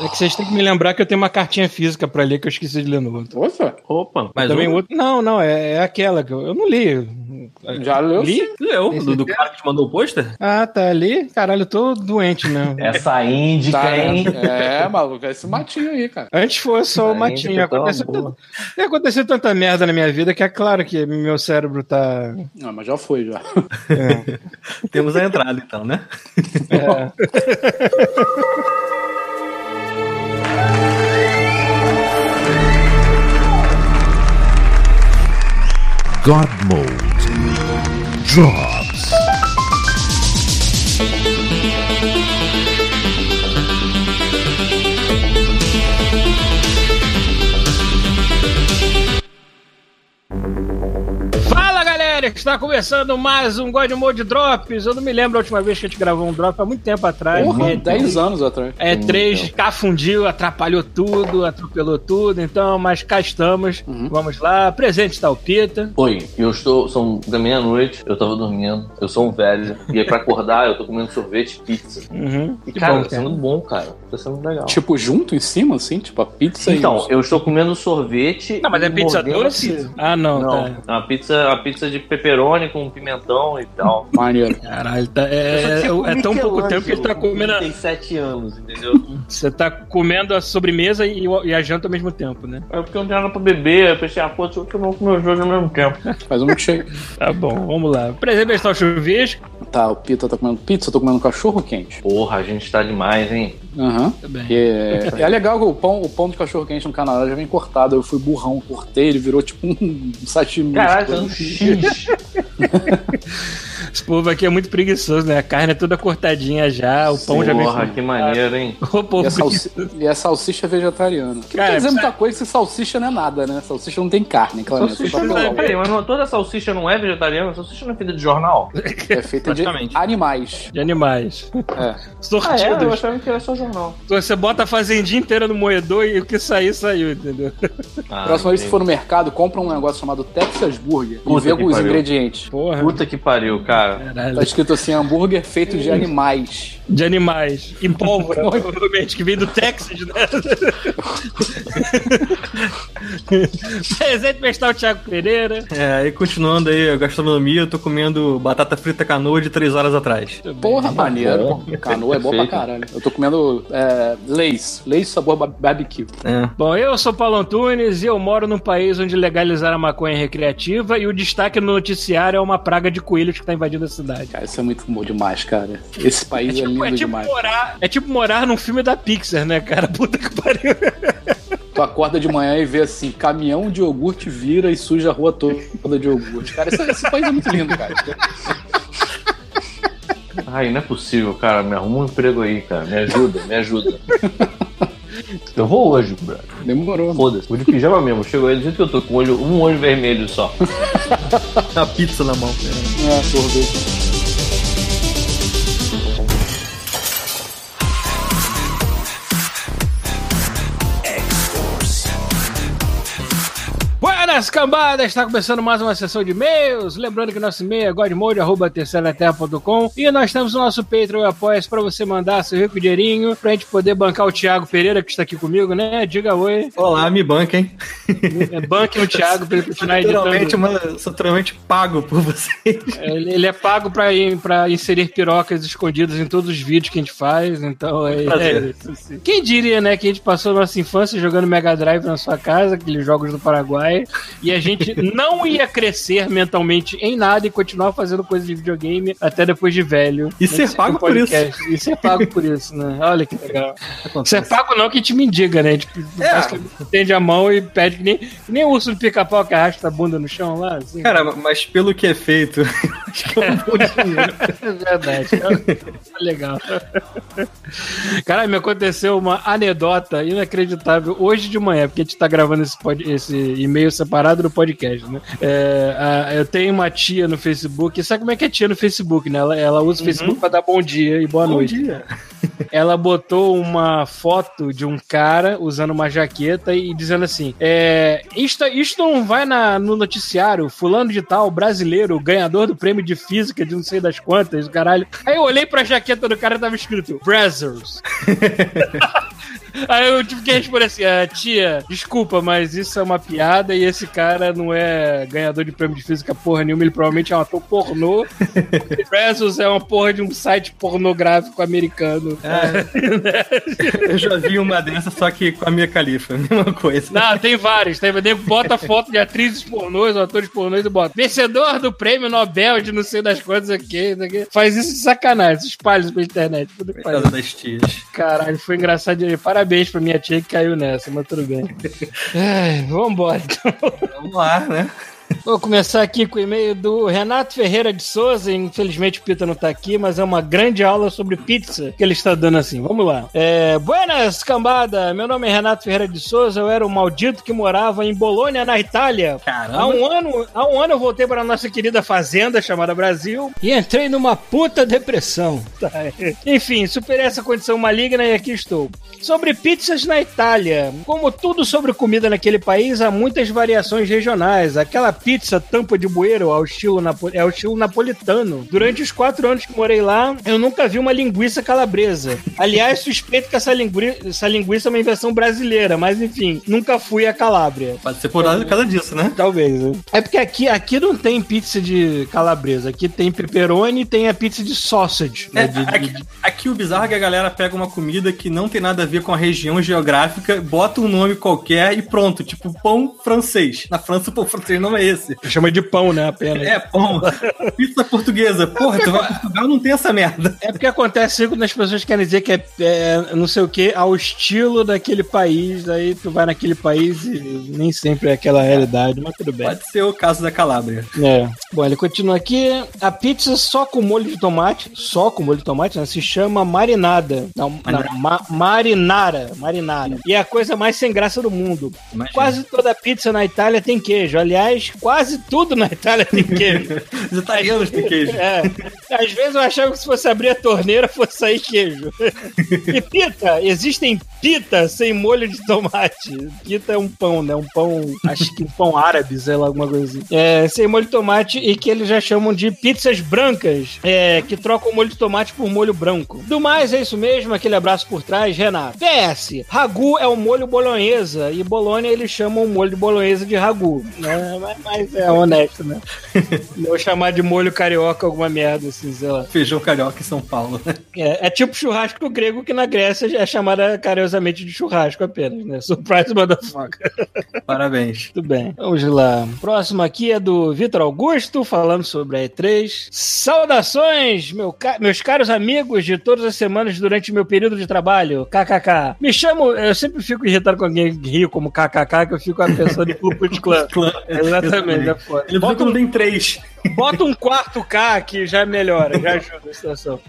É que vocês têm que me lembrar que eu tenho uma cartinha física pra ler que eu esqueci de ler no outro. Opa, Opa, mas Também um- outro. Não, não, é, é aquela que eu, eu não li. já leu? Li? leu, do, do cara que te mandou o pôster? Ah, tá ali. Caralho, eu tô doente, né? Essa índica, Tá, hein? é, maluco, é esse matinho aí, cara. Antes foi só o matinho. tá Aconteceu, tem acontecido tanta merda na minha vida que é claro que meu cérebro tá. Não, mas já foi, já. É, Temos a entrada, então, né? é. God Mode Drops. Galera, está começando mais um God Mode Drops. Eu não me lembro a última vez que a gente gravou um drop há muito tempo atrás. Porra, É, 10 anos atrás. É, três cafundiu, atrapalhou tudo, atropelou tudo, então, mas cá estamos. Vamos lá, presente está o Pita. Oi, eu estou. São da meia-noite, eu tava dormindo, eu sou um velho. E aí pra acordar, eu tô comendo sorvete e pizza. Uhum. E Que cara, bom, tá sendo bom, cara. Tá sendo legal. Tipo, junto em cima, assim? Tipo, a pizza então, e... eu estou comendo sorvete. Não, mas é pizza a doce? Ah, não, Não, tá. é uma pizza, uma pizza de pepperoni com pimentão e tal. Maneiro. Caralho, tá, é, sou é, tipo é tão pouco tempo que ele tá com comendo. a- 37 anos, entendeu? Você tá comendo a sobremesa e, e a janta ao mesmo tempo, né? É porque eu não tinha nada pra beber, eu pensei, ah, pô, deixa eu tomar o meu jogo ao mesmo tempo. Faz um milkshake. Tá bom, vamos lá. Presente está o chuvisco. tá, o Pita tá comendo pizza, eu tô comendo cachorro quente. Porra, a gente tá demais, hein? Aham. Tá bem. E É, é legal que o pão, o pão de cachorro quente no Canadá já vem cortado. Eu fui burrão, cortei, ele virou tipo um sashimi. Caralho, tipo, tá um X. Esse povo aqui é muito preguiçoso, né? A carne é toda cortadinha já, o pão já vem. Porra, que maneiro, hein? O povo E a, salsi... e a salsicha vegetariana. Que não Cara, quer dizer muita coisa se salsicha não é nada, né? Salsicha não tem carne, claramente. Salsicha Só não é, peraí, mas não- toda salsicha não é vegetariana? Salsicha não é feita de jornal? É feita de animais. de animais. É. Ah, é? Eu Sortidos. achava que era só jornal. Você bota a fazendinha inteira no moedor e o que sair, saiu, entendeu? Ah, Próxima vez que entendi. for no mercado, compra um negócio chamado Texas Burger Puta e vê que. Ingredientes. Porra. Puta que pariu, cara. Caralho. Tá escrito assim, hambúrguer feito de animais. De animais. Em pólvora, provavelmente, que vem do Texas, né? Presente prestar o Thiago Pereira. É, aí continuando aí a gastronomia, eu tô comendo batata frita canoa de 3 horas atrás. Porra, maneiro. bom. Canoa é bom pra caralho. Eu tô comendo é, Lays. Lays sabor ba- barbecue. É. Bom, eu sou Paulo Antunes e eu moro num país onde legalizaram a maconha recreativa e o destaque no noticiário é uma praga de coelhos que tá invadindo a cidade. Cara, isso é muito bom demais, cara. Esse É país é, tipo, lindo é tipo demais. morar, é tipo morar num filme da Pixar, né, cara? Puta que pariu. Tu acorda de manhã e vê assim, caminhão de iogurte vira e suja a rua toda de iogurte. Cara, esse, esse país é muito lindo, cara. Ai, não é possível, cara. Me arruma um emprego aí, cara. Me ajuda, me ajuda. Eu vou hoje, brother. Demorou. mano. Foda-se. Vou de pijama mesmo. Chego aí do jeito que eu tô, com o olho, um olho vermelho só. A pizza na mão. É, sorvete. Buenas cambadas, está começando mais uma sessão de e-mails. Lembrando que nosso e-mail é godmode.terceiraterra.com e nós temos o nosso Patreon e apoia para você mandar seu rico dinheirinho pra gente poder bancar o Thiago Pereira, que está aqui comigo, né? Diga oi. Olá, me banca, hein? É, Banque o Thiago pra ele continuar editando. mano, sou totalmente pago por vocês. Ele, ele é pago pra inserir pirocas escondidas em todos os vídeos que a gente faz, então é, é isso. sim. Quem diria, né, que a gente passou a nossa infância jogando Mega Drive na sua casa, aqueles jogos do Paraguai, e a gente não ia crescer mentalmente em nada e continuar fazendo coisas de videogame até depois de velho. E ser pago por podcast. E ser pago por isso, né? Olha que legal. Ser pago não que te mendiga, né? Tipo, É. basicamente estende a mão e pede que nem, que nem o urso do pica-pau que arrasta a bunda no chão lá, assim. Cara, mas pelo que é feito, acho que é um bom dinheiro. É verdade. É legal. Cara, me aconteceu uma anedota inacreditável hoje de manhã, porque a gente tá gravando esse, esse e-mail separado do podcast, né? É, a- eu tenho uma tia no Facebook, e sabe como é que é tia no Facebook, né? Ela, ela usa o Facebook pra dar bom dia e boa Bom noite. dia. Ela botou uma foto de um cara usando uma jaqueta e dizendo assim: é, isto, isto não vai na- no noticiário, fulano de tal, brasileiro, ganhador do prêmio de física de não sei das quantas, caralho. Aí eu olhei pra jaqueta do cara e tava escrito Brazzers. Aí eu tive que responder assim: ah, tia, desculpa, mas isso é uma piada e esse cara não é ganhador de prêmio de física porra nenhuma, ele provavelmente é um ator pornô. Versus é uma porra de um site pornográfico americano. Eu já vi uma dessa, só que com a minha califa. Mesma coisa. Não, tem vários. Tem, bota foto de atrizes pornôs, atores pornôs e bota. Vencedor do prêmio Nobel de não sei das coisas aqui. aqui. Faz isso de sacanagem, espalha isso pela internet. Tudo que faz. Das tias. Caralho, foi engraçado. de- Parabéns pra minha tia que caiu nessa, mas tudo bem. Ai, vambora então. Vamos lá, né? Vou começar aqui com o e-mail do Renato Ferreira de Souza. Infelizmente o Pita não tá aqui, mas é uma grande aula sobre pizza que ele está dando assim. Vamos lá. É, Buenas, cambada. Meu nome é Renato Ferreira de Souza. Eu era o maldito que morava em Bolônia, na Itália. Há Caramba. um ano, há um ano eu voltei para a nossa querida fazenda chamada Brasil e entrei numa puta depressão. Tá. Enfim, superei essa condição maligna e aqui estou. Sobre pizzas na Itália. Como tudo sobre comida naquele país, há muitas variações regionais. Aquela pizza tampa de bueiro ao estilo napo- é o estilo napolitano. Durante os quatro anos que morei lá, eu nunca vi uma linguiça calabresa. Aliás, suspeito que essa, lingui- essa linguiça é uma invenção brasileira, mas enfim, nunca fui a Calábria. Pode ser por causa disso, né? Talvez, né? É porque aqui, aqui não tem pizza de calabresa. Aqui tem pepperoni e tem a pizza de sausage. né? É, De- de- aqui, aqui o bizarro é que a galera pega uma comida que não tem nada a ver com a região geográfica, bota um nome qualquer e pronto, tipo pão francês. Na França o pão francês não é esse. Chama de pão, né? Apenas. É pão. Pizza portuguesa. Porra, tu vai pra Portugal não tem essa merda. É porque acontece quando as pessoas querem dizer que é, é não sei o que, ao estilo daquele país, aí tu vai naquele país e nem sempre é aquela realidade, mas tudo bem. Pode ser o caso da Calábria. É. Bom, ele continua aqui. A pizza só com molho de tomate, só com molho de tomate, né, se chama marinada. Não, não ma- marinara. Marinara. E é a coisa mais sem graça do mundo. Imagina. Quase toda pizza na Itália tem queijo. Aliás, quase tudo na Itália tem queijo. Os italianos têm queijo. É. Às vezes eu achava que se fosse abrir a torneira fosse sair queijo. E pita, existem pita sem molho de tomate. Pita é um pão, né? Um pão, acho que um pão árabe, sei lá, alguma coisa assim. É, sem molho de tomate e que eles já chamam de pizzas brancas, é, que trocam o molho de tomate por molho branco. Do mais, é isso mesmo, aquele abraço por trás, Renato. PS, ragu é o molho bolonhesa e Bolonha eles chamam o molho de bolonhesa de ragu, né? Mas, é honesto, né? Não chamar de molho carioca alguma merda, assim, sei lá. Feijão carioca em São Paulo. né? É, é tipo churrasco grego que na Grécia é chamada carinhosamente de churrasco apenas, né? Surprise motherfucker. Parabéns. Tudo bem. Vamos lá. Próximo aqui é do Vitor Augusto, falando sobre a E3. Saudações, meu ca- meus caros amigos de todas as semanas durante meu período de trabalho. KKK. Me chamo, eu sempre fico irritado com alguém que ri como KKK, que eu fico pensando em Klux Klan. Clã. Exatamente, é foda. Ele Bota que não tem três. Bota um quarto K que já melhora, já ajuda a situação.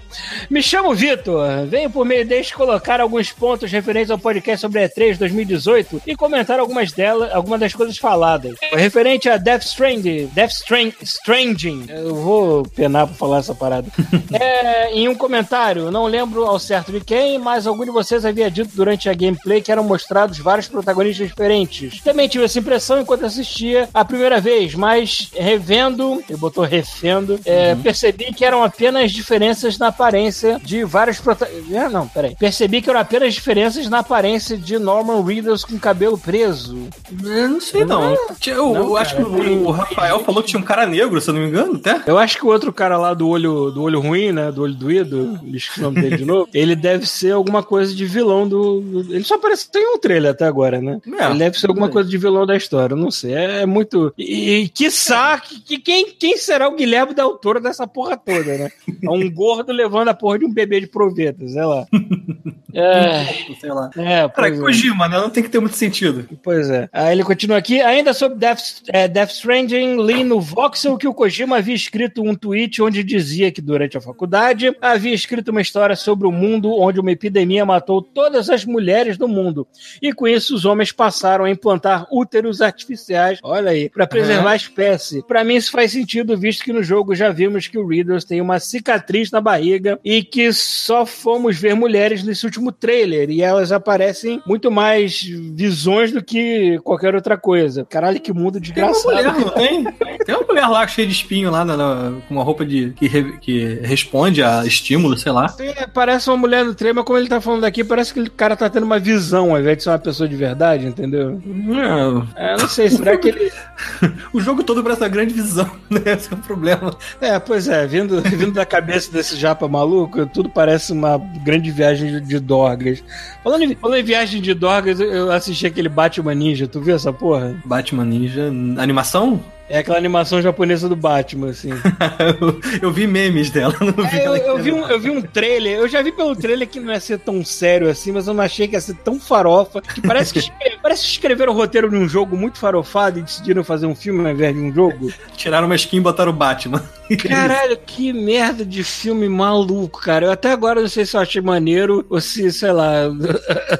Me chamo Vitor, venho por meio deste colocar alguns pontos referentes ao podcast sobre a E3 2018 e comentar algumas delas, algumas das coisas faladas. Referente a Death Stranding, Death Strand, Stranding, eu vou penar pra falar essa parada. É, em um comentário, não lembro ao certo de quem, mas algum de vocês havia dito durante a gameplay que eram mostrados vários protagonistas diferentes. Também tive essa impressão enquanto assistia a primeira vez, mas revendo, ele botou refendo, é, percebi que eram apenas diferenças na aparência de vários protagonistas. Ah, não, peraí. Percebi que eram apenas diferenças na aparência de Norman Reedus com cabelo preso. Eu não sei, não. Tinha- Eu, eu acho que o, o Rafael falou que tinha um cara negro, se eu não me engano, até. Eu acho que o outro cara lá do olho, do olho ruim, né? Do olho doído, esqueci o nome dele de novo. Ele deve ser alguma coisa de vilão do. ele só apareceu em um trailer até agora, né? É. ele deve ser alguma coisa de vilão da história, eu não sei. É, é muito. E, e quiçá, que, que- quem, quem será o Guilherme Del Toro dessa porra toda, né? É um gordo levando a porra de um bebê de proveta, sei lá. É, Sei lá. é, Cara, é. Kojima, né? Não tem que ter muito sentido. Pois é. Aí ele continua aqui. Ainda sobre Death, é, Death Stranding, li no Voxel que o Kojima havia escrito um tweet onde dizia que durante a faculdade havia escrito uma história sobre o mundo onde uma epidemia matou todas as mulheres do mundo. E com isso os homens passaram a implantar úteros artificiais, olha aí, para preservar a espécie. Para mim isso faz sentido, visto que no jogo já vimos que o Readers tem uma cicatriz na barriga e que só fomos ver mulheres nesse último trailer e elas aparecem muito mais visões do que qualquer outra coisa. Caralho, que mundo Tem uma desgraçado. mulher, não tem? Tem uma mulher lá cheia de espinho lá, na- na- com uma roupa de que, re- que responde a estímulo, sei lá. É, parece uma mulher no trem, mas como ele tá falando aqui, parece que o cara tá tendo uma visão ao invés de ser uma pessoa de verdade, entendeu? É, não sei, será que ele. O jogo todo parece uma grande visão, né? É o problema. É, pois é, vindo, vindo da cabeça desse japa maluco, tudo parece uma grande viagem de, Dorgas. Falando em, falando em viagem de Dorgas, eu assisti aquele Batman Ninja, tu viu essa porra? Batman Ninja. Animação? É aquela animação japonesa do Batman, assim. eu, eu vi memes dela, não vi É, eu, eu vi um, eu vi um trailer, eu já vi pelo trailer que não ia ser tão sério assim, mas eu não achei que ia ser tão farofa. Que parece que, parece que escreveram o roteiro de um jogo muito farofado e decidiram fazer um filme ao invés de um jogo. Tiraram uma skin e botaram o Batman. Caralho, que merda de filme maluco, cara. Eu até agora não sei se eu achei maneiro ou se, sei lá,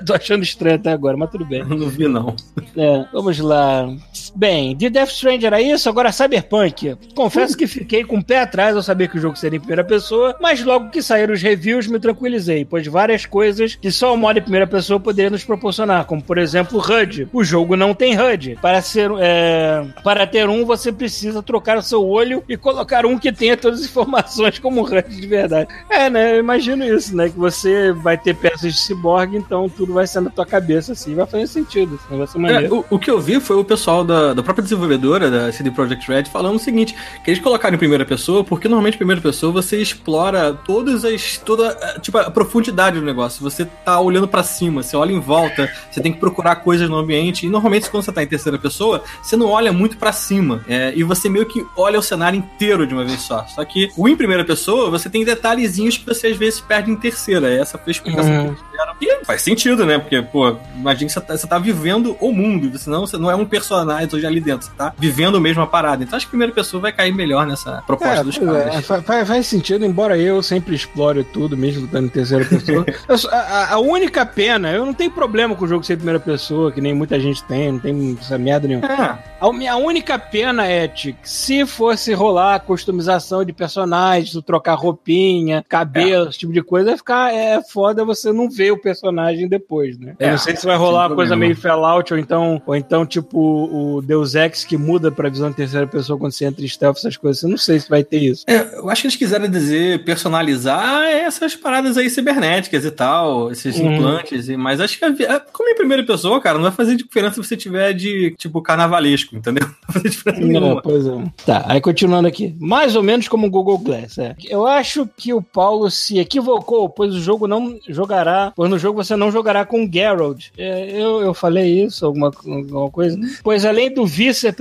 tô achando estranho até agora, mas tudo bem. Eu não vi, não. É, vamos lá. Bem, de Death Stranding era isso, agora Cyberpunk. Confesso que fiquei com o pé atrás ao saber que o jogo seria em primeira pessoa, mas logo que saíram os reviews me tranquilizei, pois várias coisas que só o modo em primeira pessoa poderia nos proporcionar, como por exemplo o HUD. O jogo não tem HUD. Para, ser, é, para ter um, você precisa trocar o seu olho e colocar um que tenha todas as informações como HUD de verdade. É, né? Eu imagino isso, né? Que você vai ter peças de ciborgue, então tudo vai ser na tua cabeça, assim, vai fazer sentido. Assim, vai ser maneiro. É, o, o que eu vi foi o pessoal da, da própria desenvolvedora da CD Projekt Red falando o seguinte: que eles colocaram em primeira pessoa, porque normalmente em primeira pessoa você explora todas as. toda a- tipo, a profundidade do negócio. Você tá olhando pra cima, você olha em volta, você tem que procurar coisas no ambiente. E normalmente quando você tá em terceira pessoa, você não olha muito pra cima. É, e você meio que olha o cenário inteiro de uma vez só. Só que o em primeira pessoa, você tem detalhezinhos que você às vezes perde em terceira. Essa foi a explicação Uhum. que eles deram. E faz sentido, né? Porque, pô, imagina que você tá, você tá vivendo o mundo, senão você não é um personagem hoje ali dentro, você tá vivendo mesmo a parada. Então acho que a primeira pessoa vai cair melhor nessa proposta É, dos pois caras. é, fa- fa- faz, sentido, embora eu sempre explore tudo, mesmo estando em terceira pessoa. Eu a, a- única pena, eu não tenho problema com o jogo ser em primeira pessoa, que nem muita gente tem, não tem essa merda nenhuma. É, A minha única pena é, Tic, se fosse rolar customização de personagens, trocar roupinha, cabelo, esse tipo de coisa, vai ficar é foda você não ver o personagem depois, né? Eu É, não sei se vai rolar uma coisa meio Fallout, ou então, ou então tipo o Deus Ex que muda pra visão em terceira pessoa quando você entra em stealth, essas coisas. Eu não sei se vai ter isso. É, eu acho que eles quiseram dizer personalizar essas paradas aí cibernéticas e tal, esses Uhum. implantes, e- mas acho que a é, como em primeira pessoa, cara, não vai fazer diferença se você tiver de tipo carnavalesco, entendeu? Não vai fazer diferença Não, nenhuma. pois é. Tá, aí continuando aqui. Mais ou menos como o Google Glass, é. Eu acho que o Paulo se equivocou, pois o jogo não jogará, pois no jogo você não jogará com o Geralt. É, eu, eu falei isso, alguma, alguma coisa? Pois além do V ser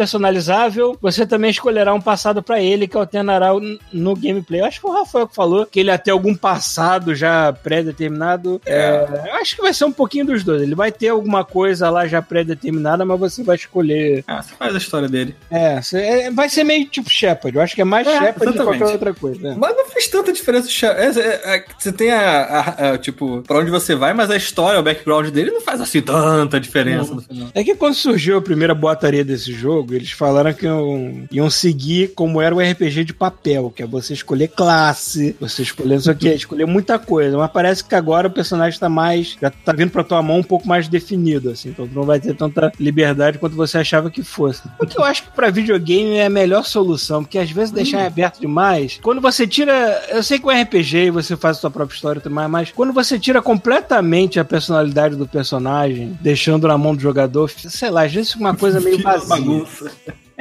você também escolherá um passado pra ele que alternará no gameplay. Eu acho que o Rafael que falou que ele ter algum passado já pré-determinado. É, eu acho que vai ser um pouquinho dos dois. Ele vai ter alguma coisa lá já pré-determinada, mas você vai escolher Ah, você faz a história dele. é, é, vai ser meio tipo Shepard. Eu acho que é mais É, Shepard do que qualquer outra coisa. é. Mas não faz tanta diferença. é, é, é, você tem a, a- a, Tipo, pra onde você vai, mas a história, o background dele não faz assim tanta diferença no final. É que quando surgiu a primeira boataria desse jogo, eles falaram que iam, iam seguir como era o RPG de papel, que é você escolher classe, você escolher não sei o que, escolher muita coisa. Mas parece que agora o personagem tá mais. já tá vindo pra tua mão um pouco mais definido, assim. Então tu não vai ter tanta liberdade quanto você achava que fosse. O que eu acho que pra videogame é a melhor solução, porque às vezes deixar em aberto demais. Quando você tira. Eu sei que o RPG você faz a sua própria história e tudo mais, mas quando você tira completamente a personalidade do personagem, deixando na mão do jogador, sei lá, às vezes uma coisa meio vazia. bagunça.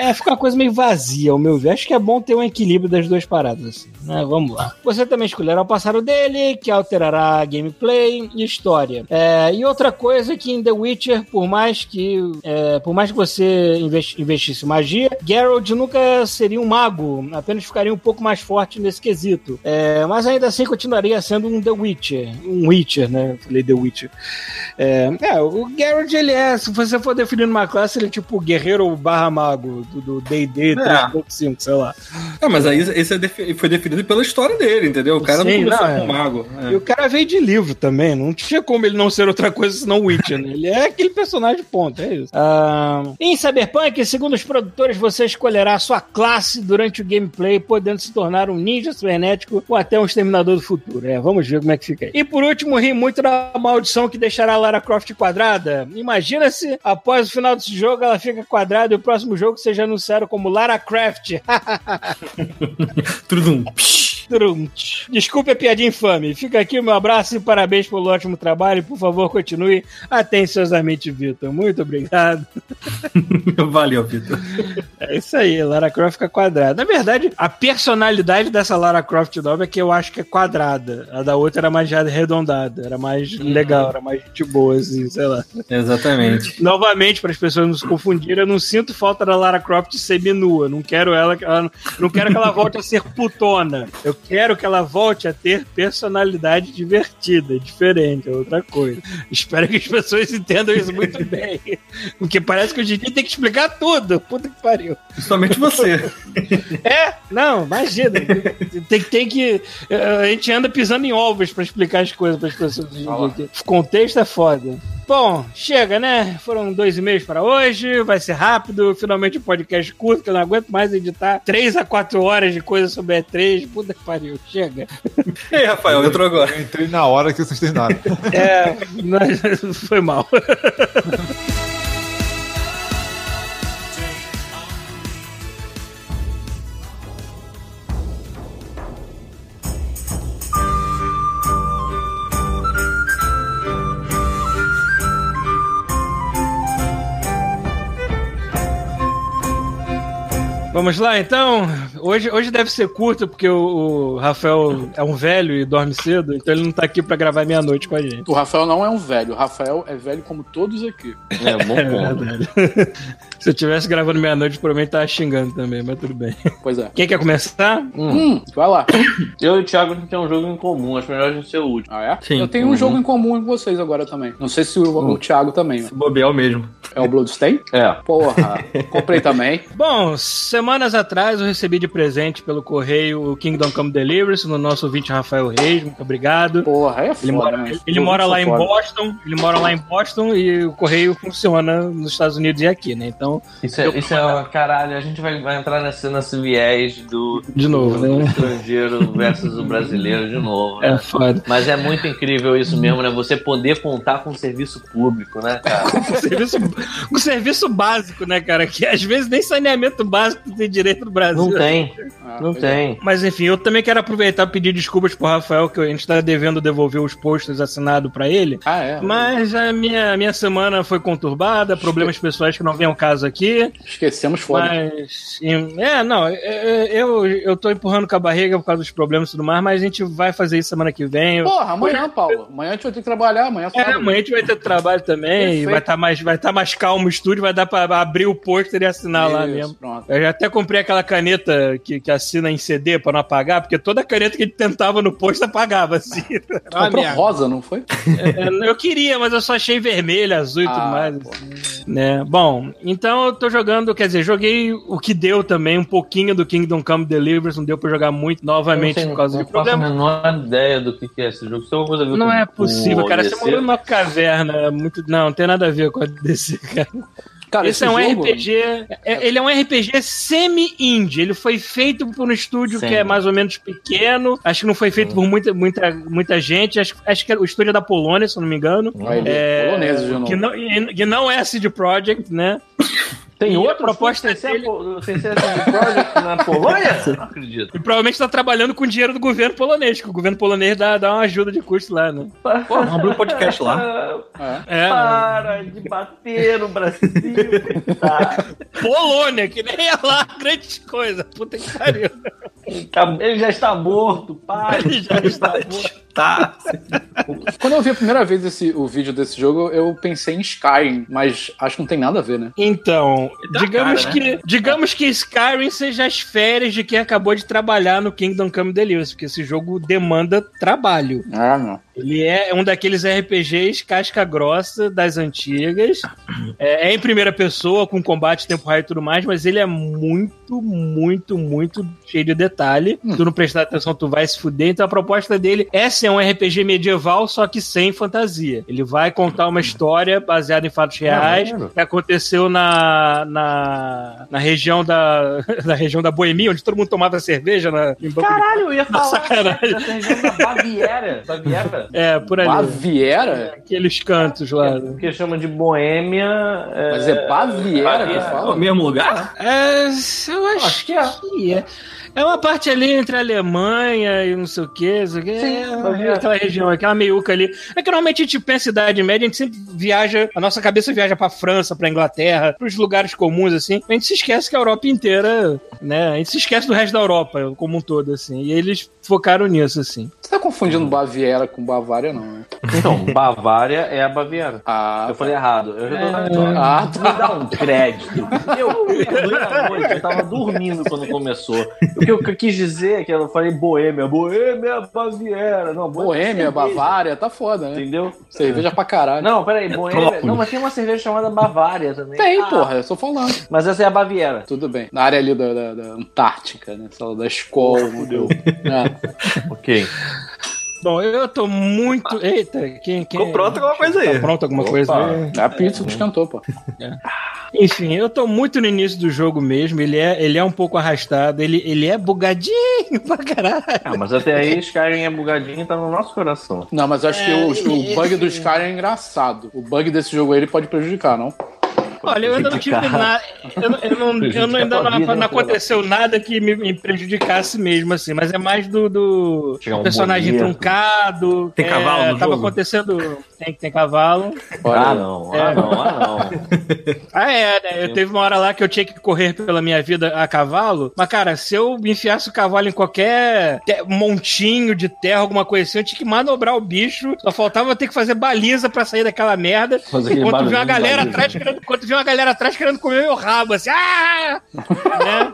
É, fica uma coisa meio vazia, ao meu ver. Acho que é bom ter um equilíbrio das duas paradas, assim, né? Vamos lá. Você também escolherá o passado dele, que alterará gameplay e história. É, e outra coisa que em The Witcher, por mais que é, por mais que você investi- investisse magia, Geralt nunca seria um mago, apenas ficaria um pouco mais forte nesse quesito. É, mas ainda assim continuaria sendo um The Witcher. Um Witcher, né? Falei The Witcher. É, é, o Geralt, ele é, se você for definir uma classe, ele é tipo guerreiro barra mago do- do D&D 3.5, sei lá. É, mas aí esse é defi- foi definido pela história dele, entendeu? O cara Sim, não começou não, é. com um mago. é. E o cara veio de livro também, não tinha como ele não ser outra coisa senão Witcher, né? Ele é aquele personagem ponto, é isso. Ah, em Cyberpunk, segundo os produtores, você escolherá a sua classe durante o gameplay, podendo se tornar um ninja cibernético ou até um exterminador do futuro. É, vamos ver como é que fica aí. E por último, ri muito da maldição que deixará a Lara Croft quadrada. Imagina se após o final desse jogo ela fica quadrada e o próximo jogo seja anunciaram como Lara Croft. Trudum. Trunt. Desculpe a piadinha infame. Fica aqui o meu abraço e parabéns pelo ótimo trabalho. Por favor, continue atenciosamente, Vitor. Muito obrigado. Valeu, Vitor. É isso aí, Lara Croft fica quadrada. Na verdade, a personalidade dessa Lara Croft nova é que eu acho que é quadrada. A da outra era mais arredondada, era mais legal, era mais gente boa, assim, sei lá. Exatamente. Novamente, para as pessoas não se confundirem, eu não sinto falta da Lara Croft seminua. Não quero ela, ela não quero que ela volte a ser putona. Eu quero que ela volte a ter personalidade divertida, diferente, é outra coisa. Espero que as pessoas entendam isso muito bem. Porque parece que hoje em dia tem que explicar tudo. Puta que pariu. Principalmente você. É, não, imagina. Tem, tem que. A gente anda pisando em ovos pra explicar as coisas para as pessoas. O contexto é foda. Bom, chega, né? Foram dois e meios para hoje, vai ser rápido. Finalmente um podcast curto, que eu não aguento mais editar três a quatro horas de coisa sobre E3. Puta que pariu, chega. E aí, Rafael, entrou agora. Eu entrei na hora que vocês terminaram. É, não- foi mal. Vamos lá, então. Hoje, hoje deve ser curto, porque o, o Rafael é um velho e dorme cedo, então ele não tá aqui pra gravar meia-noite com a gente. O Rafael não é um velho. O Rafael é velho como todos aqui. É, bom É ponto. verdade. Se eu tivesse gravando meia-noite, provavelmente tava xingando também, mas tudo bem. Pois é. Quem quer começar? Hum, vai lá. Eu e o Thiago a gente tem um jogo em comum, acho melhor a gente ser o último. Ah, é? Sim. Eu tenho um jogo em comum com vocês agora também. Não sei se o, o Thiago também. Se bobear o mesmo. É o Bloodstain? É. Porra, comprei também. Bom, semanas atrás eu recebi de presente pelo correio o Kingdom Come Deliverance no nosso ouvinte Rafael Reis, muito obrigado. Porra, é foda, Ele mora, né? ele, ele mora lá em. Boston, ele mora lá em Boston e o correio funciona nos Estados Unidos e aqui, né? Então, Isso é, isso é uma- caralho, a gente vai, vai entrar nesse, nesse viés do, de novo, do né? estrangeiro versus o brasileiro de novo. né? É foda. Mas é muito incrível isso mesmo, né? Você poder contar com serviço público, né, cara? Com serviço, com serviço básico, né, cara? Que às vezes nem saneamento básico tem direito no Brasil. Não tem, Ah, não é. tem. Mas enfim, eu também quero aproveitar e pedir desculpas pro Rafael, que a gente tá devendo devolver os posters assinados pra ele. Ah, é. Mas a minha, minha semana foi conturbada, problemas pessoais que não vem ao caso aqui. Esquecemos foda. Mas. É, não, é, é, eu, eu tô empurrando com a barriga por causa dos problemas e tudo mais, mas a gente vai fazer isso semana que vem. Porra, amanhã, Paulo. Amanhã a gente vai ter que trabalhar. Amanhã é É, sábado. amanhã a gente vai ter trabalho também, e vai estar mais, vai tá mais calmo o estúdio, vai dar pra abrir o pôster e assinar lá Isso, mesmo. Pronto. Eu já até comprei aquela caneta que, que assina em CD pra não apagar, porque toda caneta que a gente tentava no posto apagava, assim. Ah, Comprou merda. rosa, não foi? É, eu queria, mas eu só achei vermelho, azul e tudo Ah, mais. assim, né? Bom, então eu tô jogando, quer dizer, joguei o que deu também, um pouquinho do Kingdom Come Deliverance, não deu pra jogar muito novamente Eu não sei, por causa não de faço a problema. menor ideia do que é esse jogo. É coisa a ver Não com- é possível, cara. Você morreu numa caverna. é Muito... Não, não tem nada a ver com a DC, cara. Cara, Esse, é um RPG. é- ele é um RPG semi-indie. Ele foi feito por um estúdio Sim. que é mais ou menos pequeno. Acho que não foi feito por muita, muita, muita gente. Acho, acho que é o estúdio é da Polônia, se eu não me engano. Olha É, polonês de novo. que, não, que não é a CD Projekt, né? Tem outra proposta sem ser a dele- sem ser a na Polônia? Não acredito. E provavelmente tá trabalhando com dinheiro do governo polonês, que o governo polonês dá, dá uma ajuda de custo lá, né? Pô, vamos abrir um podcast lá. É. É, Para de bater no Brasil. Tá. Polônia, que nem é lá grande coisa. Puta que pariu. Tá- Ele já está morto, para. Ele já está morto. Tá. Quando eu vi a primeira vez esse, o vídeo desse jogo, eu pensei em Skyrim, mas acho que não tem nada a ver, né? Então, Dá digamos cara, que digamos que Skyrim seja as férias de quem acabou de trabalhar no Kingdom Come Deliverance, porque esse jogo demanda trabalho. Ah, não. Ele é um daqueles RPGs casca grossa das antigas. É, é em primeira pessoa, com combate, tempo raio e tudo mais, mas ele é muito, muito, muito cheio de detalhe. Se tu não prestar atenção, tu vai se fuder. Então a proposta dele é ser um RPG medieval, só que sem fantasia. Ele vai contar uma história baseada em fatos reais que aconteceu na, na, na região da, na região da Boemia, onde todo mundo tomava cerveja na, em banco de- Caralho, eu ia falar sacanagem. dessa região da Baviera. Baviera? É, por ali. Baviera? Aqueles cantos lá. né? Que chama de Boêmia. Mas é Baviera que É o fala? mesmo lugar? É, eu acho, que é. É uma parte ali entre a Alemanha e não sei o que, não sei o que. Sim, é, aquela região, aquela meiuca ali. É que normalmente a gente pensa em Idade Média, a gente sempre viaja, a nossa cabeça viaja pra França, pra Inglaterra, pros lugares comuns, assim. A gente se esquece que a Europa inteira, né? A gente se esquece do resto da Europa como um todo, assim. E eles focaram nisso, assim. Você tá confundindo Baviera com Bavária, não, né? Então, Bavária é a Baviera. Ah, Eu falei errado. Eu retorno ah Me dá um crédito. Eu, noite, eu tava dormindo quando começou. O que eu quis dizer é que eu falei Boêmia. Boêmia, Baviera. Não, Boêmia, cerveja, Bavária, tá foda, né? Entendeu? Cerveja pra caralho. Não, peraí, Boêmia. Não, mas tem uma cerveja chamada Bavária também. Tem, Ah, porra, eu tô falando. Mas essa é a Baviera. Tudo bem. Na área ali da, da, da Antártica, né? Sala da escola. Fudeu. Ok. Bom, eu tô muito. Eita, quem. quem... Ficou pronto alguma coisa aí. Tá pronto alguma coisa aí? É a pizza que esquentou, pô. Enfim, eu tô muito no início do jogo mesmo. Ele é, ele é um pouco arrastado. Ele, ele é bugadinho pra caralho. Ah, mas até aí Skyrim é bugadinho e tá no nosso coração. Não, mas eu acho que o, o bug do Skyrim é engraçado. O bug desse jogo aí ele pode prejudicar, não? Olha, eu ainda não tive nada. Eu, não- eu não, eu não, ainda não, não aconteceu nada que me, me prejudicasse mesmo, assim. Mas é mais do, do um personagem boleto. truncado. Tem é, cavalo no Tava jogo? acontecendo. Tem, tem cavalo. Ah, não. Ah, não. Ah, não. Ah, é, né? Eu teve uma hora lá que eu tinha que correr pela minha vida a cavalo. Mas, cara, se eu enfiasse o cavalo em qualquer montinho de terra, alguma coisa assim, eu tinha que manobrar o bicho. Só faltava eu ter que fazer baliza pra sair daquela merda. Fazer Enquanto vi uma galera baliza. atrás querendo, enquanto vi uma galera atrás querendo comer meu rabo, assim, ah! né?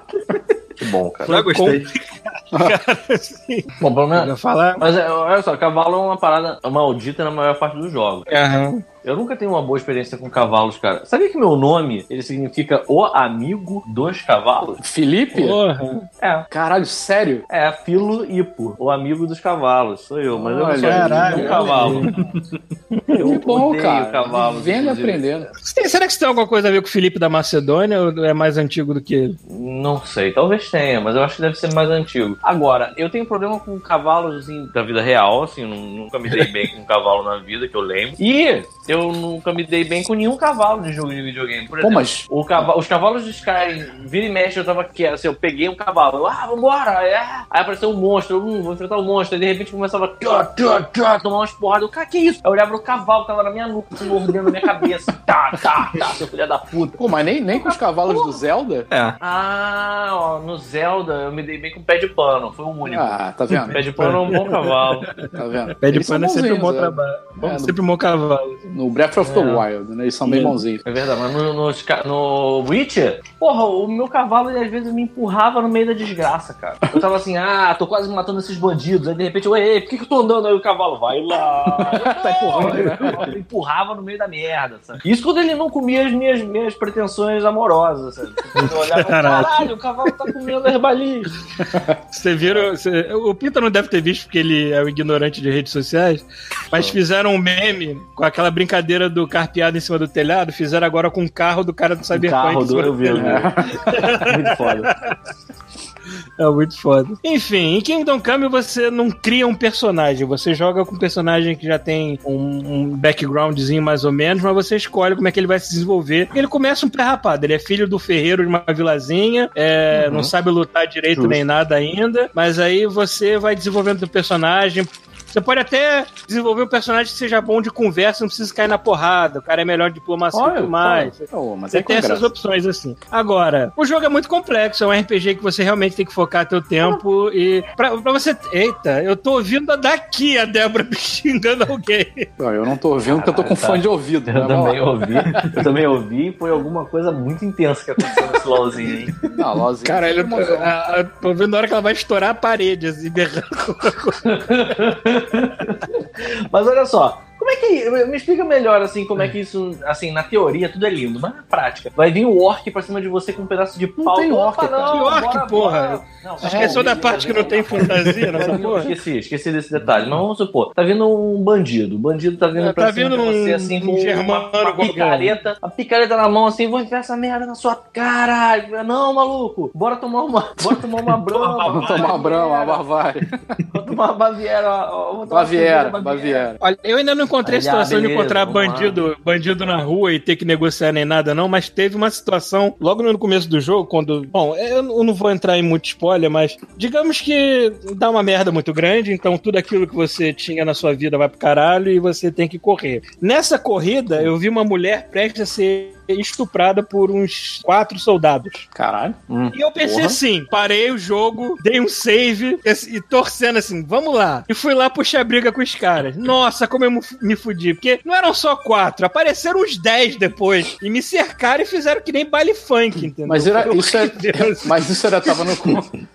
Que bom, cara. Já gostei. Cara, assim, Bom, pelo menos. falar. Mas é, olha só, cavalo é uma parada maldita na maior parte dos jogos. Aham. Eu nunca tenho uma boa experiência com cavalos, cara. Sabia que meu nome, ele significa o amigo dos cavalos? Felipe? Porra. É. Caralho, sério? É, Filo Hipo, o amigo dos cavalos. Sou eu, mas eu não sou Olha, caralho, um cavalo. Eu Que bom, cara. cavalos. Vendo e aprendendo. Será que isso tem alguma coisa a ver com o Felipe da Macedônia ou é mais antigo do que ele? Não sei, talvez tenha, mas eu acho que deve ser mais antigo. Agora, eu tenho problema com cavalos assim, da vida real, assim, nunca me dei bem com um cavalo na vida, que eu lembro. E eu nunca me dei bem com nenhum cavalo de jogo de videogame. Por Pô, exemplo, mas o cava- os cavalos de Skyrim, vira e mexe, eu tava aqui, assim, eu peguei um cavalo, eu, ah, vambora, é. Aí apareceu um monstro, eu, hum, vou enfrentar o monstro, aí de repente começava tchá, tchá, tchá, tomar umas porradas, eu, cara, que isso? Aí eu olhava pro cavalo, que tava na minha nuca, assim, mordendo na minha cabeça, tá, tá, tá, seu filho da puta. Pô, mas nem, nem com os cavalos do Zelda? É. Ah, ó, no Zelda eu me dei bem com o pé de pano, foi o único. Ah, tá vendo? Pé de pano é um bom cavalo. Tá vendo? Pé de Eles pano é sempre um bom é. trabalho. É, no- sempre um bom cavalo. No Breath of the É. Wild, né? Eles são bem É. bonzinhos. É verdade, mas no, no, no Witcher, porra, o meu cavalo ele às vezes me empurrava no meio da desgraça, cara. Eu tava assim, ah, tô quase matando esses bandidos. Aí de repente, eu, ei, por que, que eu tô andando? Aí o cavalo vai lá. tá empurrando, né? Ele empurrava no meio da merda, sabe? Isso quando ele não comia as minhas, minhas pretensões amorosas, sabe? Eu olhava, Caralho. caralho, o cavalo tá comendo herbalismo. Você viram. você- o Pita não deve ter visto porque ele é o ignorante de redes sociais, mas fizeram um meme com aquela brincadeira do carpeado em cima do telhado, fizeram agora com o carro do cara do O Cyberpunk. carro em do eu vi, eu vi. Muito foda. É muito foda. Enfim, em Kingdom Come você não cria um personagem, você joga com um personagem que já tem um, um backgroundzinho mais ou menos, mas você escolhe como é que ele vai se desenvolver. Ele começa um pré-rapado, ele é filho do ferreiro de uma vilazinha, é, não sabe lutar direito Justo. nem nada ainda, mas aí você vai desenvolvendo o personagem. Você pode até desenvolver um personagem que seja bom de conversa, não precisa cair na porrada. O cara é melhor em diplomacia e tudo mais. Mas Você é tem essas opções, assim. Agora, o jogo é muito complexo, é um RPG que você realmente tem que focar teu tempo e. Pra, pra você. Eita, eu tô ouvindo daqui a Débora xingando alguém. Não, eu não tô ouvindo porque eu tô com tá. fone de ouvido. Eu também lá. ouvi, eu também ouvi e foi alguma coisa muito intensa que aconteceu nesse LOLzinho aí. Não, Lozinho. Cara, eu tô, a- a- tô vendo a hora que ela vai estourar a parede, assim, berrando. Mas olha só, como é que. Me explica melhor, assim, como é que isso. Assim, na teoria tudo é lindo, mas na prática. Vai vir o orc pra cima de você com um pedaço de pau. tem Opa, orc, cara. não, Que orc, bora, porra? bora. Não, Esqueceu da parte que não tem fantasia nessa Não, porra? Esqueci, esqueci desse detalhe. Mas vamos supor, tá vindo um bandido. O bandido tá vindo É, pra tá cima vindo de você, um- assim, um com germano uma, uma picareta. A picareta na mão, assim, vou enfiar essa merda na sua cara. Não, maluco. Bora tomar uma, bora tomar uma brama. Vamos tomar uma brama, uma Bavária. Vou tomar uma Baviera. Baviera, Baviera. Olha, eu ainda não encontrei a Ah, situação de encontrar lá. bandido, bandido na rua e ter que negociar nem nada, não, mas teve uma situação logo no começo do jogo, quando. Bom, eu eu não vou entrar em muito spoiler, mas digamos que dá uma merda muito grande, então tudo aquilo que você tinha na sua vida vai pro caralho e você tem que correr. Nessa corrida, eu vi uma mulher prestes a ser estuprada por uns quatro soldados. Caralho. E eu pensei Porra. assim, parei o jogo, dei um save esse- e torcendo assim, vamos lá. E fui lá puxar briga com os caras. Nossa, como eu me fudi. Porque não eram só quatro, apareceram uns dez depois. E me cercaram e fizeram que nem baile funk, entendeu? Mas era, isso, é, mas isso era, tava, no,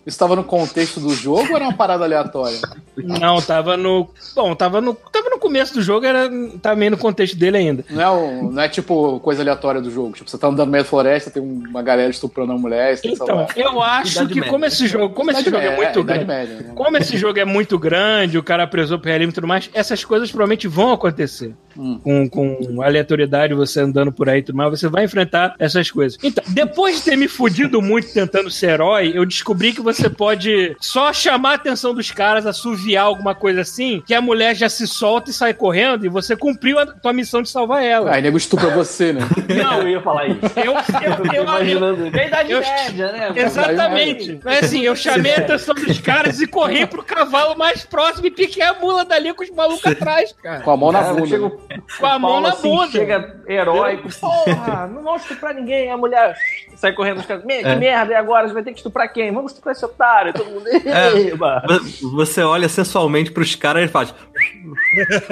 isso tava no contexto do jogo ou era uma parada aleatória? Não, tava no. Bom, tava no, tava no começo do jogo, era tava meio no contexto dele ainda. Não é, não é tipo coisa aleatória do jogo. Tipo, você tá andando no meio da floresta, tem uma galera estuprando uma mulher, Então, eu acho Idade que média. como esse jogo, como esse Idade jogo é média, muito Idade grande. média, né? Como esse jogo é muito grande, o cara presou pro realismo e tudo mais, essas coisas provavelmente vão acontecer. Hum. Com, com aleatoriedade, você andando por aí e tudo mais, você vai enfrentar essas coisas. Então, depois de ter me fudido muito tentando ser herói, eu descobri que você pode só chamar a atenção dos caras, assoviar alguma coisa assim, que a mulher já se solta e sai correndo e você cumpriu a tua missão de salvar ela. Aí nego estupra você, né? Não, eu ia falar isso. Eu, eu, Eu eu, imaginando. A idade eu- média, né? Exatamente. Mas assim, eu chamei a atenção dos caras e corri pro cavalo mais próximo e piquei a mula dali com os malucos atrás, cara. Com a mão na Cara, bunda. chega né? o- Com a mão Paulo, na assim, bunda. Chega heróico. Porra, não vão estuprar ninguém. A mulher sai correndo os caras. "Me- Que merda, e agora? Você vai ter que estuprar quem? Vamos estuprar esse otário. Todo mundo. Vo- Você olha sensualmente pros caras e ele faz.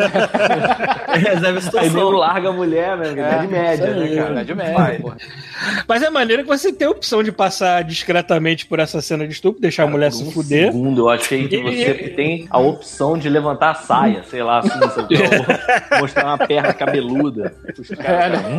A Aí nego situação. larga a mulher, né? Idade média, isso aí, né, cara? Idade média, Vai. porra. Mas é maneiro que você tem a opção de passar discretamente por essa cena de estupro, deixar a mulher Por se um fuder. Segundo, eu achei que você tem a opção de levantar a saia, sei lá, assim, mostrar uma perna cabeluda. Os É, caras, né?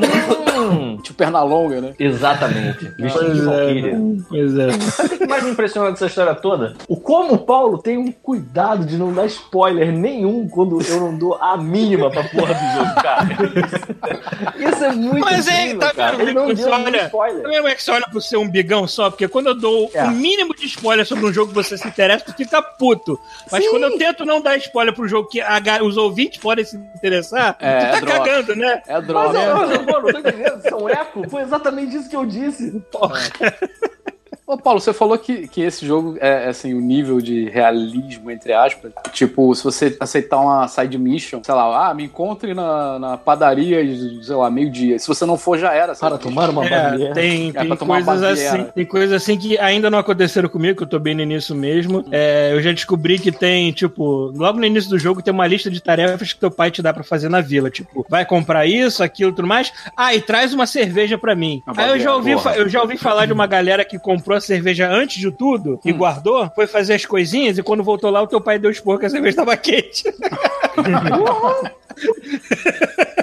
hum, Tipo perna longa, né? exatamente. Vestido Pois de é, pois é. Sabe o que mais me impressiona dessa história toda? O como o Paulo tem um cuidado de não dar spoiler nenhum quando eu não dou a mínima pra porra do jogo, cara. Isso é muito Mas é, incrível, tá cara. vendo? Ele não Você deu nenhum olha- spoiler. Tá como é que você olha pro seu umbigão só? Porque quando eu dou É. o mínimo de spoiler sobre um jogo que você se interessa, tu fica puto. Mas Sim. quando eu tento não dar spoiler pro jogo que a os ouvintes podem se interessar, É, tu tá é droga. cagando, né? É Mas droga. eu, eu, eu, não tô entendendo, é um eco? Foi exatamente isso que eu disse. Porra. Ô, Paulo, você falou que, que esse jogo é assim, o nível de realismo, entre aspas. Tipo, se você aceitar uma side mission, sei lá, ah, me encontre na, na padaria, sei lá, meio-dia. Se você não for, já era. Para sabe? tomar uma É, tem, É, tem coisas assim, tem coisas assim que ainda não aconteceram comigo, que eu tô bem no início mesmo. É, eu já descobri que tem, tipo, logo no início do jogo tem uma lista de tarefas que teu pai te dá pra fazer na vila, tipo, vai comprar isso, aquilo, tudo mais. Ah, e traz uma cerveja pra mim. Aí eu já ouvi, porra. eu já ouvi falar de uma galera que comprou a cerveja antes de tudo e guardou, foi fazer as coisinhas e quando voltou lá o teu pai deu esporro que a cerveja tava quente.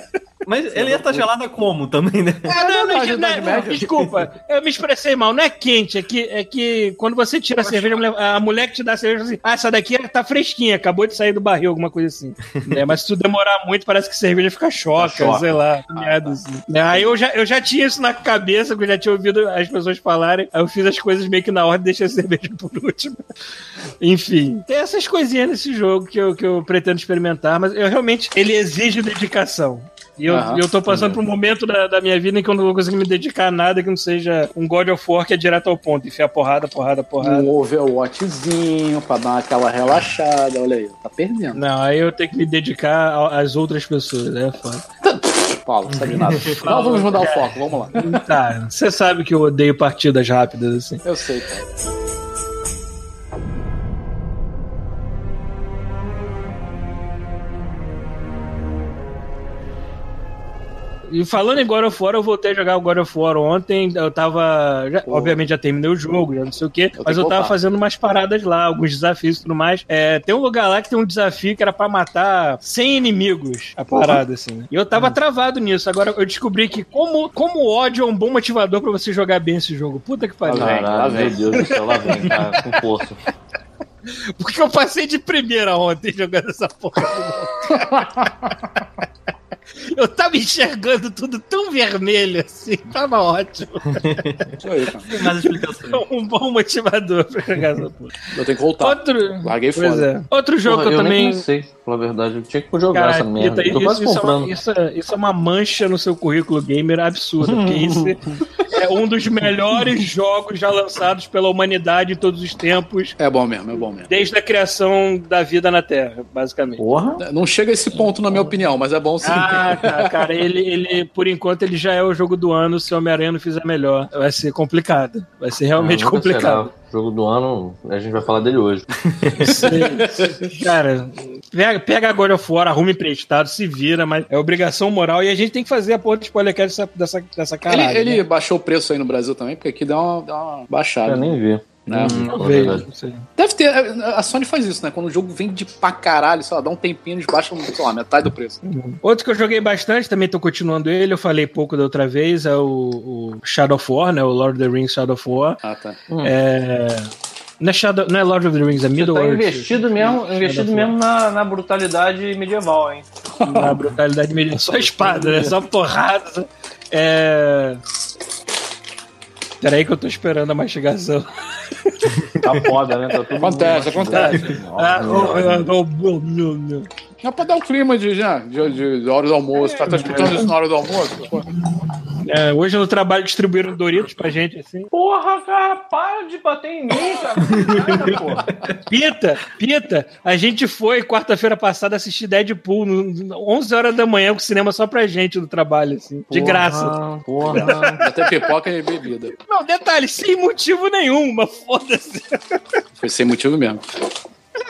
Mas ele ia estar gelada como também, né? Ah, não, não, não, não, Média. desculpa, eu me expressei mal. Não é quente, é que, é que quando você tira a cerveja, a mulher, que te dá a cerveja assim: ah, essa daqui tá fresquinha, acabou de sair do barril, alguma coisa assim. Né, Mas se tu demorar muito, parece que a cerveja fica choca, Choca. sei lá. merda assim. Aí eu já, eu já tinha isso na cabeça, que eu já tinha ouvido as pessoas falarem. Aí eu fiz as coisas meio que na ordem e deixei a cerveja por último. Enfim, tem essas coisinhas nesse jogo que eu, que eu pretendo experimentar, mas eu realmente. Ele exige dedicação. E eu, e eu tô passando por um momento da, da minha vida em que eu não vou conseguir me dedicar a nada que não seja um God of War que é direto ao ponto, enfiar porrada, porrada, porrada. Um overwatchzinho pra dar aquela relaxada. Olha aí, tá perdendo. Não, aí eu tenho que me dedicar às outras pessoas, é foda. Paulo, sabe nada. Não, vamos mudar o foco, vamos lá. Tá, você sabe que eu odeio partidas rápidas, assim. Eu sei, Paulo. E falando em God of War, eu voltei a jogar o God of War ontem. Eu tava. já- obviamente já terminei o jogo, já não sei o quê. tenho mas eu tava fazendo umas paradas lá, alguns desafios e tudo mais. É, tem um lugar lá que tem um desafio que era pra matar 100 inimigos. A parada, assim, né? E eu tava travado nisso. Agora eu descobri que como, como o ódio é um bom motivador pra você jogar bem esse jogo. Puta que pariu. Caralho, meu Deus do céu, lá vem, cara, com força. Porque eu passei de primeira ontem jogando essa porra. Eu tava enxergando tudo tão vermelho assim, tava ótimo. Isso aí, cara. Tem mais explicações. É um bom motivador pra jogar essa porra. Eu tenho que voltar. Outro. Larguei Pois fora. é. Outro jogo Porra, que eu, nem também. comecei, pela verdade. Eu tinha que jogar Cara, essa merda. Eu tô quase isso, isso, é comprando. uma, isso, é, isso é uma mancha no seu currículo gamer absurda, porque isso é um dos melhores jogos já lançados pela humanidade em todos os tempos, É bom mesmo, é bom mesmo. desde a criação da vida na Terra, basicamente. Porra. Não chega a esse ponto, na minha opinião, mas é bom sim. Ah, cara, cara, ele, ele, por enquanto, ele já é o jogo do ano. Se o Homem-Aranha não fizer melhor, vai ser complicado. Vai ser realmente Ah, nunca complicado. será. Jogo do ano, a gente vai falar dele hoje. Cara, pega, pega God of War, arruma emprestado, se vira, mas é obrigação moral e a gente tem que fazer a porra de spoilercast dessa, dessa, dessa ele caralho. ele né? baixou o preço aí no Brasil também, porque aqui dá uma, dá uma baixada. Eu nem vi. Né? Hum, não sei. Deve ter. A Sony faz isso, né? Quando o jogo vende pra caralho, sei lá, dá um tempinho, eles baixam, sei lá, metade do preço. Outro que eu joguei bastante, também tô continuando ele, eu falei pouco da outra vez, é o, o Shadow of War, né? O Lord of the Rings Shadow of War. Ah, tá. É... Não, é Shadow, não é Lord of the Rings, é Você Middle tá Earth. investido mesmo, investido mesmo na, na brutalidade medieval, hein? Na brutalidade medieval. Só espada, né? Só porrada. É... Peraí que eu tô esperando a mastigação. Tá foda, né? Tá tudo Acontece, acontece. Ah. É pra dar um clima de, já, de, de, de hora do almoço. O cara tá escutando isso na hora do almoço. É, hoje no trabalho distribuíram Doritos pra gente, assim. Porra, cara, para de bater em mim, cara. Pita, Pita, a gente foi quarta-feira passada assistir Deadpool, no- 11 horas da manhã, com cinema só pra gente no trabalho, assim. De Porra, graça. Porra. Até pipoca e bebida. Não, detalhe, sem motivo nenhum, mas foda-se. Foi sem motivo mesmo.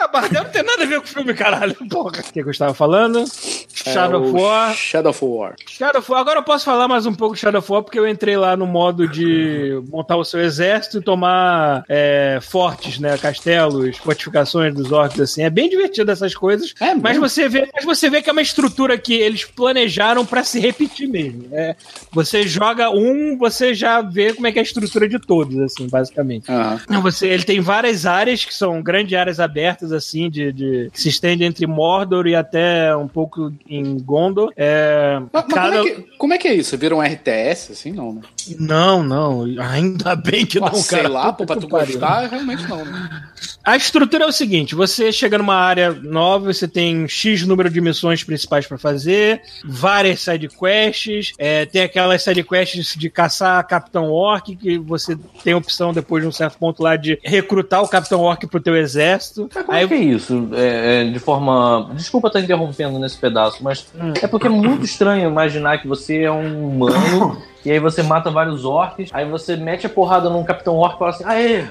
Ah, Bardel não tem nada a ver com o filme, caralho. Porra. O que, que eu estava falando? Shadow É, of o War. Shadow of War. Shadow of War. Agora eu posso falar mais um pouco de Shadow of War, porque eu entrei lá no modo de montar o seu exército e tomar é, fortes, né? Castelos, fortificações dos orcs, assim. É bem divertido essas coisas. É mas você vê, mas você vê que é uma estrutura que eles planejaram pra se repetir mesmo. É, você joga um, você já vê como é que é a estrutura de todos, assim, basicamente. Não, Você, ele tem várias áreas que são grandes áreas abertas, assim, de, de- que se estende entre Mordor e até um pouco em Gondor. É, Mas, mas como, é que, como é que é isso? Vira um RTS, assim? Não, né? Não, não. Ainda bem que não, Ah, sei cara. lá, Puta pô, pra tu gostar, realmente não. Né? A estrutura é o seguinte: você chega numa área nova, você tem X número de missões principais pra fazer, várias sidequests, é, tem aquelas sidequests de caçar Capitão Orc, que você tem a opção depois de um certo ponto lá de recrutar o Capitão Orc pro teu exército. Mas como Aí é que é isso? É, é, de forma. Desculpa estar interrompendo nesse pedaço, mas Hum. é porque é muito estranho imaginar que você é um humano e aí você mata vários orcs, aí você mete a porrada num capitão orc e fala assim: aê!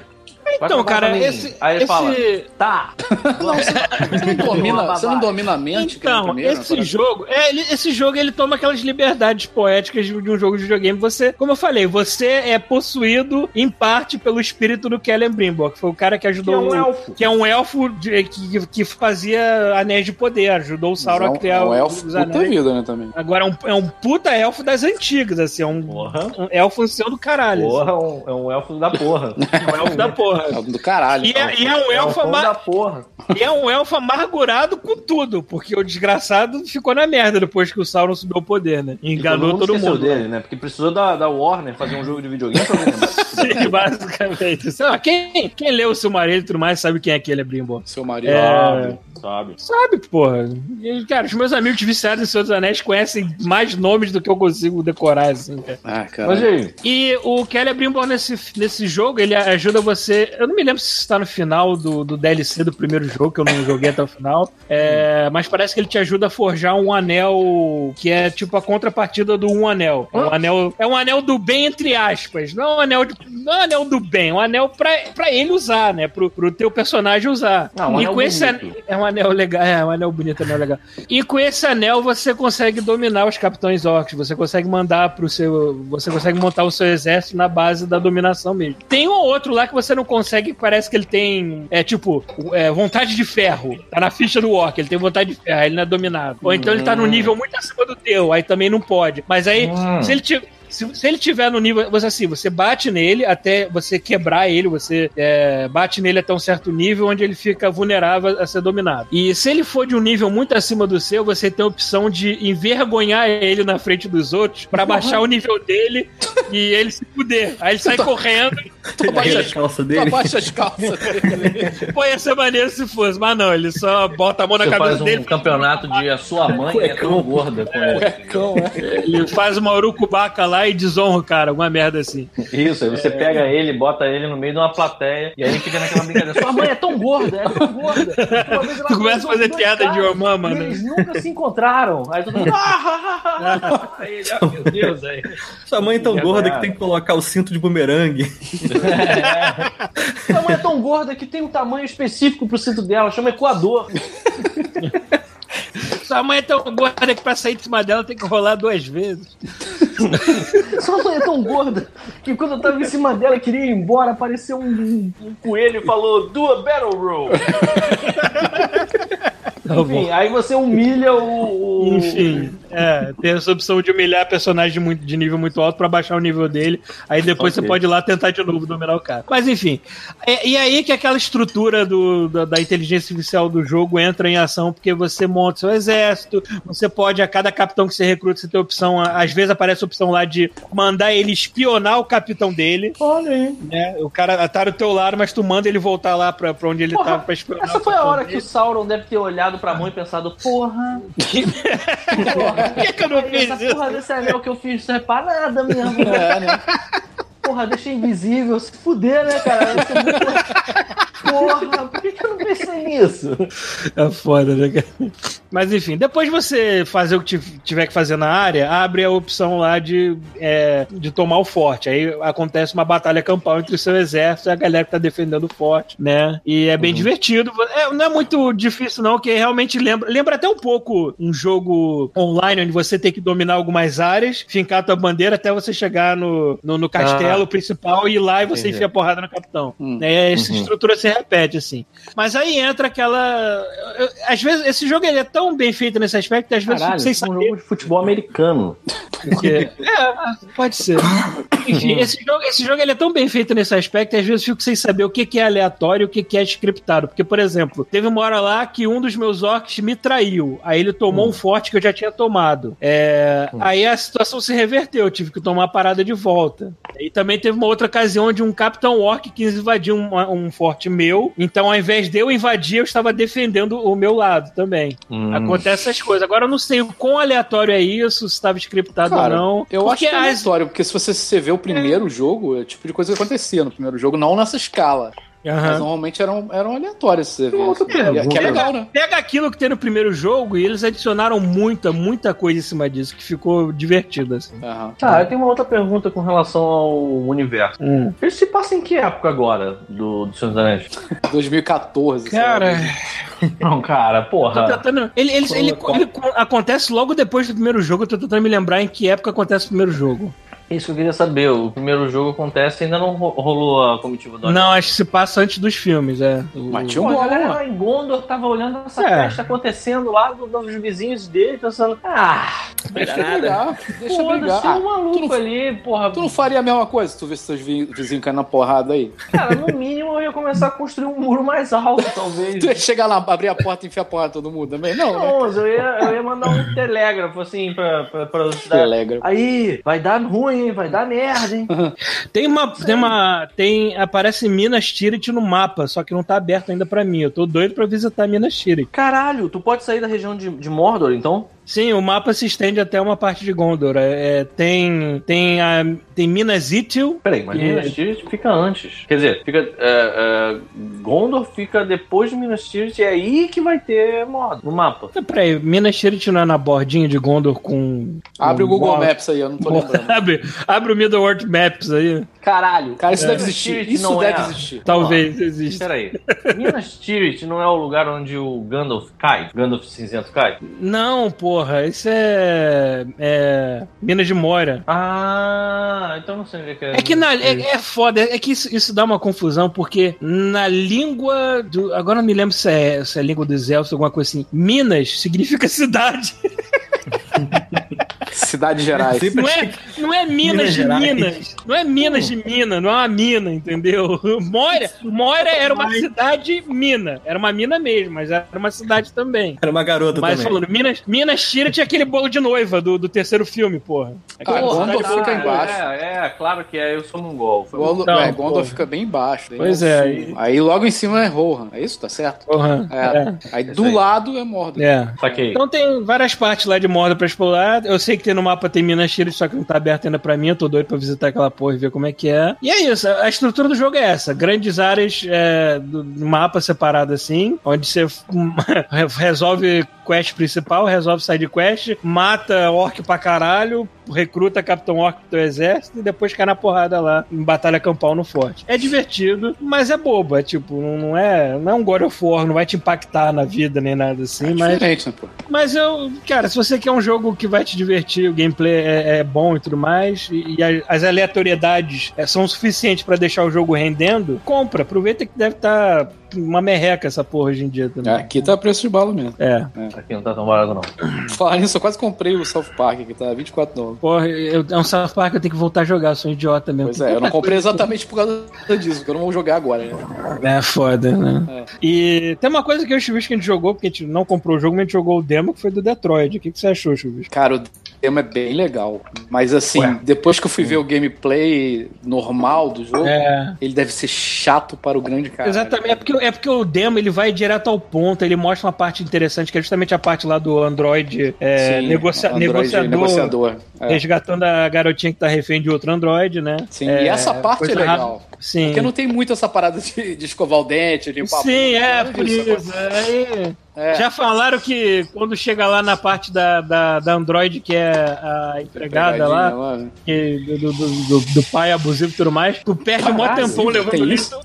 Então, cara, pra mim." esse. Aí ele esse... fala: tá! Você não domina, você não domina a mente? o Então, primeiro, esse né? jogo, é, ele- esse jogo ele toma aquelas liberdades poéticas de, de um jogo de videogame. Você, como eu falei, você é possuído em parte pelo espírito do Kellen Brimbo, que foi o cara que Que é ajudou um o- elfo. que é um elfo de- que, que fazia anéis de poder, ajudou o Sauron é a um- criar é um os elfo puta anéis. vida, né, também. Agora é um, é um puta elfo das antigas, assim, é um, Porra. um elfo ancião do caralho. Porra, é um, é um elfo da porra. assim, é um elfo da porra. É do caralho. E é, e é um É um elfo ama- da porra. e é um elfo amargurado com tudo, porque o desgraçado ficou na merda depois que o Sauron subiu ao poder, né? E enganou todo esqueceu mundo. dele, né? Porque precisou da, da Warner fazer um jogo de videogame pra. Sim, basicamente. Lá, quem, quem leu o Silmarillion e tudo mais sabe quem é aquele Brimbo. Seu marido. É, Sabe? sabe, porra. E, cara, os meus amigos viciados em Senhor dos Anéis conhecem mais nomes do que eu consigo decorar, assim, cara. Ah, cara. Mas e aí? E o Kelly Brimble nesse, nesse jogo, ele ajuda você. Eu não me lembro se está no final do, do DLC do primeiro jogo, que eu não joguei até o final. É, mas parece que ele te ajuda a forjar um anel que é tipo a contrapartida do um anel. É um anel, é um anel do bem, entre aspas. Não é um anel de não é um anel do bem, é um anel pra, pra ele usar, né? Pro, pro teu personagem usar. Não, um e anel com esse anel, é um anel legal, é um anel bonito, anel legal. E com esse anel você consegue dominar os capitães orcs, você consegue mandar pro seu, você consegue montar o seu exército na base da dominação mesmo. Tem um ou outro lá que você não consegue, que parece que ele tem, é tipo, é, vontade de ferro. Tá na ficha do orc, ele tem vontade de ferro, ele não é dominado. Ou então ele tá no nível muito acima do teu, aí também não pode. Mas aí, Hum. se ele tiver se, se ele tiver no nível. Você assim, você bate nele até você quebrar ele, você é, bate nele até um certo nível onde ele fica vulnerável a ser dominado. E se ele for de um nível muito acima do seu, você tem a opção de envergonhar ele na frente dos outros pra baixar o nível dele e ele se fuder. Aí ele sai correndo. Tira a calça Tu dele. abaixa as calças dele. Pô, ia ser maneiro se fosse, mas não, ele só bota a mão na Você cabeça faz um dele. campeonato de a sua mãe é tão gorda com ele. Cuecão, é. Ele faz uma urucubaca lá e desonra o cara, alguma merda assim. Isso, aí você pega ele, bota ele no meio de uma plateia e aí ele fica naquela brincadeira. Sua mãe é tão gorda, é tão gorda. Tu começa a fazer piada de Your Mama, né? Eles nunca se encontraram. Aí todo mundo. "Ah, aí ele, ah, meu Deus, aí. Sua mãe é tão gorda ganhar. que tem que colocar o cinto de bumerangue. Sua mãe é tão gorda que tem um tamanho específico pro cinto dela, chama Equador. Sua mãe é tão gorda que pra sair de cima dela tem que rolar duas vezes. Sua mãe é tão gorda que quando eu tava em cima dela e queria ir embora, apareceu um, um coelho e falou: Do a battle roll. Tá bom. Enfim, aí você humilha o. o- Enfim, é, tem essa opção de humilhar personagem de, muito- de nível muito alto pra baixar o nível dele. Aí depois Ok. você pode ir lá tentar de novo dominar o cara. Mas enfim, é- e aí que aquela estrutura do, da, da inteligência artificial do jogo entra em ação, porque você monta seu exército, você pode, a cada capitão que você recruta, você tem a opção, às vezes aparece a opção lá de mandar ele espionar o capitão dele. Olha aí. Né? O cara tá do teu lado, mas tu manda ele voltar lá pra, pra onde ele Porra, tava pra espionar. Essa foi a hora que dele. o Sauron deve ter olhado pra mão e pensado: Porra, Por que, que eu não fiz essa isso? porra desse anel que eu fiz não é pra nada mesmo. É, né? Porra, deixei invisível. Se fuder, né, cara? Porra, por que, eu não pensei nisso? É foda, né, cara? Mas enfim, depois de você fazer o que tiv- tiver que fazer na área, abre a opção lá de, é, de tomar o forte. Aí acontece uma batalha campal entre o seu exército e a galera que tá defendendo o forte, né? E é bem divertido. É, não é muito difícil, não, que realmente lembra. Lembra até um pouco um jogo online onde você tem que dominar algumas áreas, fincar a tua bandeira até você chegar no, no, no castelo principal e ir lá e você Entendi. enfia a porrada no capitão. Hum. Né? Essa estrutura se repete, assim. Mas aí entra aquela. Às vezes, esse jogo ele é tão bem feito nesse aspecto que às vezes Caralho, fico sem isso é um jogo de futebol americano. Porque... É, pode ser. Enfim, esse jogo, esse jogo ele é tão bem feito nesse aspecto que às vezes eu fico sem saber o que, que é aleatório e o que, que é scriptado. Porque, por exemplo, teve uma hora lá que um dos meus orcs me traiu. Aí ele tomou um forte que eu já tinha tomado. É, Aí a situação se reverteu, eu tive que tomar a parada de volta. E também teve uma outra ocasião onde um capitão orc quis invadir um, um forte meu. Então, ao invés de eu invadir, eu estava defendendo o meu lado também. Hum. Acontece essas coisas. Agora eu não sei o quão aleatório é isso, se estava scriptado Cara, ou não. Eu Porque acho que é as- aleatório, porque se você, você vê o primeiro jogo, é o tipo de coisa que acontecia no primeiro jogo, não nessa escala. Mas Aham. normalmente eram, eram aleatórios esses eventos. é- que é legal, né? Pega aquilo que tem no primeiro jogo e eles adicionaram muita, muita coisa em cima disso, que ficou divertido, assim. Aham. Tá, eu tenho uma outra pergunta com relação ao universo. Hum. Ele se passa em que época agora do, do Senhor dos Anéis? 2014. sei Cara. Não, cara, porra. tentando. Ele, ele, ele, Qual- ele acontece logo depois do primeiro jogo, eu tô tentando me lembrar em que época acontece o primeiro jogo. Isso que eu queria saber. O primeiro jogo acontece e ainda não ro- rolou a comitiva do Não, acho que se passa antes dos filmes, é. Mas tinha um Pô, a galera lá. lá em Gondor tava olhando essa É. festa acontecendo lá do- dos vizinhos dele, pensando, ah, Deixa brigar. Deixa foda-se, brigar. tem um Ah, maluco não, ali, porra. tu não faria a mesma coisa se tu visse seus vi- vizinhos caindo na porrada aí? Cara, no mínimo eu ia começar a construir um muro mais alto, talvez. Tu ia chegar lá, abrir a porta e enfiar a porrada em todo mundo também? Não, né? Não, mas eu ia, eu ia mandar um telégrafo, assim, pra, pra, pra Telegram. Aí, vai dar ruim, hein? Vai dar merda, hein? Tem uma. Tem uma. Tem. Aparece Minas Tirith no mapa, só que não tá aberto ainda pra mim. Eu tô doido pra visitar Minas Tirith. Caralho, tu pode sair da região de, de Mordor, então? Sim, o mapa se estende até uma parte de Gondor. É, é, tem. Tem a. Tem Minas Ithil. Peraí, mas E- Minas Tirith fica antes. Quer dizer, fica. é, é, Gondor fica depois de Minas Tirith e é aí que vai ter Mordor no mapa. Peraí, Minas Tirith não é na bordinha de Gondor com. Abre o com Google Mordor? Maps aí, eu não tô lembrando. abre, abre o Middle Earth Maps aí. Caralho. Cara, isso É. deve existir. Isso não deve é- existir. Talvez exista. Peraí. Minas Tirith não é o lugar onde o Gandalf cai? Gandalf cinzento cai? Não, porra, isso é. É. Minas de Moira. Ah, então não sei onde é que é. É que na, é, é foda, é que isso, isso dá uma confusão, porque na língua do. Agora eu não me lembro se é, se é língua dos elfos, alguma coisa assim. Minas significa cidade. Cidades Gerais. Não é, não é Minas, Minas de Gerais. Minas. Não é Minas de Minas, não é uma mina, entendeu? Moira, Moira era uma cidade mina. Era uma mina mesmo, mas era uma cidade também. Era uma garota Mas também. falando, Minas, Minas Tira tinha aquele bolo de noiva do, do terceiro filme, porra. Ah, Aquela Gondor cidade- fica embaixo. É, é, claro que é, eu sou mongol. Gondor, Não, é, Gondor fica bem embaixo. Pois é, e- Aí logo em cima é Rohan. É isso? Tá certo? Porra, É. Aí do aí. lado é Mordor. é. é. Saquei. Então tem várias partes lá de Mordor pra explorar. Eu sei que tem no mapa tem Minas Tirith, só que não tá aberto ainda pra mim. Eu tô doido pra visitar aquela porra e ver como é que é. E é isso, a estrutura do jogo é essa. Grandes áreas é, do mapa separado assim, onde você resolve quest principal, resolve side quest, mata orc pra caralho, recruta Capitão Orc do teu exército e depois cai na porrada lá em batalha campal no forte. É divertido, mas é bobo. É tipo, não é, não é um God of War, não vai te impactar na vida nem nada assim, É mas diferente, né, pô? mas eu, cara, se você quer um jogo que vai te divertir, o gameplay é, é bom e tudo mais, e, e a- as aleatoriedades é, são suficientes pra deixar o jogo rendendo, compra. Aproveita que deve estar uma merreca essa porra hoje em dia também. É, aqui tá preço de bala mesmo. É. Aqui não tá tão barato, não. Falar nisso, eu quase comprei o South Park, que tá 24 dólares. Porra, eu, é um South Park que eu tenho que voltar a jogar, eu sou um idiota mesmo. Pois é, eu não comprei exatamente por causa disso, porque eu não vou jogar agora. Né? É foda, né? É. E tem uma coisa que eu e o que a gente jogou, porque a gente não comprou o jogo, mas a gente jogou o demo, que foi do Detroit. O que, que você achou, Chuvisco? Cara, o tema é bem legal. Mas assim, Ué. depois que eu fui ver o gameplay normal do jogo, É. ele deve ser chato para o grande cara. Exatamente, é porque, é porque o demo ele vai direto ao ponto, ele mostra uma parte interessante, que é justamente a parte lá do Android é, Sim, negocia- Android negociador, negociador. É. resgatando a garotinha que tá refém de outro Android, né? Sim, É, e essa parte é legal. rápida. Sim. Porque não tem muito essa parada de, de escovar o dente, de limpar a Sim, bunda, é, por disso. isso. Aí, É. Já falaram que quando chega lá na parte da, da, da Android, que é a empregada lá, lá, né? que- do, do, do- do- pai abusivo e tudo mais, tu perde um maior tempão levando tem ele. isso?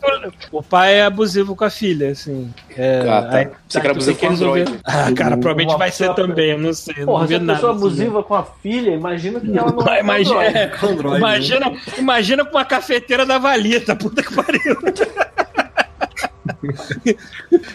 O pai é abusivo com a filha, assim. É, Ah, tá. aí- Você quer abusivo com resolver. Android. Ah, cara, provavelmente vai ser também, eu não sei. Porra, não se vi a nada. pessoa assim, abusiva com a filha, imagina que ela não Imagina, é, Android, imagina, imagina com uma cafeteira da Valita, puta que pariu.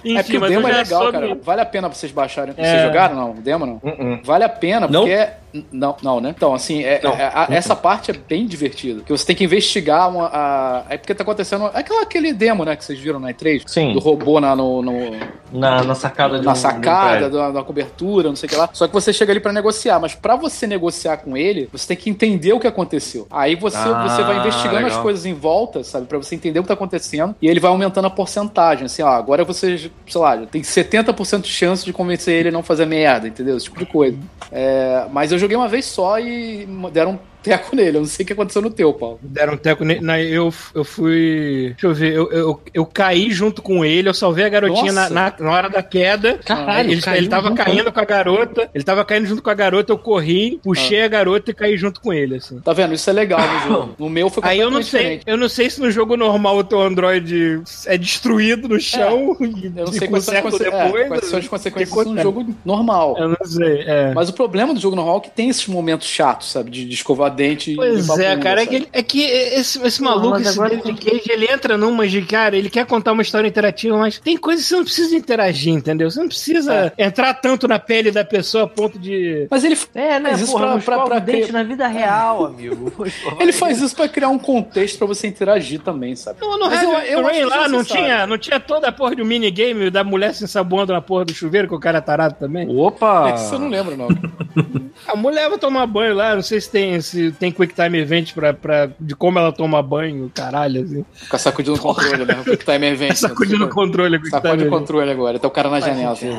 Enfim, É porque o demo é legal, soube- cara. Vale a pena vocês baixarem. É. Vocês jogaram, não? O demo, não? Uh-uh. Vale a pena, Não? porque é. Não, não, né? Então, assim, é, é- a- essa parte é bem divertida. Que você tem que investigar uma. A, é porque tá acontecendo. É aquela, aquele demo, né, que vocês viram na E3? Sim. Do robô na, no, no- Na, na sacada de na um sacada, da, da cobertura, não sei o que lá. Só que você chega ali pra negociar. Mas pra você negociar com ele, você tem que entender o que aconteceu. Aí você, Ah, você vai investigando as legal. coisas em volta, sabe? Pra você entender o que tá acontecendo. E ele vai aumentando a porcentagem. Assim, ó, agora você, sei lá, tem 70% de chance de convencer ele a não fazer merda, entendeu? Esse tipo de coisa. É, mas eu joguei uma vez só e deram teco nele. Eu não sei o que aconteceu no teu, Paulo. Deram um teco ne- na, eu, eu fui. Deixa eu ver, eu, eu, eu caí junto com ele, eu salvei a garotinha na, na, na hora da queda. Caralho, ele, ele tava junto. caindo com a garota, ele tava caindo junto com a garota, eu corri, puxei a garota e caí junto com ele, assim. Tá vendo? Isso é legal no jogo. No meu foi Aí eu não sei, diferente. eu não sei se no jogo normal o teu Android é destruído no chão e Eu não sei quais são, as é, depois. quais são as consequências que no jogo normal. Eu não sei, é. Mas o problema do jogo normal é que tem esses momentos chatos, sabe? De, de escovar dente e Pois é, cara, é que, é que esse, esse maluco, mas esse David Cage, ele entra numa de, cara, ele quer contar uma história interativa, mas tem coisas que você não precisa interagir, entendeu? Você não precisa entrar tanto na pele da pessoa a ponto de... Mas ele, É, né? Isso Porra, pra- não pra- pra o dente crer. na vida real, amigo. ele faz isso pra criar um contexto pra você interagir também, sabe? No, no Mas eu- eu Rain lá não tinha, não tinha toda a porra de um minigame da mulher se ensaboando na porra do chuveiro, que o cara é tarado também? Opa! Isso eu não lembro, não. A mulher vai tomar banho lá, não sei se tem, se tem Quick Time Event pra, pra, de como ela toma banho, caralho, assim. Ficar sacudindo o controle, né? O Quick Time Event. Sacudindo o controle. Quick Sacode Time o controle agora. Tá o cara na janela. assim.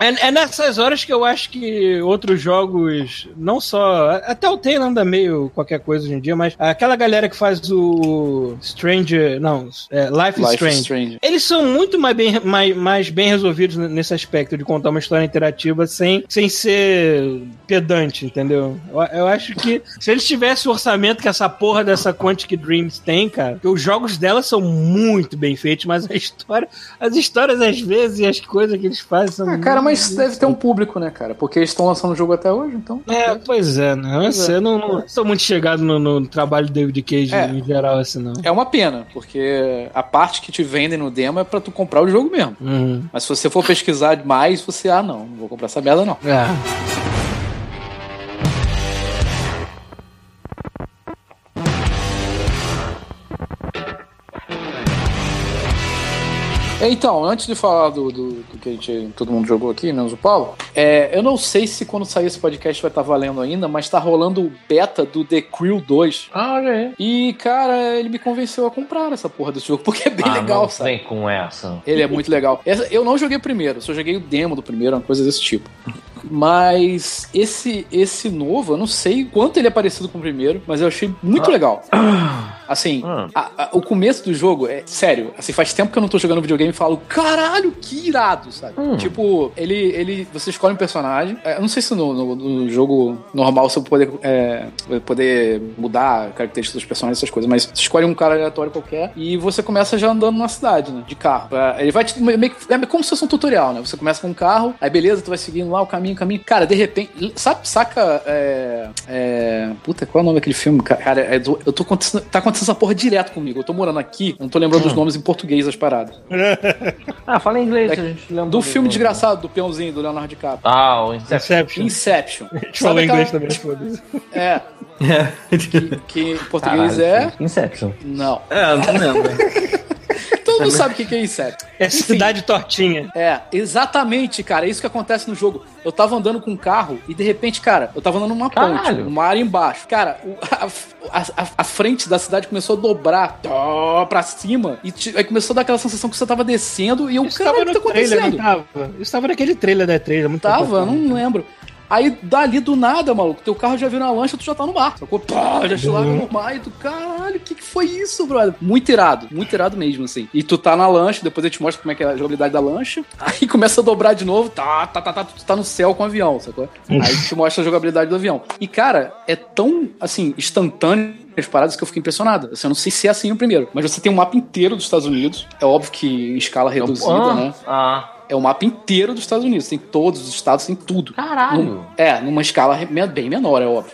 É, é nessas horas que eu acho que outros jogos, não só. Até o Taylor anda meio qualquer coisa hoje em dia, mas aquela galera que faz o Stranger. Não, é, Life, is Life Strange. is Strange. Eles são muito mais bem, mais, mais bem resolvidos nesse aspecto de contar uma história interativa sem, sem ser pedante, entendeu? Eu, eu acho que se eles tivessem o orçamento que essa porra dessa Quantic Dreams tem, cara, que os jogos dela são muito bem feitos, mas a história, as histórias às vezes e as coisas que eles fazem são. Ah, cara, mas muito- deve ter um público, né, cara? Porque eles estão lançando o jogo até hoje, então. É, pois é, né? Eu, Pois sei, é. eu não, não sou muito chegado no, no trabalho do David Cage É. em geral, assim, não. É uma pena, porque a parte que te vendem no demo é pra tu comprar o jogo mesmo. Uhum. Mas se você for pesquisar mais, você, ah, não, não vou comprar essa merda, não. É. Então, antes de falar do, do, do que a gente, todo mundo jogou aqui, menos o Paulo, é, eu não sei se quando sair esse podcast vai estar valendo ainda, mas tá rolando o beta do The Crew 2. Ah, olha aí. E, cara, ele me convenceu a comprar essa porra desse jogo, porque é bem ah, legal, não sabe? Vem com essa. Ele é muito legal. Essa- Eu não joguei o primeiro, só joguei o demo do primeiro, uma coisa desse tipo. Mas esse esse novo, eu não sei quanto ele é parecido com o primeiro, mas eu achei muito legal. Assim, Ah. a- a- o começo do jogo é sério. Assim, faz tempo que eu não tô jogando videogame e falo, caralho, que irado, sabe? Hum. Tipo, ele, ele. Você escolhe um personagem. é, Eu não sei se no, no- no jogo normal você poder, é, poder mudar características dos personagens, essas coisas, mas você escolhe um cara aleatório qualquer e você começa já andando na cidade, né? De carro. É, Ele vai te. Meio é como se fosse um tutorial, né? Você começa com um carro, aí beleza, tu vai seguindo lá o caminho, caminho. Cara, de repente. Sabe, saca. É, é, puta, qual é o nome daquele filme? Cara, é do- eu tô acontecendo. Tá acontecendo essa porra direto comigo. Eu tô morando aqui, eu não tô lembrando dos nomes em português das paradas. Ah, fala em inglês, É a gente lembra. Do filme desgraçado do peãozinho do Leonardo DiCaprio. Ah, o Inception. Inception. Inception. A gente falou Sabe inglês também, foda-se. É, É, que em português Caralho, é. Inception. Não. é não lembro. Todo mundo sabe o que que é Inception. É cidade tortinha. É, exatamente, cara. É isso que acontece no jogo. Eu tava andando com um carro e de repente, cara, eu tava andando numa ponte, Caralho. numa área embaixo. Cara, a, a- a- frente da cidade começou a dobrar tó, pra cima e aí começou a dar aquela sensação que você tava descendo e eu, Isso tava o que tá trailer, não acontecendo? tava? Isso tava naquele trailer da trailer, muito Tava, não lembro. Aí, dali do nada, maluco, teu carro já virou uma lancha, tu já tá no mar. Sacou? Pá, já chegou no mar e tu, caralho, o que, que foi isso, brother? Muito irado, muito irado mesmo, assim. E tu tá na lancha, depois eu te mostro como é que é a jogabilidade da lancha. Aí começa a dobrar de novo, tá, tá, tá, tá, tu tá no céu com o avião, sacou? Aí te mostra a jogabilidade do avião. E, cara, é tão, assim, instantâneo as paradas que eu fiquei impressionado. Assim, eu não sei se é assim o primeiro, mas você tem um mapa inteiro dos Estados Unidos. É óbvio que em escala reduzida, ah, né? ah, É o mapa inteiro dos Estados Unidos. Tem todos os estados, tem tudo. caralho. Num- é, numa escala bem menor, é óbvio.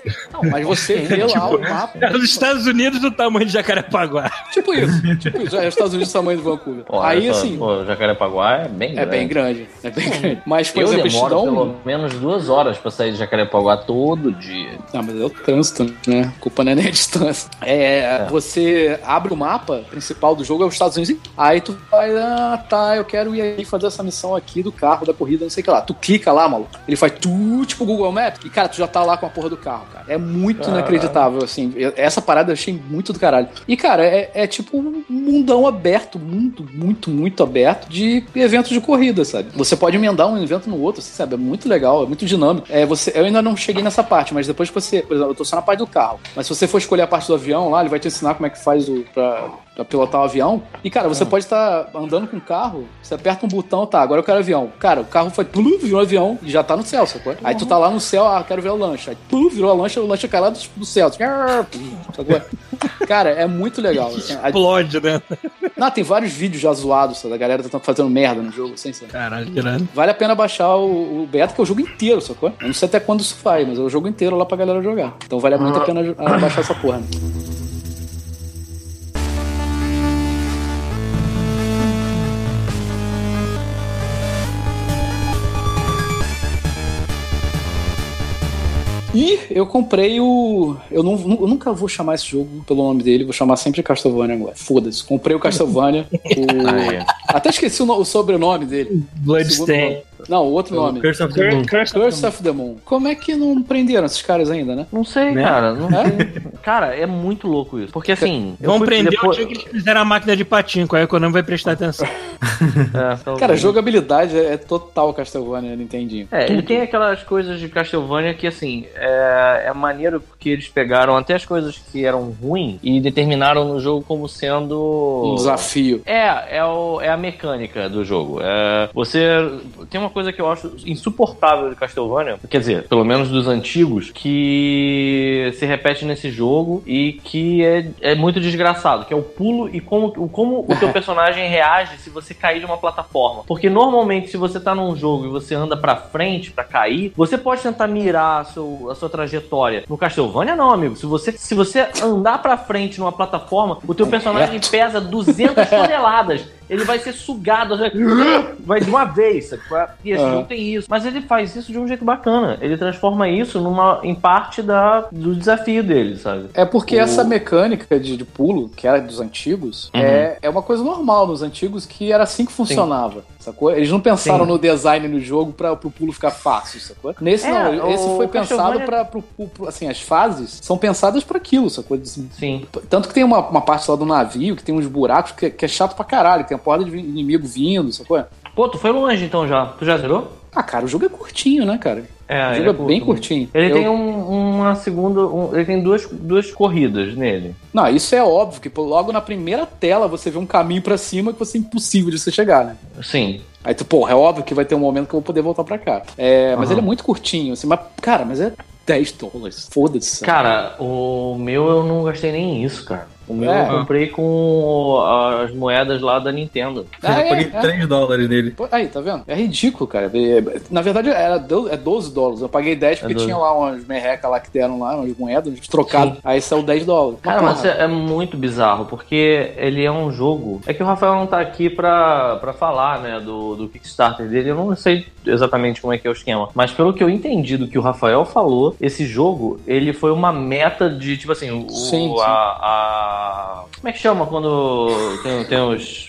Mas você vê lá o mapa. É os Estados Unidos do tamanho de Jacarepaguá. Tipo isso. Tipo isso. É os Estados Unidos do tamanho do Vancouver. Pô, Aí, essa- assim, Pô, Jacarepaguá é bem é grande. bem grande. É bem grande. Mas, por Eu exemplo, demoro pelo menos duas horas pra sair de Jacarepaguá todo dia. Ah, mas é o trânsito, né? A culpa não é nem a distância. É, você abre o mapa principal do jogo, é os Estados Unidos. Aí tu vai, ah, tá, eu quero ir aí fazer essa missão aqui do carro, da corrida, não sei o que lá. Tu clica lá, maluco. Ele faz tu, tipo Google Maps, e cara, tu já tá lá com a porra do carro, cara. É muito inacreditável, assim. Essa parada eu achei muito do caralho. E, cara, é, é tipo um mundão aberto, mundo muito, muito aberto de eventos de corrida, sabe? Você pode emendar um evento no outro, assim, sabe? É muito legal, é muito dinâmico. É, você, eu ainda não cheguei nessa parte, mas depois que você, por exemplo, eu tô só na parte do carro. Mas se você for escolher a parte do avião lá, ele vai te ensinar como é que faz o. Pra, pra pilotar o avião. E, cara, você pode estar andando com o carro, você aperta um botão, tá, agora eu quero avião. Cara, o carro foi, plum, virou um avião e já tá no céu, sacou? Aí tu tá lá no céu, ah, quero ver o lanche. Aí, plum, virou a lancha, o lanche cai lá do, do céu. Sacou? Cara, é muito legal. Assim, a- Explode, né? não, tem vários vídeos já zoados, sabe, da galera tentando fazendo merda no jogo, sem ser. Caralho, tirando. Vale a pena baixar o, o beta, que é o jogo inteiro, sacou? Eu não sei até quando isso faz, mas é o jogo inteiro lá pra galera jogar. Então vale muito a pena ah, baixar essa porra. Né? E eu comprei o. Eu, não, eu nunca vou chamar esse jogo pelo nome dele, vou chamar sempre Castlevania agora. Foda-se. Comprei o Castlevania. o- Aí. Até esqueci o, no- o sobrenome dele. Bloodstain. Não, o outro nome. Curse of the Moon. Curse of Curse of the Moon. Como é que não prenderam esses caras ainda, né? Não sei, Né? cara. Não É? Cara, é muito louco isso. Porque assim. Vão prender depois- o dia que eles fizeram a máquina de patinco, aí a Konami vai prestar atenção. É. Cara, jogabilidade é, é total Castlevania Nintendinho. É, ele tem aquelas coisas de Castlevania que, assim, é, é maneiro porque eles pegaram até as coisas que eram ruins e determinaram no jogo como sendo. Um desafio. É, é, o- é a mecânica do jogo. É, você tem uma coisa que eu acho insuportável de Castlevania, quer dizer, pelo menos dos antigos, que se repete nesse jogo e que é, é muito desgraçado, que é o pulo e como, o- como o teu personagem reage se você cair de uma plataforma. Porque normalmente se você tá num jogo e você anda pra frente pra cair, você pode tentar mirar a, seu- a sua trajetória. No Castlevania não, amigo. Se você, se você andar pra frente numa plataforma, o teu personagem pesa 200 toneladas. Ele vai ser sugado, vai de uma vez, sabe? E esse Ah. jogo tem isso. Mas ele faz isso de um jeito bacana. Ele transforma isso numa, em parte da, do desafio dele, sabe? É porque O- essa mecânica de, de pulo, que era dos antigos, Uhum. é, é uma coisa normal nos antigos que era assim que funcionava, sacou? Eles não pensaram Sim. no design no jogo pra, pro pulo ficar fácil, sacou? Nesse É, não, esse o foi pensado pra, pro, pro- assim, as fases são pensadas pra aquilo, sacou? Assim, Sim. Tanto que tem uma, uma parte lá do navio que tem uns buracos que, que é chato pra caralho, que tem a porta de inimigo vindo, sacou? Pô, tu foi longe então já. Tu já zerou? Ah, cara, o jogo é curtinho, né, cara? É, o jogo é, curto, bem curtinho. Ele Eu- tem um- uma segunda. um- ele tem duas, duas corridas nele. Não, isso é óbvio, que pô, logo na primeira tela você vê um caminho pra cima que vai ser impossível de você chegar, né? Sim. Aí tu, porra, é óbvio que vai ter um momento que eu vou poder voltar pra cá. É, mas Aham. ele é muito curtinho, assim, mas, cara, mas é 10 dólares. Foda-se. Cara, o meu eu não gastei nem isso, cara. O meu É. eu comprei com as moedas lá da Nintendo. Ah, eu paguei é, é. 3 dólares nele. Pô, Aí, tá vendo? É ridículo, cara. É- Na verdade, era do- é 12 dólares. Eu paguei 10 porque 12. tinha lá umas merreca lá que deram lá, umas moedas, uns trocados. Sim. Aí saiu 10 dólares. Cara, Mas, é, é muito bizarro, porque ele é um jogo. É que o Rafael não tá aqui pra, pra falar, né, do, do Kickstarter dele. Eu não sei exatamente como é que é o esquema. Mas pelo que eu entendi do que o Rafael falou, esse jogo, ele foi uma meta de, tipo assim, o, Sim, sim. A, a- Como é que chama quando tem, tem os.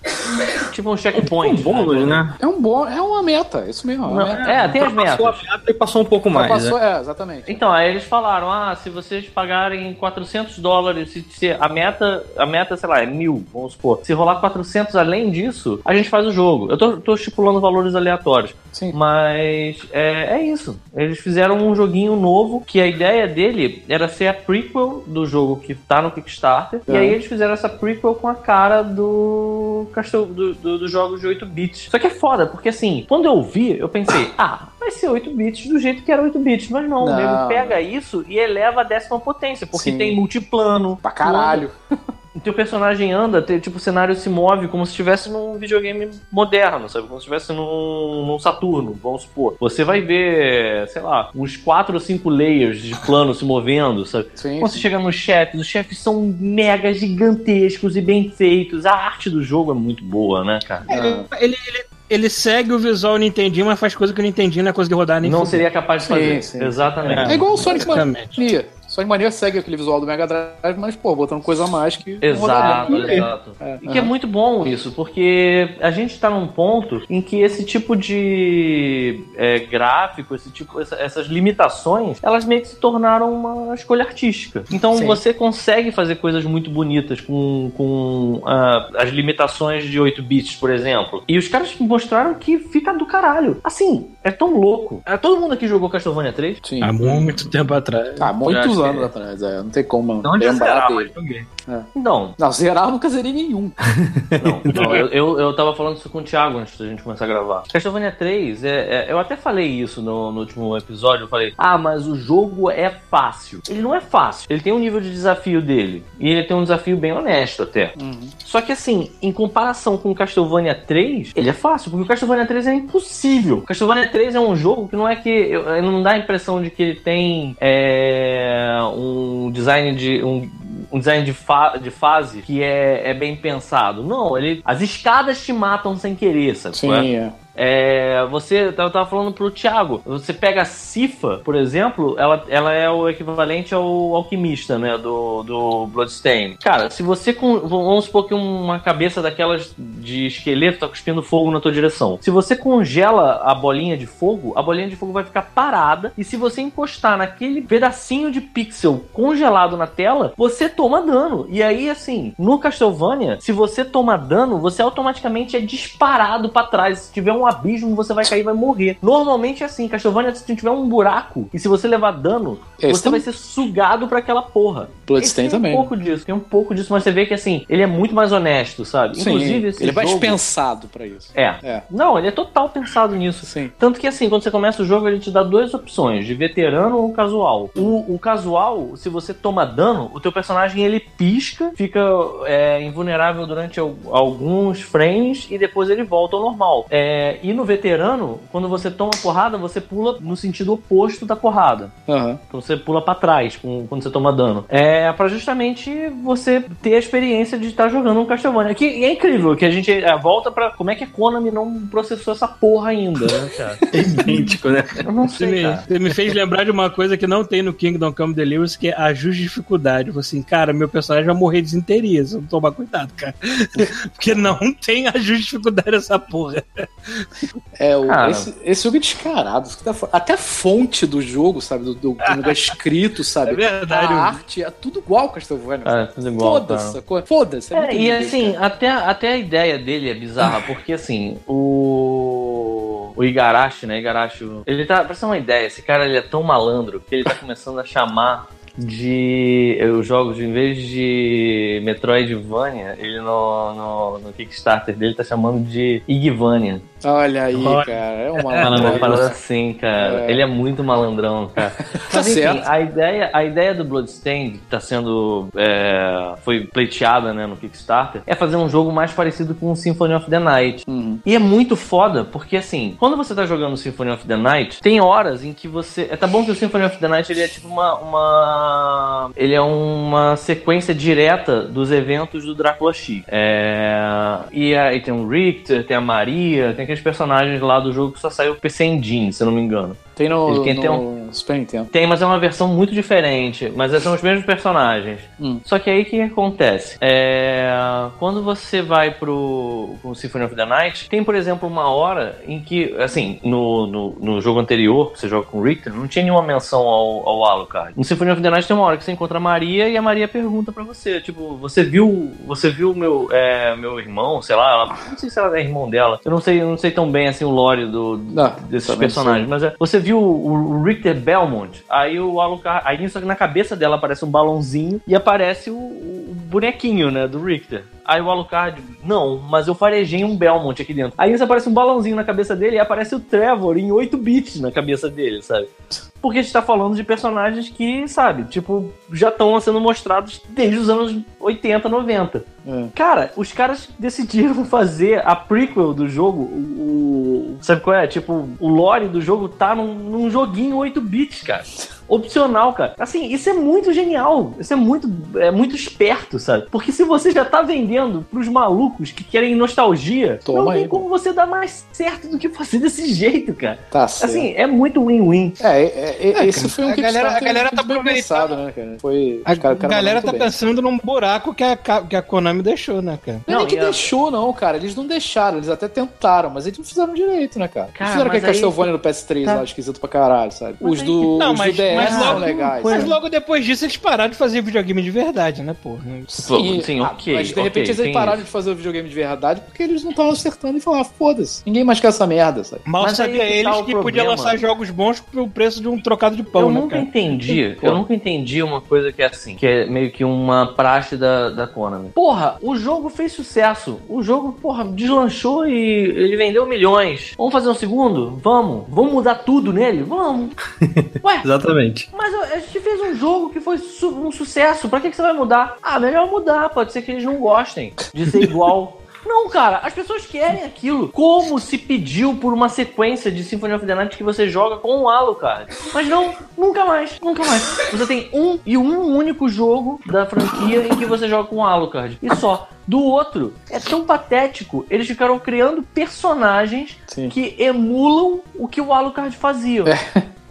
Tipo um checkpoint. Um bônus, né? É um bom, é uma meta, isso mesmo. É, Não, meta. é, tem as Passou a metas. meta e passou um pouco mais. passou, né? é, exatamente. Então, aí eles falaram, ah, se vocês pagarem 400 dólares, se, se a meta, a meta, sei lá, é mil, vamos supor. Se rolar 400 além disso, a gente faz o jogo. Eu tô, tô estipulando valores aleatórios. Sim. Mas é, é isso. Eles fizeram um joguinho novo que a ideia dele era ser a prequel do jogo que tá no Kickstarter. E É. aí eles fizeram essa prequel com a cara do Castel, do, do- dos jogos de 8 bits. Só que é foda, porque assim, quando eu vi, eu pensei, ah, vai ser 8 bits do jeito que era 8 bits. Mas não, o Não. nego pega isso e eleva a décima potência, porque Sim. tem multiplano. Pra caralho. O teu personagem anda, te- tipo, o cenário se move como se estivesse num videogame moderno, sabe? Como se estivesse num, num Saturno, vamos supor. Você vai ver, sei lá, uns 4 ou 5 layers de plano se movendo, sabe? Sim, Quando você sim. chega nos chefes, os chefes são mega gigantescos e bem feitos. A arte do jogo é muito boa, né, cara? Ah, Ele, ele, ele segue o visual Nintendinho, mas faz coisa que o Nintendinho não é conseguir rodar nem Não seria capaz de fazer. sim. Exatamente. É igual o Sonic. Mania. Sonic Mania segue aquele visual do Mega Drive, mas, pô, botando coisa a mais que. Exato, exato. É, E que é muito bom isso, porque a gente tá num ponto em que esse tipo de é, gráfico, esse tipo, essa- essas limitações, elas meio que se tornaram uma escolha artística. Então Sim. você consegue fazer coisas muito bonitas com, com ah, as limitações de 8 bits, por exemplo. E os caras mostraram que fica do caralho. Assim, é tão louco. É, todo mundo aqui jogou Castlevania 3? Sim. Há muito tempo atrás. Há muitos anos que- atrás, é. Não tem como Não lembrar zerar, dele. joguei. Não, Não, zerar eu nunca zerei nenhum. Não, não, eu, eu, eu tava falando isso com o Thiago antes da gente começar a gravar. Castlevania 3, é, é- eu até falei isso no, no último episódio. Eu falei, ah, mas o jogo é fácil. Ele não é fácil. Ele tem um nível de desafio dele. E ele tem um desafio bem honesto até. Só que assim, em comparação com o Castlevania 3, ele é fácil, porque o Castlevania 3 é impossível. O Castlevania 3 é um jogo que não é que. eu- Não dá a impressão de que ele tem é, um design de. Um, um design de, fa- de fase que é, é bem pensado. Não, ele. As escadas te matam sem querer, sabe? é? Sim, é. É, você, eu tava falando pro Thiago, você pega a Cifa, por exemplo, ela, ela é o equivalente ao alquimista, né, do, do Bloodstain. Cara, se você, com, vamos supor que uma cabeça daquelas de esqueleto tá cuspindo fogo na tua direção. Se você congela a bolinha de fogo, a bolinha de fogo vai ficar parada e se você encostar naquele pedacinho de pixel congelado na tela, você toma dano. E aí, assim, no Castlevania, se você toma dano, você automaticamente é disparado pra trás. Se tiver um abismo, você vai cair e vai morrer. Normalmente é assim, Castlevania, se tiver um buraco e se você levar dano, Esse você vai ser sugado pra aquela porra. Bloodstained Esse tem também. um pouco disso, tem um pouco disso, mas você vê que assim, ele é muito mais honesto, sabe? Sim, Inclusive, esse ele é mais pensado pra isso. É. É. Não, ele é total pensado nisso. Sim. Tanto que assim, quando você começa o jogo, ele te dá duas opções, de veterano ou casual. O, o casual, se você toma dano, o teu personagem ele pisca, fica é, invulnerável durante al- alguns frames e depois ele volta ao normal. É, e no veterano, quando você toma porrada, você pula no sentido oposto da porrada. Aham. Então você pula pra trás com- quando você toma dano. É pra justamente você ter a experiência de estar jogando um Castlevania. Que e é incrível que a gente é, volta pra. Como é que a Konami não processou essa porra ainda, né, cara? É idêntico, né? Eu não Você sei, me, você me fez lembrar de uma coisa que não tem no Kingdom Come Deliverance, que é ajuste de dificuldade. Eu falei assim, cara, meu personagem vai morrer de desinteria, se eu não tomar cuidado, cara. Porque não tem ajuste de dificuldade nessa porra. É, o, Cara. esse, esse jogo é descarado. Até a fonte do jogo, sabe? Do, do, como é escrito, sabe? É verdade. A arte é tudo igual Castlevania. É, tudo igual. Foda-se, sacou? Foda-se. é É, e assim, cara. até, até a ideia dele é bizarra, porque assim, o. O Igarashi, né? Igarashi. Ele tá. Pra ter uma ideia, esse cara ele é tão malandro que ele tá começando a chamar de. Os jogos, em vez de Metroidvania, ele no, no, no Kickstarter dele tá chamando de Igvania. Olha aí, Olha. cara. É parada maluca. assim, cara. É. Ele é muito malandrão, cara. Mas enfim, certo. a ideia, a ideia do Bloodstained que tá sendo. é, foi pleiteada né, no Kickstarter é fazer um jogo mais parecido com o Symphony of the Night. Uhum. E é muito foda, porque assim, quando você tá jogando Symphony of the Night, tem horas em que você. É tá bom que o Symphony of the Night ele é tipo uma. uma- ele é uma sequência direta dos eventos do Drácula X. É, e aí tem o Richter, tem a Maria, tem aqueles personagens lá do jogo que só saiu PC Engine, se não me engano. Tem no, Ele quer ter no Super Nintendo. Tem, mas é uma versão muito diferente. Mas são os mesmos personagens. Hum. Só que aí o que acontece? É, quando você vai pro, pro Symphony of the Night, tem, por exemplo, uma hora em que, assim, no, no, no jogo anterior, que você joga com o Richter, não tinha nenhuma menção ao, ao Alucard. No Symphony of the Night tem uma hora que você encontra a Maria e a Maria pergunta pra você, tipo, você viu você viu meu, é, meu irmão, sei lá, ela- não sei se ela é irmão dela, eu não sei, eu não sei tão bem assim o lore do, Não, desses personagens, mas é, você viu o, Richter Belmont, aí o Alucard, aí nisso na cabeça dela aparece um balãozinho e aparece o, o bonequinho, né, do Richter. Aí o Alucard, não, mas eu farejei um Belmont aqui dentro. Aí nisso aparece um balãozinho na cabeça dele e aparece o Trevor em 8 bits na cabeça dele, sabe? Porque a gente tá falando de personagens que, sabe, tipo, já estão sendo mostrados desde os anos 80, 90. É. Cara, os caras decidiram fazer a prequel do jogo, o, o- sabe qual é? Tipo, o lore do jogo tá num, num joguinho 8 bits, cara. Opcional, cara. Assim, isso é muito genial. Isso é muito, é muito esperto, sabe? Porque se você já tá vendendo pros malucos que querem nostalgia, Toma não tem aí, como você dar mais certo do que fazer desse jeito, cara. Tá certo. Assim, é muito win-win. é, é, é, É, esse cara, foi um a galera- a galera tá muito bem pensado, né, cara? Foi, A cara galera tá bem. pensando num buraco que a, que a Konami deixou, né, cara? Não, é Não, que e a- deixou, não, cara. Eles não deixaram, eles até tentaram, mas eles não fizeram direito, né, cara? Cara, fizeram mas aquele aí- Castlevania no PS3 Tá. lá, esquisito pra caralho, sabe? Mas Os do, que- Não, os mas- do DS mas são logo- legais. Mas né? logo depois disso eles pararam de fazer videogame de verdade, né, porra? Sim, Sim, ah, ok, Mas de ok, repente eles pararam isso. de fazer o videogame de verdade porque eles não estavam acertando e falaram, ah, foda-se, ninguém mais quer essa merda, sabe? Mal Mas aí sabia eles tá o que podia problema. lançar jogos bons pelo preço de um trocado de pão, eu né, nunca cara? entendi, Pô. eu nunca entendi uma coisa que é assim, que é meio que uma praxe da, da Konami. Porra, o jogo fez sucesso. O jogo, porra, deslanchou e ele vendeu milhões. Vamos fazer um segundo? Vamos. Vamos mudar tudo nele? Vamos. Ué, Exatamente. Mas a gente fez um jogo que foi su- um sucesso. Pra que, que você vai mudar? Ah, melhor mudar. Pode ser que eles não gostem de ser igual. Não, cara, as pessoas querem aquilo. Como se pediu por uma sequência de Symphony of the Night que você joga com o Alucard. Mas não, nunca mais, nunca mais. Você tem um e um único jogo da franquia em que você joga com o Alucard. E só. Do outro, é tão patético. Eles ficaram criando personagens Sim. que emulam o que o Alucard fazia.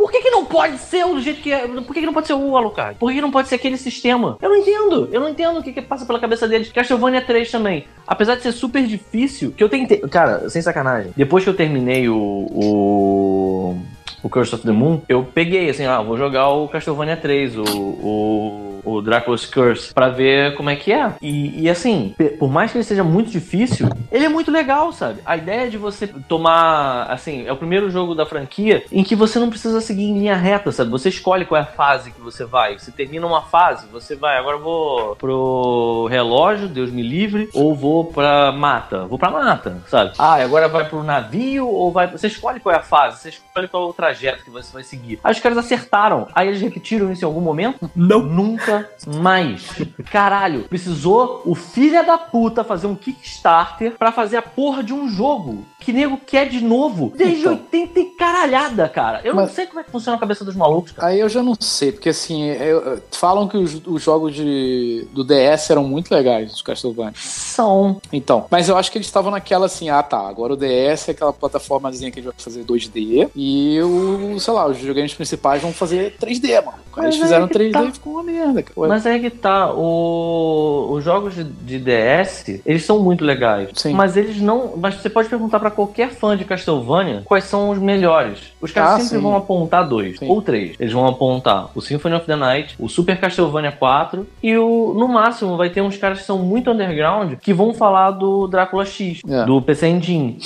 Por que, que não pode ser do jeito que é? Por que, que não pode ser o Alucard? Por que, que não pode ser aquele sistema? Eu não entendo. Eu não entendo o que, que passa pela cabeça deles. Castlevania 3 também. Apesar de ser super difícil, que eu tentei. Cara, sem sacanagem. Depois que eu terminei o. o... O Curse of the Moon, eu peguei assim, ah, vou jogar o Castlevania 3, o, o, o Dracula's Curse, pra ver como é que é. E, e assim, por mais que ele seja muito difícil, ele é muito legal, sabe? A ideia de você tomar, assim, é o primeiro jogo da franquia em que você não precisa seguir em linha reta, sabe? Você escolhe qual é a fase que você vai. Você termina uma fase, você vai, agora eu vou pro relógio, Deus me livre, ou vou pra mata. Vou pra mata, sabe? Ah, agora vai pro navio ou vai. Você escolhe qual é a fase, você escolhe qual é o trajeto que você vai seguir. Aí os caras acertaram. Aí eles repetiram isso em algum momento? Não. Nunca mais. Caralho, precisou o filho da puta fazer um Kickstarter pra fazer a porra de um jogo que nego quer de novo desde Então. 80 e caralhada, cara. Eu não sei como é que funciona a cabeça dos malucos, cara. Aí eu já não sei, porque assim, eu- falam que os, os jogos de, do DS eram muito legais, os Castlevania. São. Então, mas eu acho que eles estavam naquela assim, ah tá, agora o DS é aquela plataformazinha que a gente vai fazer 2D e o, sei lá, os videogames principais vão fazer 3D, mano. Aí eles fizeram que 3D tá. e ficou uma merda, cara. Mas é que tá, o- os jogos de, de DS, eles são muito legais. Sim. Mas eles não. Mas você pode perguntar pra qualquer fã de Castlevania quais são os melhores. Os caras Ah, sempre sim. vão apontar dois Sim. ou três. Eles vão apontar o Symphony of the Night, o Super Castlevania 4 e o. No máximo, vai ter uns caras que são muito underground que vão falar do Drácula X, É. do PC Engine.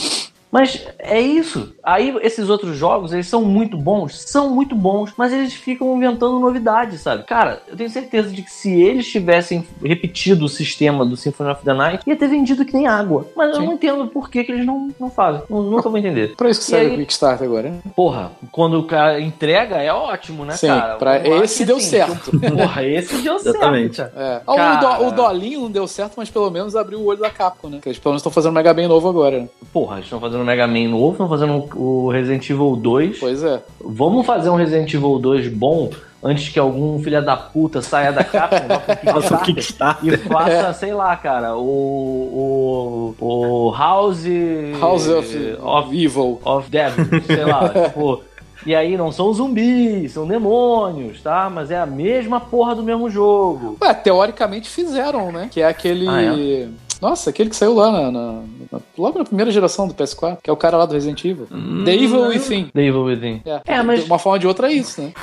Mas é isso. Aí esses outros jogos, eles são muito bons, são muito bons, mas eles ficam inventando novidades, sabe? Cara, eu tenho certeza de que se eles tivessem repetido o sistema do Symphony of the Night, ia ter vendido que nem água. Mas eu Sim. não entendo por que, que eles não, não fazem. Eu nunca vou entender. Pra isso que E aí- o Kickstarter agora, né? Porra, quando o cara entrega, é ótimo, né, Sim, cara? pra- Eu esse deu assim, certo. que- Porra, esse deu certo, Exatamente. cara. É. Ah, Cara. O, do, o Dolinho não deu certo, mas pelo menos abriu o olho da Capcom, né? Que eles pelo menos estão fazendo um Mega Man novo agora. né? Porra, eles estão fazendo o Mega Man novo, estão fazendo o Resident Evil 2. Pois é. Vamos fazer um Resident Evil 2 bom antes que algum filho da puta saia da Capcom Faça o Kickstarter e faça, sei lá, cara, o, o, o House... House of, of, Evil. of Devil, sei lá, tipo... E aí não são zumbis, são demônios, tá? Mas é a mesma porra do mesmo jogo. Ué, teoricamente fizeram, né? Que é aquele. Ah, Nossa, aquele que saiu lá na, na- na- logo na primeira geração do PS4, que é o cara lá do Resident Evil. Hum, The Evil Within. The Evil Within. É, É, mas- de uma forma ou de outra é isso, né?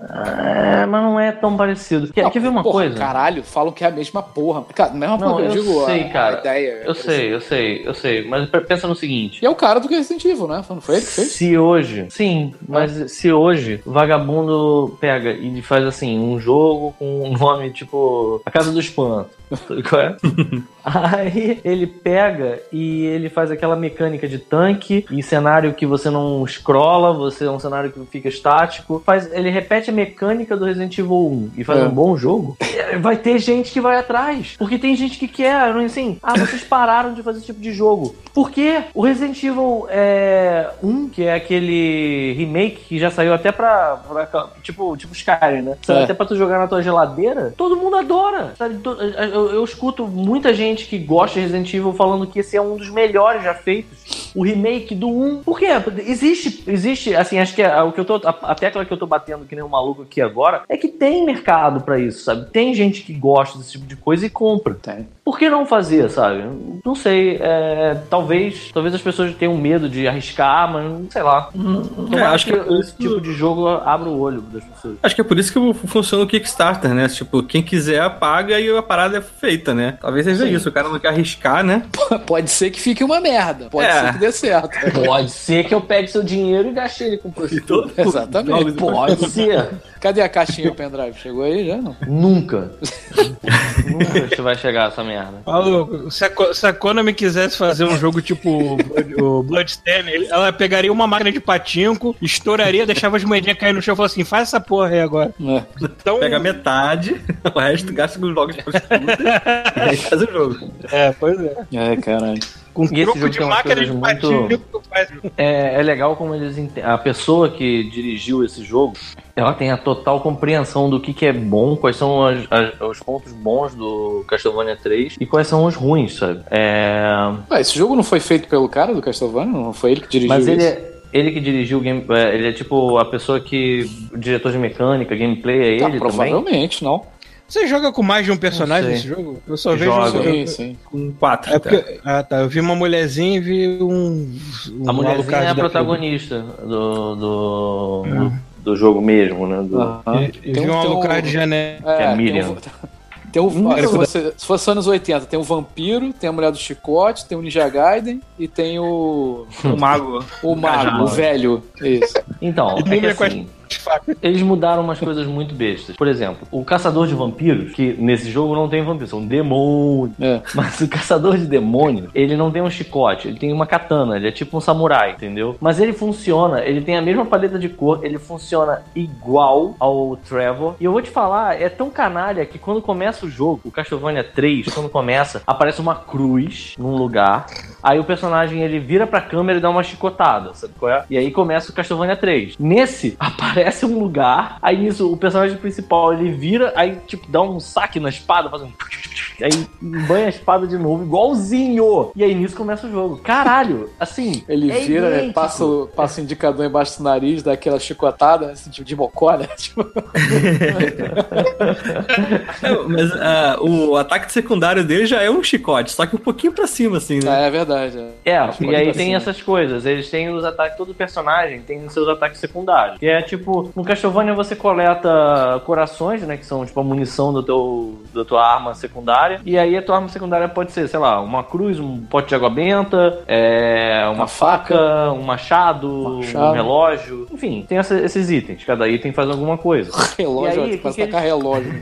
É, mas não é tão parecido. Quer, Não, quer ver uma porra, coisa? Caralho, falam que é a mesma porra. Cara, não é uma Não, porra, eu, eu digo sei, a, cara. a ideia. é Eu sei, eu sei, eu sei. Mas pensa no seguinte. E é o cara do Resident Evil, né? Não foi ele que fez? Se hoje, sim, mas se hoje o vagabundo pega e faz assim, um jogo com um nome tipo A Casa do Espanto, qual é? Aí ele pega e ele faz aquela mecânica de tanque e cenário que você não scrolla, você é um cenário que fica estático. Faz, ele repete a mecânica do Resident Evil 1 e faz É. um bom jogo. Vai ter gente que vai atrás. Porque tem gente que quer, assim, ah, vocês pararam de fazer esse tipo de jogo. Porque o Resident Evil é, 1, que é aquele remake que já saiu até pra. pra- tipo, tipo Skyrim, né? Saiu É. até pra tu jogar na tua geladeira. Todo mundo adora. Sabe? Eu, eu escuto muita gente que gosta de Resident Evil falando que esse é um dos melhores já feitos. O remake do 1. Por quê? Existe, existe, assim, acho que é, o que eu tô. A, a tecla que eu tô batendo que nem um maluco aqui agora é que tem mercado pra isso, sabe? Tem gente que gosta desse tipo de coisa e compra. Tem. Por que não fazer, sabe? Não sei. é, talvez, talvez as pessoas tenham medo de arriscar, mas não sei lá. Tomara acho que é por esse isso- tipo de jogo abra o olho das pessoas. Acho que é por isso que funciona o Kickstarter, né? Tipo, quem quiser paga e a parada é feita, né? Talvez seja Sim. isso, o cara não quer arriscar, né? Pode ser que fique uma merda. Pode É. ser que dê certo. Pode ser que eu pegue seu dinheiro e gaste ele com prostituta. Exatamente. Pode ser. Cadê a caixinha pendrive? Chegou aí já? Não. Nunca. Nunca você vai chegar essa merda. Maluco, se a, se a Konami quisesse fazer um jogo tipo o Blood- o Bloodstain, ela pegaria uma máquina de patinco, estouraria, deixava as moedinhas cair no chão e falou assim: faz essa porra aí agora. É. Então, Pega metade, o resto gasta com jogos de prostituta e aí faz o jogo. é, pois é. É, caralho. Com esse troco jogo de tem máquina de muito- tu faz. É, é legal como eles a pessoa que dirigiu esse jogo, ela tem a total compreensão do que, que é bom, quais são as- as- os pontos bons do Castlevania 3 e quais são os ruins, sabe? É, Ué, esse jogo não foi feito pelo cara do Castlevania? Não foi ele que dirigiu mas ele isso? é, Ele que dirigiu o game. é, Ele é tipo a pessoa que. O diretor de mecânica, gameplay, é ele Tá, também? provavelmente, não. Você joga com mais de um personagem nesse jogo? Eu só vejo Joga. eu- Sim, sim. Com quatro. É porque, ah, tá. Eu vi uma mulherzinha e vi um. um A mulherzinha é a protagonista do, do, do jogo mesmo, né? Do. E, e vi um Alucard de Jané. Que é tem Miriam. um- Tem o, Hum, se, fosse, se fosse anos 80, tem o Vampiro, tem a Mulher do Chicote, tem o Ninja Gaiden e tem o. O mago. O Mago, o velho. Isso. Então, E é que as assim, eles mudaram umas coisas muito bestas. Por exemplo, o caçador de vampiros, que nesse jogo não tem vampiros, são demônios. É. Mas o caçador de demônio, ele não tem um chicote, ele tem uma katana, ele é tipo um samurai, entendeu? Mas ele funciona, ele tem a mesma paleta de cor, ele funciona igual ao Trevor. E eu vou te falar, é tão canalha que quando começa o jogo, o Castlevania 3, quando começa, aparece uma cruz num lugar. Aí o personagem ele vira pra câmera e dá uma chicotada, sabe qual é? E aí começa o Castlevania 3. Nesse, aparece um lugar, aí nisso o personagem principal ele vira, aí tipo dá um saque na espada, faz um. Aí banha a espada de novo, igualzinho. E aí nisso começa o jogo. Caralho, assim. Ele é vira, né, idêntico. passa, o- passa o indicador embaixo do nariz, dá aquela chicotada, assim, tipo de mocó, né? Tipo, Mas ah, o ataque secundário dele já é um chicote, só que um pouquinho pra cima, assim, né? é, é verdade. É. É, e aí tem né? essas coisas. Eles têm os ataques, todo personagem tem os seus ataques secundários. Que é tipo, no Castlevania você coleta corações, né? Que são tipo a munição do teu, da tua arma secundária. E aí a tua arma secundária pode ser, sei lá, uma cruz, um pote de água benta, é, uma, Uma faca, faca, um machado, um machado. um relógio. Enfim, tem essa- esses itens. Cada item faz alguma coisa. Relógio, E aí, que que tacar relógio.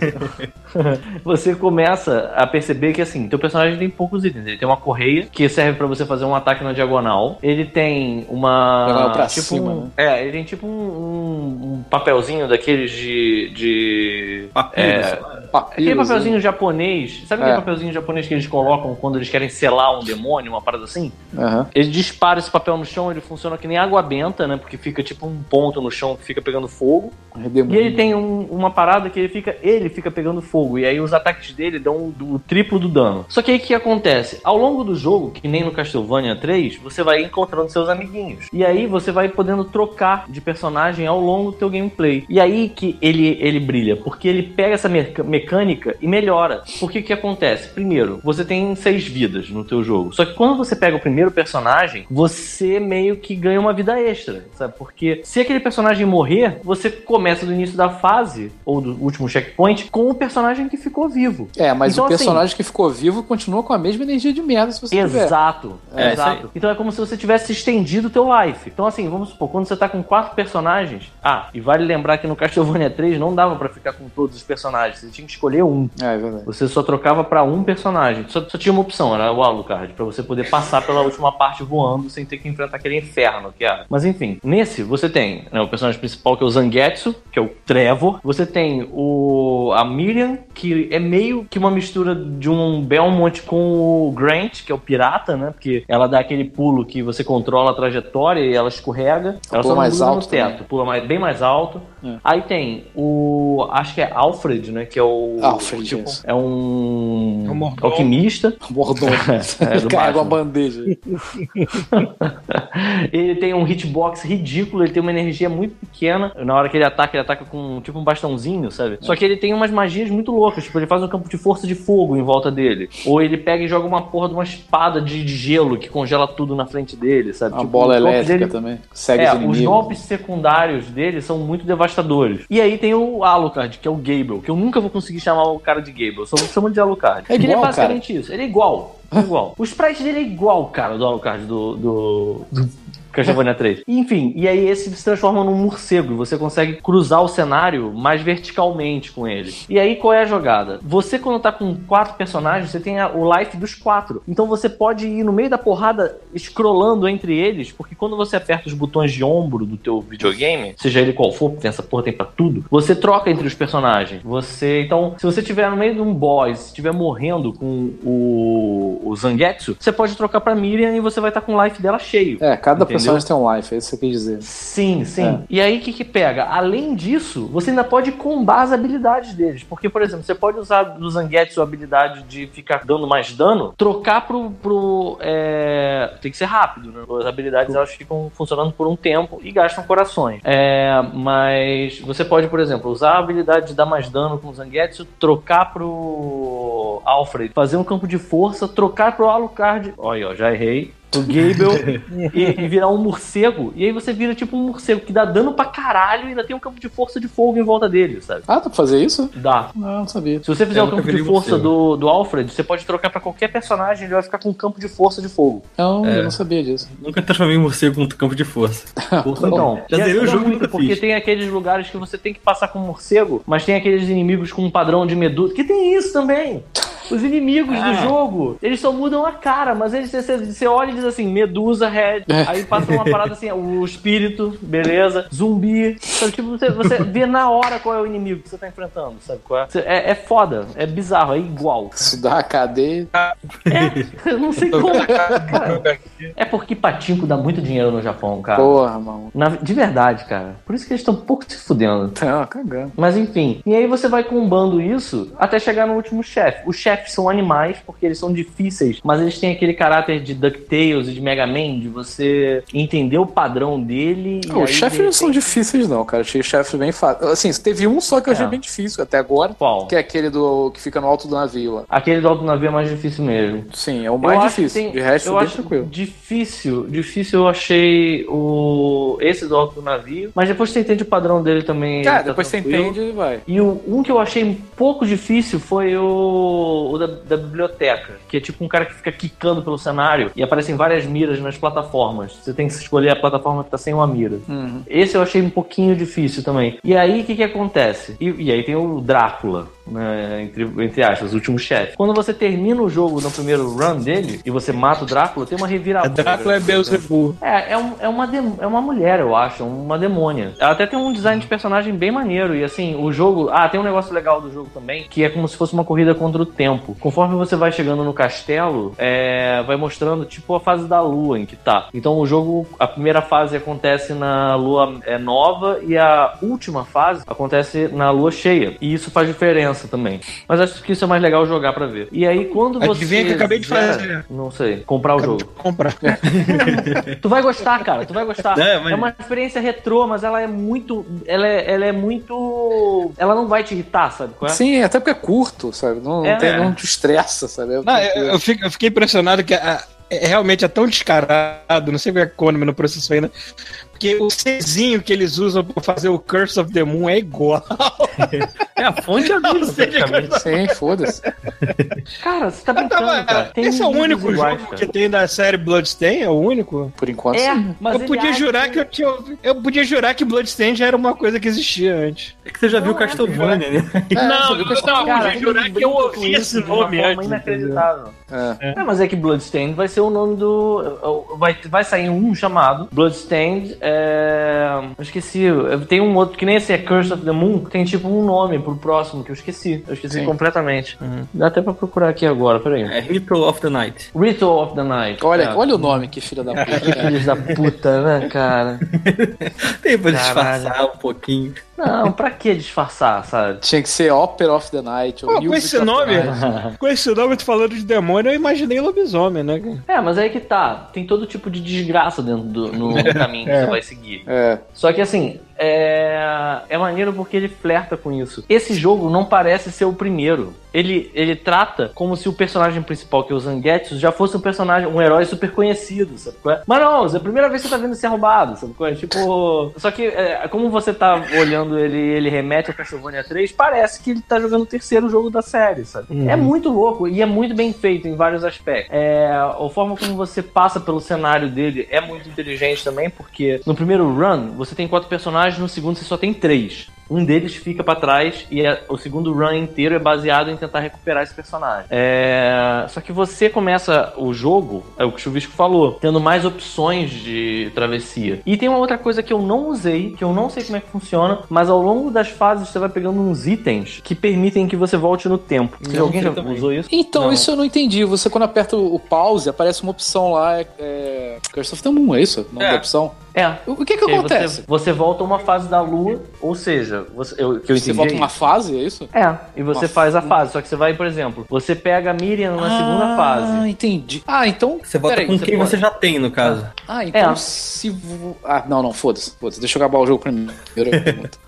você começa a perceber que assim, teu personagem tem poucos itens. Ele tem uma correia que serve pra você fazer um ataque na diagonal. Ele tem uma. Diagonal pra tipo cima, um- né? É, ele tem tipo um, um- um papelzinho daqueles de. de Papiro, é, lá. Aquele papelzinho japonês, sabe aquele É. papelzinho japonês que eles colocam quando eles querem selar um demônio, uma parada assim? Aham. Ele dispara esse papel no chão, ele funciona que nem água benta, né? Porque fica tipo um ponto no chão que fica pegando fogo. Redemoinho. E ele tem um- uma parada que ele fica, ele fica pegando fogo. E aí os ataques dele dão o o triplo do dano. Só que aí o que acontece? Ao longo do jogo, que nem no Castlevania 3, você vai encontrando seus amiguinhos. E aí você vai podendo trocar de personagem ao longo do teu gameplay. E aí que ele, ele brilha, porque ele pega essa meca- mecânica e melhora. Porque o que acontece? Primeiro, você tem seis vidas no teu jogo. Só que quando você pega o primeiro personagem, você meio que ganha uma vida extra, sabe? Porque se aquele personagem morrer, você começa do início da fase, ou do último checkpoint, com o personagem que ficou vivo. É, mas Então, o assim- personagem que ficou vivo continua com a mesma energia de merda se você tiver. Exato, É, exato. Então é como se você tivesse estendido o teu life. Então assim, vamos supor, quando você tá com quatro personagens, ah, e vale lembrar que no Castlevania 3 não dava pra ficar com todos os personagens, você tinha que escolher um. É, é verdade. Você só trocava pra um personagem. Só, só tinha uma opção, era o Alucard, pra você poder passar pela última parte voando sem ter que enfrentar aquele inferno que era. Mas enfim, nesse você tem né, o personagem principal que é o Zangetsu, que é o Trevor. Você tem o a Miriam, que é meio que uma mistura de um Belmont com o Grant, que é o pirata, né? Porque ela dá aquele pulo que você controla a trajetória e ela escorrega. Ela Pula mais alto no teto, também. pula mais, bem mais alto. É. Aí tem o. Acho que é Alfred, né? Que é o. Alfred, tipo, isso. é um. É um alquimista. Mordomo. É, Carrega uma bandeja. ele tem um hitbox ridículo, ele tem uma energia muito pequena. Na hora que ele ataca, ele ataca com tipo um bastãozinho, sabe? Só que ele tem umas magias muito loucas. Tipo, ele faz um campo de força de fogo em volta dele. Ou ele pega e joga uma porra de uma espada de, de gelo que congela tudo na frente dele, sabe? Uma Tipo, bola os elétrica dele- também. Segue É, os os inimigos. golpes secundários dele são muito devastadores. E aí tem o Alucard, que é o Gable, que eu nunca vou conseguir chamar o cara de Gable, eu só chamar de Alucard. É Que ele é igual, basicamente isso, ele é igual. é igual. O sprite dele é igual, cara, do Alucard do, do, do Castlevania 3. Enfim, e aí esse se transforma num morcego e você consegue cruzar o cenário mais verticalmente com ele. E aí qual é a jogada? Você quando tá com quatro personagens, você tem a- o life dos quatro. Então você pode ir no meio da porrada scrollando entre eles, porque quando você aperta os botões de ombro do teu videogame, seja ele qual for, porque essa porra tem pra tudo, você troca entre os personagens. Você, então, se você estiver no meio de um boss, estiver morrendo com o, o Zangetsu, você pode trocar pra Miriam e você vai estar com o life dela cheio. É, cada Entendeu? Personagens têm um life, é isso que você quis dizer. Sim, sim. É. E aí o que que pega? Além disso, você ainda pode combar as habilidades deles. Porque, por exemplo, você pode usar do Zangetsu a habilidade de ficar dando mais dano, trocar pro. pro é, Tem que ser rápido, né? As habilidades elas ficam funcionando por um tempo e gastam corações. É, mas você pode, por exemplo, usar a habilidade de dar mais dano com o Zangetsu, trocar pro Alfred, fazer um campo de força, trocar pro Alucard. Olha, ó, já errei. O Gable e, e virar um morcego. E aí você vira tipo um morcego que dá dano pra caralho e ainda tem um campo de força de fogo em volta dele, sabe? Ah, dá pra fazer isso? Dá. Não, não sabia. Se você fizer o nunca campo de um força do, do Alfred, você pode trocar pra qualquer personagem, ele vai ficar com um campo de força de fogo. Não, É. eu não sabia disso. Nunca transformei em morcego com campo de força. Porra, Então, já e zerei o jogo muito, nunca porque fiz. tem aqueles lugares que você tem que passar com um morcego, mas tem aqueles inimigos com um padrão de medusa. Que tem isso também! Os inimigos Ah. do jogo, eles só mudam a cara, mas eles, você, você olha e diz assim, Medusa, Red, É. aí passa uma parada assim, o espírito, beleza, zumbi, tipo, você, você vê na hora qual é o inimigo que você tá enfrentando, sabe qual é? É, é foda, é bizarro, é igual. Isso dá cadeia. É, eu não sei como, cara. É porque patinco dá muito dinheiro no Japão, cara. Porra, mano. Na- de verdade, cara. Por isso que eles estão um pouco se fudendo. Tá cagando. Mas enfim. E aí você vai combando isso até chegar no último chefe. Os chefes são animais, porque eles são difíceis, mas eles têm aquele caráter de DuckTales e de Mega Man, de você entender o padrão dele. Pô, Os chefes não são difíceis, não, cara. Achei chefes bem fáceis. Assim, teve um só que eu achei É. bem difícil até agora, Qual? que é aquele do que fica no alto do navio lá. Aquele do alto navio é mais difícil mesmo. Sim, é o Eu mais que difícil. tem- De resto, eu acho tranquilo. difícil, difícil eu achei o esse do alto do navio, mas depois você entende o padrão dele também. Cara, ele tá depois você tranquilo. entende e vai. E o, um que eu achei um pouco difícil foi o, o da, da biblioteca, que é tipo um cara que fica quicando pelo cenário e aparecem várias miras nas plataformas. Você tem que escolher a plataforma que tá sem uma mira. Uhum. Esse eu achei um pouquinho difícil também. E aí, o que que acontece? E, e aí tem o Drácula, né, entre, entre aspas, o último chefe. Quando você termina o jogo no primeiro run dele e você mata o Drácula, tem uma reviravolta. Drácula é Beelzebub. É, é, um- é uma dem- é uma mulher, eu acho, uma demônia. Ela até tem um design de personagem bem maneiro. E assim, o jogo. Ah, tem um negócio legal do jogo também, que é como se fosse uma corrida contra o tempo. Conforme você vai chegando no castelo, é, vai mostrando tipo a fase da lua em que tá. Então o jogo, a primeira fase acontece na lua é, nova e a última fase acontece na lua cheia. E isso faz diferença também. Mas acho que isso é mais legal jogar pra ver. E aí quando você. Adivinha que eu acabei de zera- fazer. Não sei. Comprar o jogo. Comprar. Tu vai gostar, cara. Tu vai gostar. É, É, mas- uma experiência retrô, mas ela é muito. Ela é, ela é muito. Ela não vai te irritar, sabe? Qual é? Sim, até porque é curto, sabe? Não, não É. tem, não te estressa, sabe? É Não, eu, eu fico- eu fiquei impressionado que a- é, realmente é tão descarado, não sei como é que Konami não processou ainda, porque o Czinho que eles usam pra fazer o Curse of the Moon é igual. É a fonte é a mesma, praticamente. Sim, foda-se. Cara, você tá brincando, Tava- cara. Tem esse é o único iguais, jogo cara. que tem da série Bloodstain? É o único? Por enquanto, É, sim. mas eu podia acha jurar que eu tinha. Eu podia jurar que Bloodstain já era uma coisa que existia antes. É que você já viu Não, é, Castlevania, né? É, não, viu que eu- ele jurar que eu ouvi esse uma nome antes. inacreditável. É. É, mas é que Bloodstained vai ser o nome do. Vai, vai sair um chamado Bloodstained. É... Eu esqueci. Tem um outro que nem esse é Curse of the Moon. Tem tipo um nome pro próximo que eu esqueci. Eu esqueci Sim. completamente. Dá até pra procurar aqui agora, peraí. É Ritual of the Night. Ritual of the Night. Olha, É. olha o nome, que filha da puta. Que cara. filhos da puta, né, cara? Tem pra Caralho. disfarçar um pouquinho. Não, pra que disfarçar, sabe? Tinha que ser Opera of the Night. ou Pô, com esse nome, com esse nome, tu falando de demônio, eu imaginei lobisomem, né? É, mas aí que tá. Tem todo tipo de desgraça dentro do no caminho que você vai seguir. É. Só que assim, é... é maneiro porque ele flerta com isso. Esse jogo não parece ser o primeiro. Ele, ele trata como se o personagem principal, que é o Zangetsu, já fosse um personagem, um herói super conhecido, sabe qual é? Mas não, é a primeira vez que você tá vendo ser roubado, sabe qual é? Tipo. Só que, é, como você tá olhando ele ele remete ao Castlevania 3, parece que ele tá jogando o terceiro jogo da série, sabe? Uhum. É muito louco e é muito bem feito em vários aspectos. É, a forma como você passa pelo cenário dele é muito inteligente também, porque no primeiro run você tem quatro personagens, no segundo você só tem três. Um deles fica pra trás e é- o segundo run inteiro é baseado em tentar recuperar esse personagem. É, só que você começa o jogo, é o que o Chuvisco falou, tendo mais opções de travessia. E tem uma outra coisa que eu não usei, que eu não sei como é que funciona, mas ao longo das fases você vai pegando uns itens que permitem que você volte no tempo. Não, Alguém já eu também. usou isso? Então, Não. isso eu não entendi. Você, quando aperta o pause, aparece uma opção lá. é- é, Curse of the Moon, é isso? Não É. opção. É. O que que acontece? Você, você volta a uma fase da lua, ou seja, você, eu, que eu Você entendi. volta é uma fase, é isso? É, e você Uma faz a fase. Só que você vai, por exemplo, você pega a Miriam na segunda Ah, fase. entendi. Ah, então. Você volta com quem pode- você já tem, no caso. Ah, então É. se. vo- Ah, não, não, foda-se. Foda-se. Deixa eu acabar o jogo primeiro.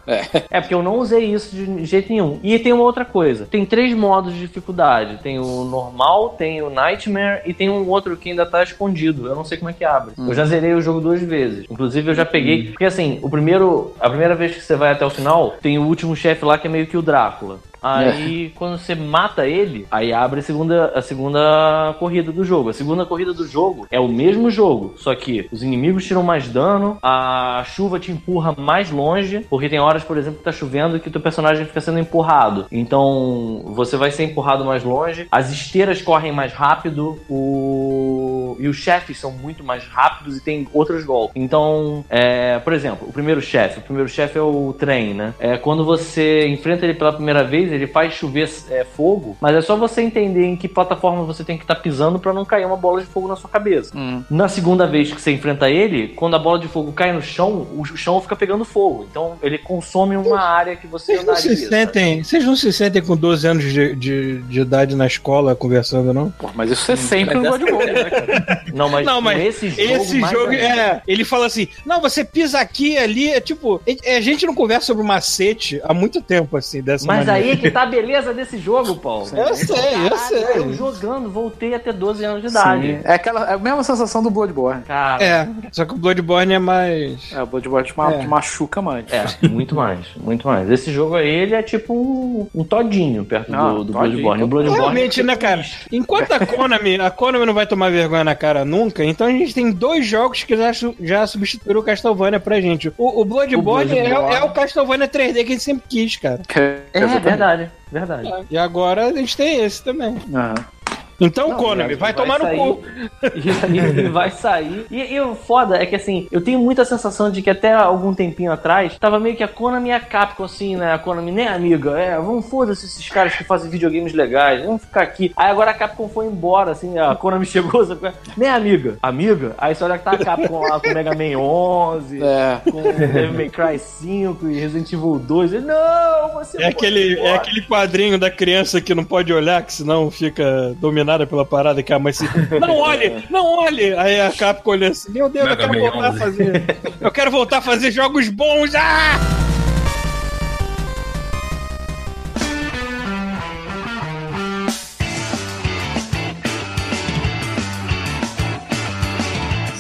É. É, porque eu não usei isso de jeito nenhum. E tem uma outra coisa. Tem três modos de dificuldade. Tem o normal, tem o Nightmare e tem um outro que ainda tá escondido. Eu não sei como é que abre. Eu já zerei o jogo duas vezes. Inclusive, eu já peguei... Porque assim, o primeiro... A primeira vez que você vai até o final, tem o último chefe lá que é meio que o Drácula. Aí, quando você mata ele, aí abre a segunda, a segunda corrida do jogo. A segunda corrida do jogo é o mesmo jogo, só que os inimigos tiram mais dano, a chuva te empurra mais longe, porque tem horas, por exemplo, que tá chovendo que teu personagem fica sendo empurrado. Então, você vai ser empurrado mais longe, as esteiras correm mais rápido, o... e os chefes são muito mais rápidos e tem outros golpes. Então, é, por exemplo, o primeiro chefe, o primeiro chefe é o trem, né? É, quando você enfrenta ele pela primeira vez, ele faz chover é, fogo, mas é só você entender em que plataforma você tem que estar pisando pra não cair uma bola de fogo na sua cabeça. Hum. Na segunda vez que você enfrenta ele, quando a bola de fogo cai no chão, o chão fica pegando fogo. Então ele consome uma área que você Vocês não andaria. se sabe? sentem, vocês não se sentem com 12 anos de, de, de idade na escola conversando, não? Pô, mas isso é sempre no God Mode, né, cara? Não, mas, Não, mas esse jogo. Esse jogo, é. Ele fala assim: não, você pisa aqui ali. É tipo, é- a gente não conversa sobre macete há muito tempo, assim, dessa Mas maneira. aí que tá a beleza desse jogo, Paulo. Eu sei, eu sei. Eu jogando, voltei a ter 12 anos de idade. Sim. É, aquela, é a mesma sensação do Bloodborne. Cara, É, só que o Bloodborne é mais. É, o Bloodborne te, ma- É. te machuca mais. É, muito mais, muito mais. Esse jogo aí, ele é tipo um, um todinho perto Não, do, do todinho. Bloodborne. O Bloodborne Realmente, é né, cara? Enquanto a Konami, a Konami não vai tomar vergonha na cara nunca, então a gente tem dois jogos que já, já substituíram o Castlevania pra gente. O, o Bloodborne, O Bloodborne. É, é o Castlevania 3D que a gente sempre quis, cara. É, verdade, verdade. E agora a gente tem esse também. Aham. Então, Não, Konami, vai, tomar sair, no cu. E aí ele vai sair. E, e o foda é que assim, eu tenho muita sensação de que até algum tempinho atrás, tava meio que a Konami e a Capcom, assim, né? A Konami, né, amiga? É, vamos foda-se esses caras que fazem videogames legais, vamos ficar aqui. Aí agora a Capcom foi embora, assim, a Konami chegou, sabe? né, amiga? Amiga? Aí você olha que tá a Capcom lá com Mega Man 11, É. com Devil May Cry 5 e Resident Evil 2. Ele, não, você É aquele, é embora." aquele quadrinho da criança que não pode olhar, que senão fica dominada pela parada que a mãe se. Não olhe! Não olhe! Aí a Capcom olha assim: Meu Deus, eu Mega quero Man voltar a 11. fazer. Eu quero voltar a fazer jogos bons! Ah!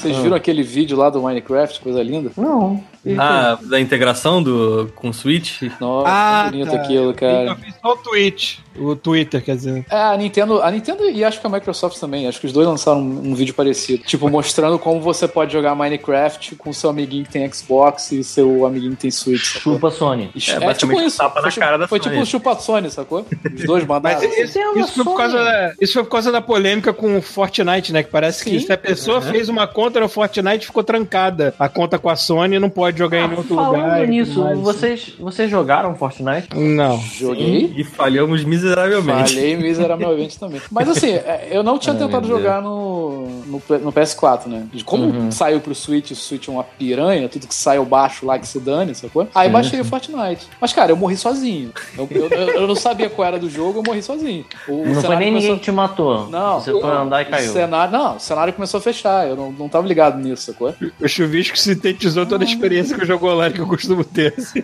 Vocês viram aquele vídeo lá do Minecraft, coisa linda? Não. Ah, da integração do, com o Switch? Nossa, Ah, que bonito tá. aquilo, Eu cara. fiz só o Twitch. O Twitter, quer dizer. É, a Nintendo, a Nintendo e acho que a Microsoft também, acho que os dois lançaram um, um vídeo parecido. Tipo, mostrando como você pode jogar Minecraft com seu amiguinho que tem Xbox e seu amiguinho que tem Switch. sacou? Chupa Sony. E- É, basicamente tapa na Foi, cara da foi Sony. tipo o chupa Sony, sacou? Os dois mandaram. Mas isso, é isso foi por causa da, isso foi por causa da polêmica com o Fortnite, né? Que parece que Sim. se a pessoa fez uma conta no Fortnite ficou trancada. A conta com a Sony não pode jogar em outro Ah, Falando lugar. tudo nisso, mais, assim. vocês, vocês jogaram Fortnite? Não. Joguei. E falhamos miseravelmente. Falhei miseravelmente também. Mas assim, é, eu não tinha Ai, tentado jogar no, no, no PS4, né? De Como Uhum. saiu pro Switch, o Switch é uma piranha, tudo que sai eu baixo lá que se dane, sacou? Aí baixei o Fortnite. Mas, cara, eu morri sozinho. Eu, eu, eu- não sabia qual era do jogo, eu morri sozinho. O não foi nem começou- ninguém que te matou. Não, Você foi andar e o caiu. cenário, não, o cenário começou a fechar. Eu não, não tava ligado nisso, sacou? O chuvisco sintetizou toda a experiência que o jogo online que eu costumo ter. assim.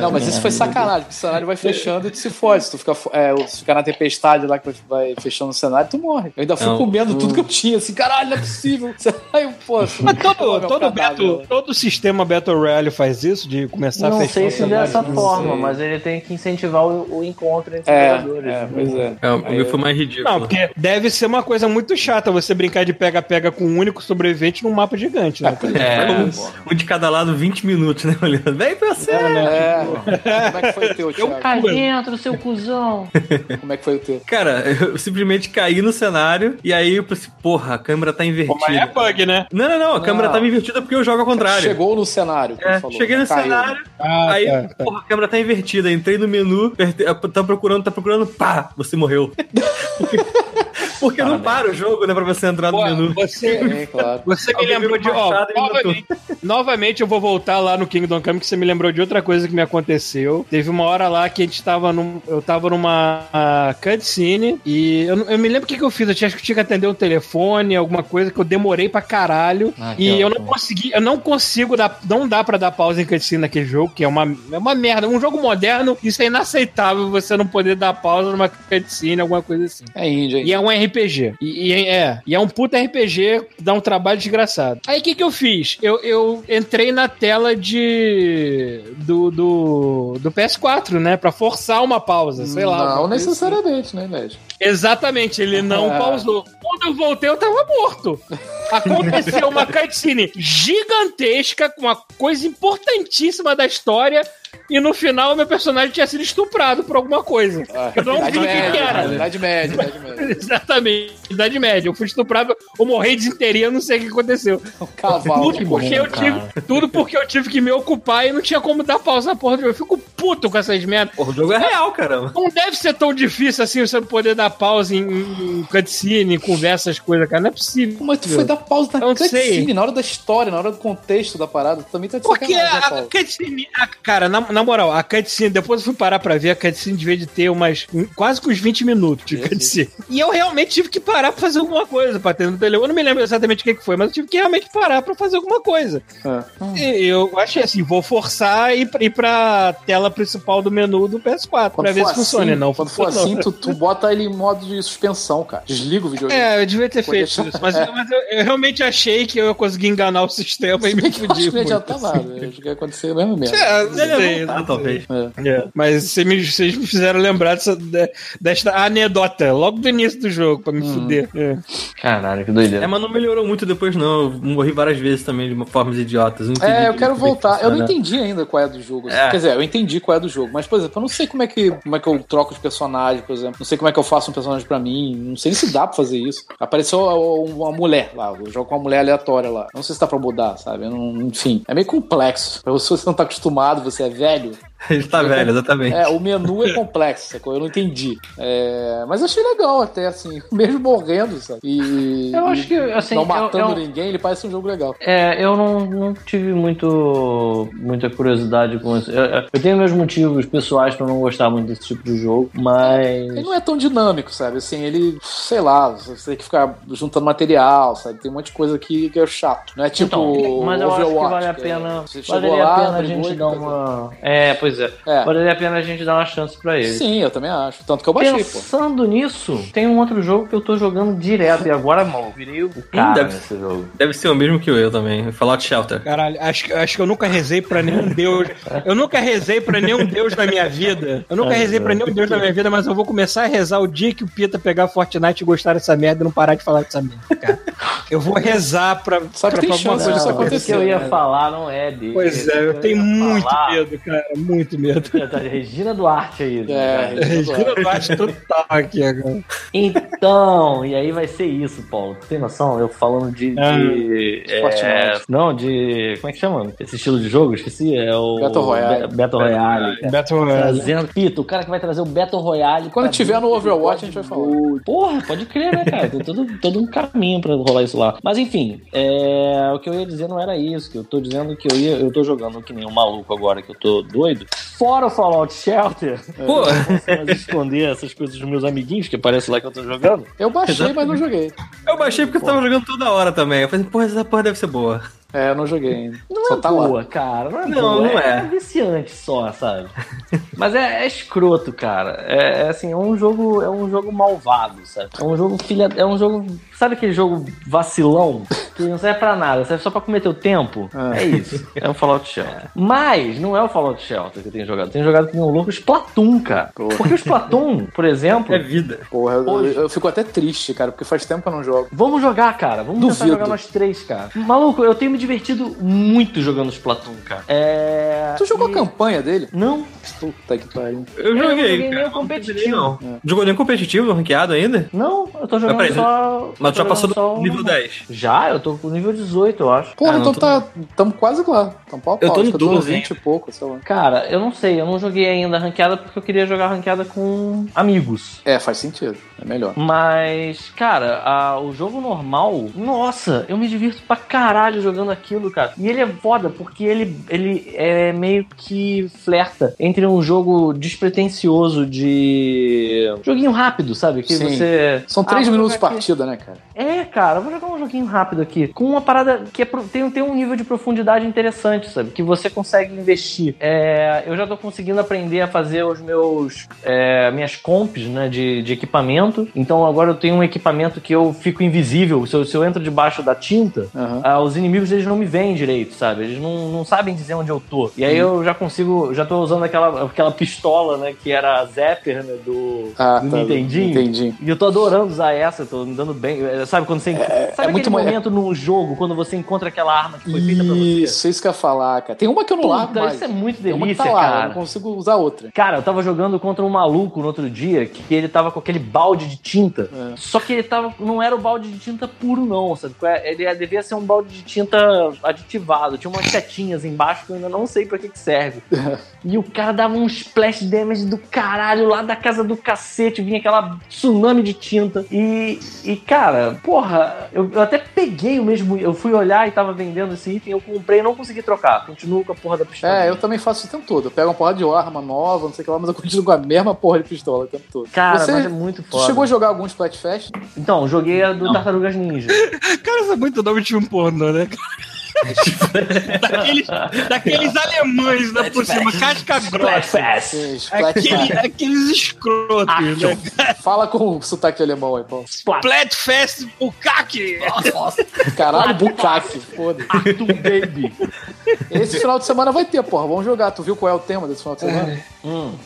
Não, mas isso foi sacanagem, porque o cenário vai fechando e tu se fode. Se tu ficar, é, se ficar na tempestade lá que vai- fechando o cenário, tu morre. Eu ainda fui Não, comendo tudo que eu tinha, assim, caralho, não é possível. Aí, pô, Mas todo, todo, cadáver, né? todo sistema Battle Royale faz isso, de começar a Não fechar sei o se dessa não forma, sei. mas ele tem que incentivar o, o encontro entre É, jogadores. é, pois é. É, o meu foi mais ridículo. Não, porque deve ser uma coisa muito chata você brincar de pega-pega com um único sobrevivente num mapa gigante, né? É, É, um, um de cada lado, 20 minutos, né? Olhando. Vem pra você! É, como é que foi o teu, Thiago? Cai dentro, seu cuzão. Como é que foi o teu? Cara, eu simplesmente caí no cenário e aí eu pensei, porra, a câmera tá Pô, mas é invertida. bug, né? Não, não, não, a câmera Não. tava invertida porque eu jogo ao contrário. Chegou no cenário, É, falou. cheguei no Caiu. cenário, Ah, aí, tá, tá. porra, a câmera tá invertida. Entrei no menu, tá procurando, tá procurando, pá, você morreu. Porque não para o jogo, né? Pra você entrar no Pô, menu. você, É, claro. Você me lembrou de. Ó, novamente, novamente eu vou voltar lá no Kingdom Come, que você me lembrou de outra coisa que me aconteceu. Teve uma hora lá que a gente tava num. Eu tava numa ah, cutscene e eu, eu me lembro o que, que eu fiz. Eu tinha, acho que eu tinha que atender um telefone, alguma coisa que eu demorei pra caralho. Ah, e eu não consegui, eu não consigo dar. Não dá pra dar pausa em cutscene naquele jogo, que é uma, é uma merda. Um jogo moderno, isso é inaceitável você não poder dar pausa numa cutscene, alguma coisa assim. É índia, hein? E é um RPG. E, e é, e é um puta RPG dá um trabalho desgraçado. Aí o que, que eu fiz? Eu, eu entrei na tela de. do, do, do PS4, né? Pra forçar uma pausa, sei lá. Não necessariamente, né. Exatamente, ele não Ah. pausou. Quando eu voltei, eu tava morto. Aconteceu uma cutscene gigantesca com uma coisa importantíssima da história. E no final, meu personagem tinha sido estuprado por alguma coisa. Eu não vi o que era. Idade média, idade média. Exatamente, idade média. Eu fui estuprado, eu morri de inteirinha, eu não sei o que aconteceu. Cavalo. Tudo porque, eu tive, tudo porque eu tive que me ocupar e não tinha como dar pausa na porra do jogo. Eu fico puto com essas merdas. Porra, o jogo é real, caramba. Não deve ser tão difícil assim você poder dar pausa em, em cutscene, em conversa, essas coisas, cara. Não é possível. Mas tu foi dar pausa na Eu não sei. cutscene, na hora da história, na hora do contexto da parada. Tu também tá de Porque sacanagem, né, a Paulo? cutscene. a- Cara, na, na moral, a cutscene, depois eu fui parar pra ver, a cutscene devia de ter umas. um- quase que uns 20 minutos de cutscene. E eu realmente tive que parar pra fazer alguma coisa, pra ter no telefone. Eu não me lembro exatamente o que que foi, mas eu tive que realmente parar pra fazer alguma coisa. É. E eu achei assim, vou forçar e ir, ir pra tela principal do menu do PS4 pra ver for se funciona. assim- Não, Quando for assim, tu, tu bota ele em modo de suspensão, cara. Desliga o videogame. É, eu devia ter feito deixar- isso. Mas, é. mas eu, eu realmente achei que eu ia conseguir enganar o sistema e me eu acho fudir. que não ia muito, adiantar assim. nada. Acho que ia acontecer a mesma merda. É, não sei, não tá, talvez. É, Mas vocês me, vocês me fizeram lembrar dessa, de- desta anedota logo do início do jogo, pra me Hum. fuder. É. Caralho, que doideira. É, mas não melhorou muito depois, não. Eu morri várias vezes também de formas idiotas. É, eu quero é voltar. Eu não funciona. entendi ainda qual é do jogo. É. Quer dizer, eu entendi qual é do jogo, mas, por exemplo, eu não sei como é que, como é que eu troco de personagem, por exemplo. Não sei como é que eu faço um personagem pra mim. Não sei se dá pra fazer isso. Apareceu uma mulher lá, eu jogo com uma mulher aleatória lá. Não sei se dá pra mudar, sabe? Não- enfim, é meio complexo. Você você não tá acostumado, você é velho. Ele tá velho, exatamente. É, o menu é complexo, sacou? Eu não entendi. É, mas eu achei legal até, assim, mesmo morrendo, sabe? E. Eu acho que, assim, Não eu- matando eu- ninguém, ele parece um jogo legal. É, eu não, não tive muito, muita curiosidade com isso. Eu, eu tenho meus motivos pessoais pra não gostar muito desse tipo de jogo, mas. Ele não é tão dinâmico, sabe? Assim, ele, sei lá, você tem que ficar juntando material, sabe? Tem um monte de coisa aqui que é chato. Não é tipo. Então, mas eu acho que Overwatch, vale a que é- pena. Valeria a pena a gente dar uma. É, pois é. É. Valeria a pena a gente dar uma chance pra ele. Sim, eu também acho. Tanto que eu baixei, pô. Pensando nisso, tem um outro jogo que eu tô jogando direto e agora, mano, virei o cara deve- nesse jogo. Deve ser o mesmo que eu também. Fallout Shelter. Caralho, acho, que- acho que eu nunca rezei pra nenhum deus. Eu nunca rezei pra nenhum deus na minha vida. Eu nunca rezei pra nenhum deus na minha vida, mas eu vou começar a rezar o dia que o Pita pegar Fortnite e gostar dessa merda e não parar de falar dessa merda, cara. Eu vou rezar pra, que pra tem alguma chance coisa disso acontecer. o que eu ia né? falar não é dele. Pois é, eu ia tenho muito falar- medo, cara. Muito medo. Tá, Regina Duarte aí. né, É, cara? Regina Duarte total aqui agora. Então, e aí vai ser isso, Paulo. Tu tem noção? Eu falando de. Ah, de é, não, de. Como é que chama? Esse estilo de jogo? Esqueci. É o. Battle Royale. Be- Battle Royale. cara. Battle Royale. Trazendo. Pito, o cara que vai trazer o Battle Royale. Quando tiver no Overwatch, a gente vai falar. Porra, pode crer, né, cara? Tem todo, todo um caminho pra rolar isso lá. Mas enfim, é, o que eu ia dizer não era isso. Que eu tô dizendo que eu, ia, eu tô jogando que nem um maluco agora, que eu tô doido. Fora o Fallout Shelter. Pô, Eu não consigo mais esconder essas coisas dos meus amiguinhos que aparece lá que eu tô jogando. Eu baixei, mas não joguei. eu baixei porque eu tava jogando toda hora também. Eu falei, porra, essa porra deve ser boa. É, eu não joguei ainda. Não Só é tá boa, lá. cara. Não é Não, boa. não é. É viciante só, sabe? Mas é, é escroto, cara. É, é assim, é um jogo, é um jogo malvado, sabe? É um jogo filha, é um jogo, sabe aquele jogo vacilão que não serve pra nada, serve só pra comer teu tempo? Ah. É isso. É o Fallout Shelter. Mas não é o Fallout Shelter que eu tenho jogado. Eu tenho jogado com um louco Splatoon, cara. Porque o Splatoon, por exemplo, É vida. Porra, eu, Hoje. eu fico até triste, cara, porque faz tempo que eu não jogo. Vamos jogar, cara. Vamos tentar Duvido. jogar nós três, cara. Maluco, eu tenho me divertido muito jogando Splatoon, cara. É. Tu jogou e- a campanha dele? Não, Puta que pariu. Eu Eu não joguei. joguei nem competitivo. Não. Jogou nem competitivo, ranqueado ainda? não, eu tô jogando Mas, peraí, só. Mas tu já passou do nível normal. 10. Já, eu tô com nível 18, eu acho. Porra, Ah, então tô- tá. Tamo quase lá. Tamo pau a Eu pau. tô no Acho que eu tô 12, 20 e pouco, sei lá. Cara, eu não sei, eu não joguei ainda ranqueada porque eu queria jogar ranqueada com amigos. É, faz sentido. É melhor. Mas, cara, a- o jogo normal, nossa, eu me divirto pra caralho jogando aquilo, cara. E ele é foda porque ele, ele é meio que flerta entre um jogo despretensioso de. joguinho rápido, sabe? Que Sim. você. São Ah, três vou minutos de aqui. partida, né, cara? É, cara, vou jogar um joguinho rápido aqui. Com uma parada que é pro- tem, tem um nível de profundidade interessante, sabe? Que você consegue investir. É, eu já tô conseguindo aprender a fazer os meus. é, minhas comps, né? De, de equipamento. Então agora eu tenho um equipamento que eu fico invisível. Se eu, se eu entro debaixo da tinta, Aham. ah, os inimigos eles não me veem direito, sabe? Eles não, não sabem dizer onde eu tô. E aí eu já consigo. Já tô usando aquela, aquela pistola, né? Que era a Zapper, né? Do, Ah, do tá. Nintendinho. Entendi. E eu tô adorando usar essa, tô me dando bem. É, Sabe quando você. sabe é muito ma- momento num jogo, quando você encontra aquela arma que foi feita pra você? Isso, isso que eu ia falar, cara. Tem uma que eu não largo mais. isso é muito que delícia, tá lá, eu cara. não consigo usar outra. Cara, eu tava jogando contra um maluco no outro dia que ele tava com aquele balde de tinta. É. Só que ele tava. Não era o balde de tinta puro, não, sabe? Ele devia ser um balde de tinta aditivado. Tinha umas setinhas embaixo que eu ainda não sei pra que, que serve. e o cara dava um splash damage do caralho lá da casa do cacete. Vinha aquela tsunami de tinta. E, e cara, porra, eu, eu até peguei o mesmo. Eu fui olhar e tava vendendo esse item, eu comprei e não consegui trocar. Continuo com a porra da pistola. É, eu também faço isso o tempo todo. Eu pego uma porrada de arma nova, não sei o que lá, mas eu continuo com a mesma porra de pistola o tempo todo. Cara, Você mas é muito Tu foda. chegou a jogar algum Splatfest? Então, joguei a do Tartarugas Ninja. Cara, isso é muito nome de um pornô, né? daqueles, daqueles alemães lá por cima, casca grossa. Aquele, Splatfest. aqueles escrotos, né? Fala com o sotaque alemão aí, pô. Splatfest, o CAC! Caralho, bucaque, foda. Arthur Baby. Esse final de semana vai ter, porra. Vamos jogar. Tu viu qual é o tema desse final de semana?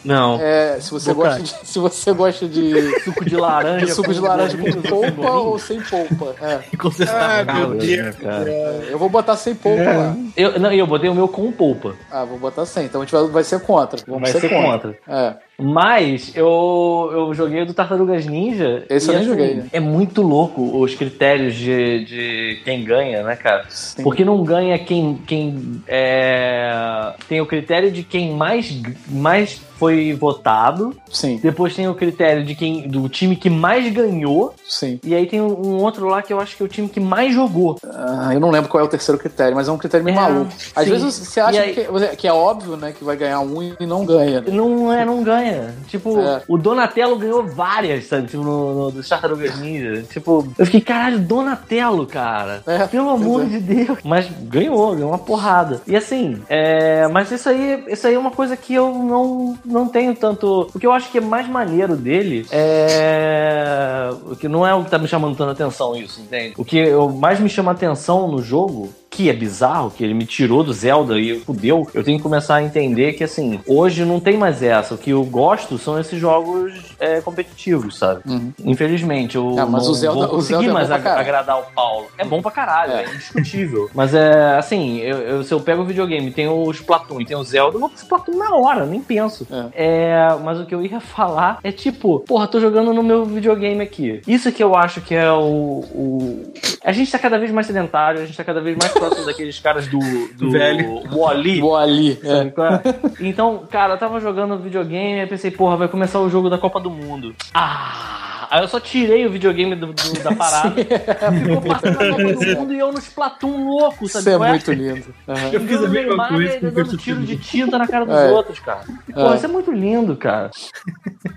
Não. É, se você gosta de, se você gosta de, Suco de laranja. de suco de com laranja com polpa ou sem polpa. É. Ah, meu Deus. é, eu vou botar sem polpa lá. Eu, não, eu botei o meu com polpa. Ah, vou botar sem. Então a gente vai, vai ser contra. Vamos Vai ser contra. É. Mas eu, eu joguei o do Tartarugas Ninja. Esse eu nem joguei, né? É muito louco os critérios de, de quem ganha, né, cara? Sim. Porque não ganha quem, quem é, tem o critério de quem mais, mais foi votado. Sim, Depois tem o critério de quem do time que mais ganhou. sim. E aí tem um, um outro lá que eu acho que é o time que mais jogou. Ah, eu não lembro qual é o terceiro critério, mas é um critério meio É, maluco. Às sim. vezes você acha aí- que, que é óbvio, né, que vai ganhar um e não ganha. né? Não é, não ganha. Tipo, É. o Donatello ganhou várias, sabe? Tipo, no, no Tartarugas Ninja. Tipo, eu fiquei, caralho, Donatello, cara. É, Pelo amor é. de Deus. Mas ganhou, ganhou uma porrada. E assim, é, mas isso aí, isso aí é uma coisa que eu não, não tenho tanto. O que eu acho que é mais maneiro dele é. O que não é o que tá me chamando tanta atenção, isso, entende? O que eu, mais me chama atenção no jogo que é bizarro, que ele me tirou do Zelda e fudeu, eu tenho que começar a entender que, assim, hoje não tem mais essa. O que eu gosto são esses jogos é, competitivos, sabe? Uhum. Infelizmente, eu Ah, mas não o Zelda- vou o conseguir Zelda é mais ag- caralho. agradar o Paulo. É bom pra caralho, É. é, indiscutível. mas é, assim, eu, eu- se eu pego o videogame, tem o Splatoon e tem o Zelda, eu vou pro Splatoon na hora, nem penso. É, mas o que eu ia falar é tipo, porra, tô jogando no meu videogame aqui. Isso que eu acho que é o. o... A gente tá cada vez mais sedentário, a gente tá cada vez mais próximo daqueles caras do, do Velho. Vou ali. É. É? Então, cara, eu tava jogando videogame e pensei, porra, vai começar o jogo da Copa do Mundo. Ah! Aí eu só tirei o videogame do- do- da parada. Ficou passando a Copa do Mundo e eu no Splatoon louco, sabe Isso é qual muito lindo. Aham. Eu fiz a mesma coisa e dando tiro de tinta na cara dos É. outros, cara. Porra, isso é muito lindo, cara.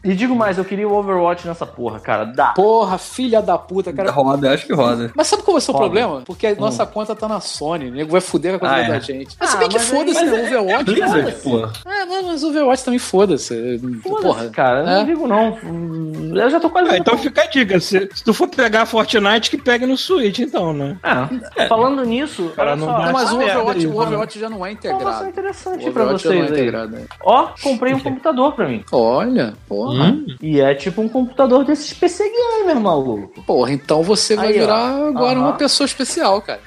E digo mais, eu queria o Overwatch nessa porra, cara. Dá. Porra, filha da puta, cara. Roda, acho que roda. Mas sabe qual vai ser o Foda. problema? Porque a nossa conta tá na Sony. O nego vai fuder com a conta Ah, é. da gente. Mas se Ah, bem que aí- foda-se, né? é- Overwatch. Blizzard, pô. É, mas, o Overwatch também foda-se. Foda-se, Porra. cara. Eu É. não digo não. Eu já tô quase. Então fica a dica. Se, se tu for pegar Fortnite, que pega no Switch, então, né? Ah, falando nisso, Cara, olha não só. mas o Overwatch, o. Overwatch já não é integrado. interessante O pra não é vocês aí. integrado. né? Ó, comprei um computador pra mim. Olha, porra. Hum? E é tipo um computador desses PC gamer, maluco. Porra, então você vai Aí, ó. virar agora Aham. uma pessoa especial, cara.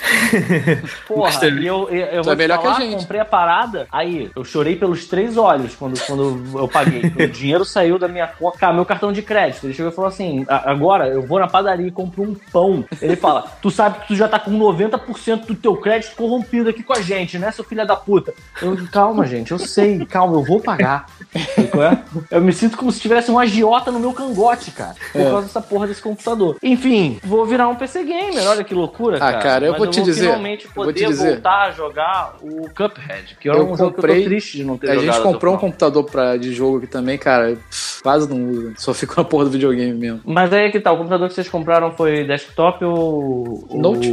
Porra, e eu, eu, eu vou é melhor que a falar, gente. comprei a parada, aí eu chorei pelos três olhos quando, quando eu paguei. o dinheiro saiu da minha conta, meu cartão de crédito. Ele chegou e falou assim: "A- agora eu vou na padaria e compro um pão. Ele fala: Tu sabe que tu já tá com 90% do teu crédito corrompido aqui com a gente, né, seu filho da puta? Eu, calma, gente, eu sei, calma, eu vou pagar. É? Eu me sinto como se tivesse um agiota no meu cangote, cara, por É. causa dessa porra desse computador. Enfim, vou virar um PC gamer, olha que loucura, Ah, cara. cara, eu Mas vou te dizer, finalmente eu vou poder te dizer. voltar a jogar o Cuphead, que é Eu um jogo que eu comprei- tô triste de não ter A jogado. gente até o comprou um computador pra, de jogo aqui também, cara. Quase não usa. Só fica na porra do videogame mesmo. Mas aí é que tá, o computador que vocês compraram foi desktop ou. ou- Note.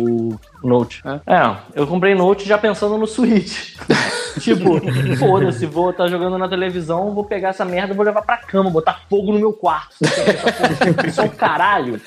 Note. É. eu comprei Note já pensando no Switch. tipo, foda-se, vou estar jogando na televisão, vou pegar essa merda e vou levar pra cama, botar fogo no meu quarto. Isso é um caralho.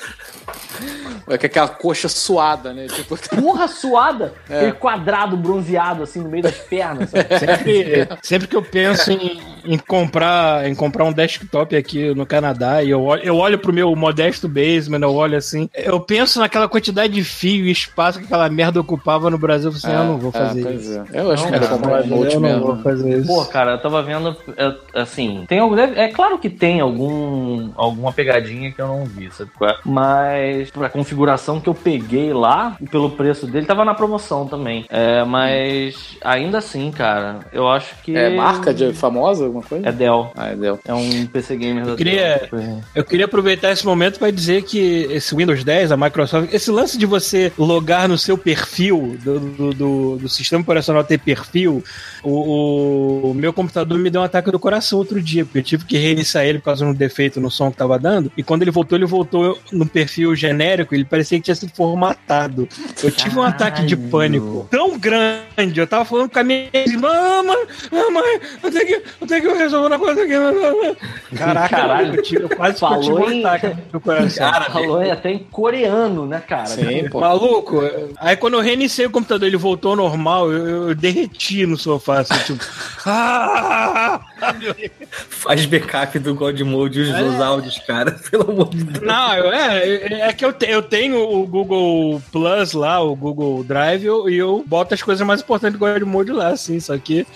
É que aquela coxa suada, né? Tipo, Porra suada, É. aquele quadrado bronzeado assim no meio das pernas. sabe? Sempre, sempre que eu penso em, em comprar, em comprar um desktop aqui no Canadá e eu olho, eu olho pro meu modesto basement, eu olho assim, eu penso naquela quantidade de fio e espaço que aquela merda ocupava no Brasil, eu assim, eu não vou fazer é, isso. é. Eu acho Não, que era cara, comprar Note eu não vou fazer isso. Pô, cara, eu tava vendo, é, assim, tem algum, é claro que tem algum, alguma pegadinha que eu não vi, sabe qual é? Mas pra configuração que eu peguei lá, e pelo preço dele, tava na promoção também. É, mas ainda assim, cara, eu acho que... É marca de famosa, alguma coisa? É Dell. Ah, é Dell. É um PC gamer da queria- Dell. Eu queria aproveitar esse momento para dizer que esse Windows 10, a Microsoft, esse lance de você logar no seu perfil, do, do, do- do sistema operacional ter perfil, o, o- o meu computador me deu um ataque do coração outro dia, porque eu tive que reiniciar ele por causa de um defeito no som que tava dando, e quando ele voltou, ele voltou no perfil genérico, ele parecia que tinha sido formatado. Eu tive um ataque de pânico tão grande, eu tava falando com a minha irmã, mamãe, mamãe, eu tenho que, eu tenho que resolver uma coisa aqui. Caraca, Caralho. eu, tive, eu quase eu Falou um em- ataque no coração. Cara, falou até em coreano, né, cara? Sim, pô. Maluco, aí quando eu reiniciei o computador, ele voltou ao normal, eu, eu derreti no sofá, assim, tipo. ah! Faz backup do God Mode e os dos áudios, cara. Pelo amor de Deus. Não, eu- é, é que eu, te- eu tenho o Google Plus lá, o Google Drive, eu- e eu boto as coisas mais importantes do God Mode lá, assim, só que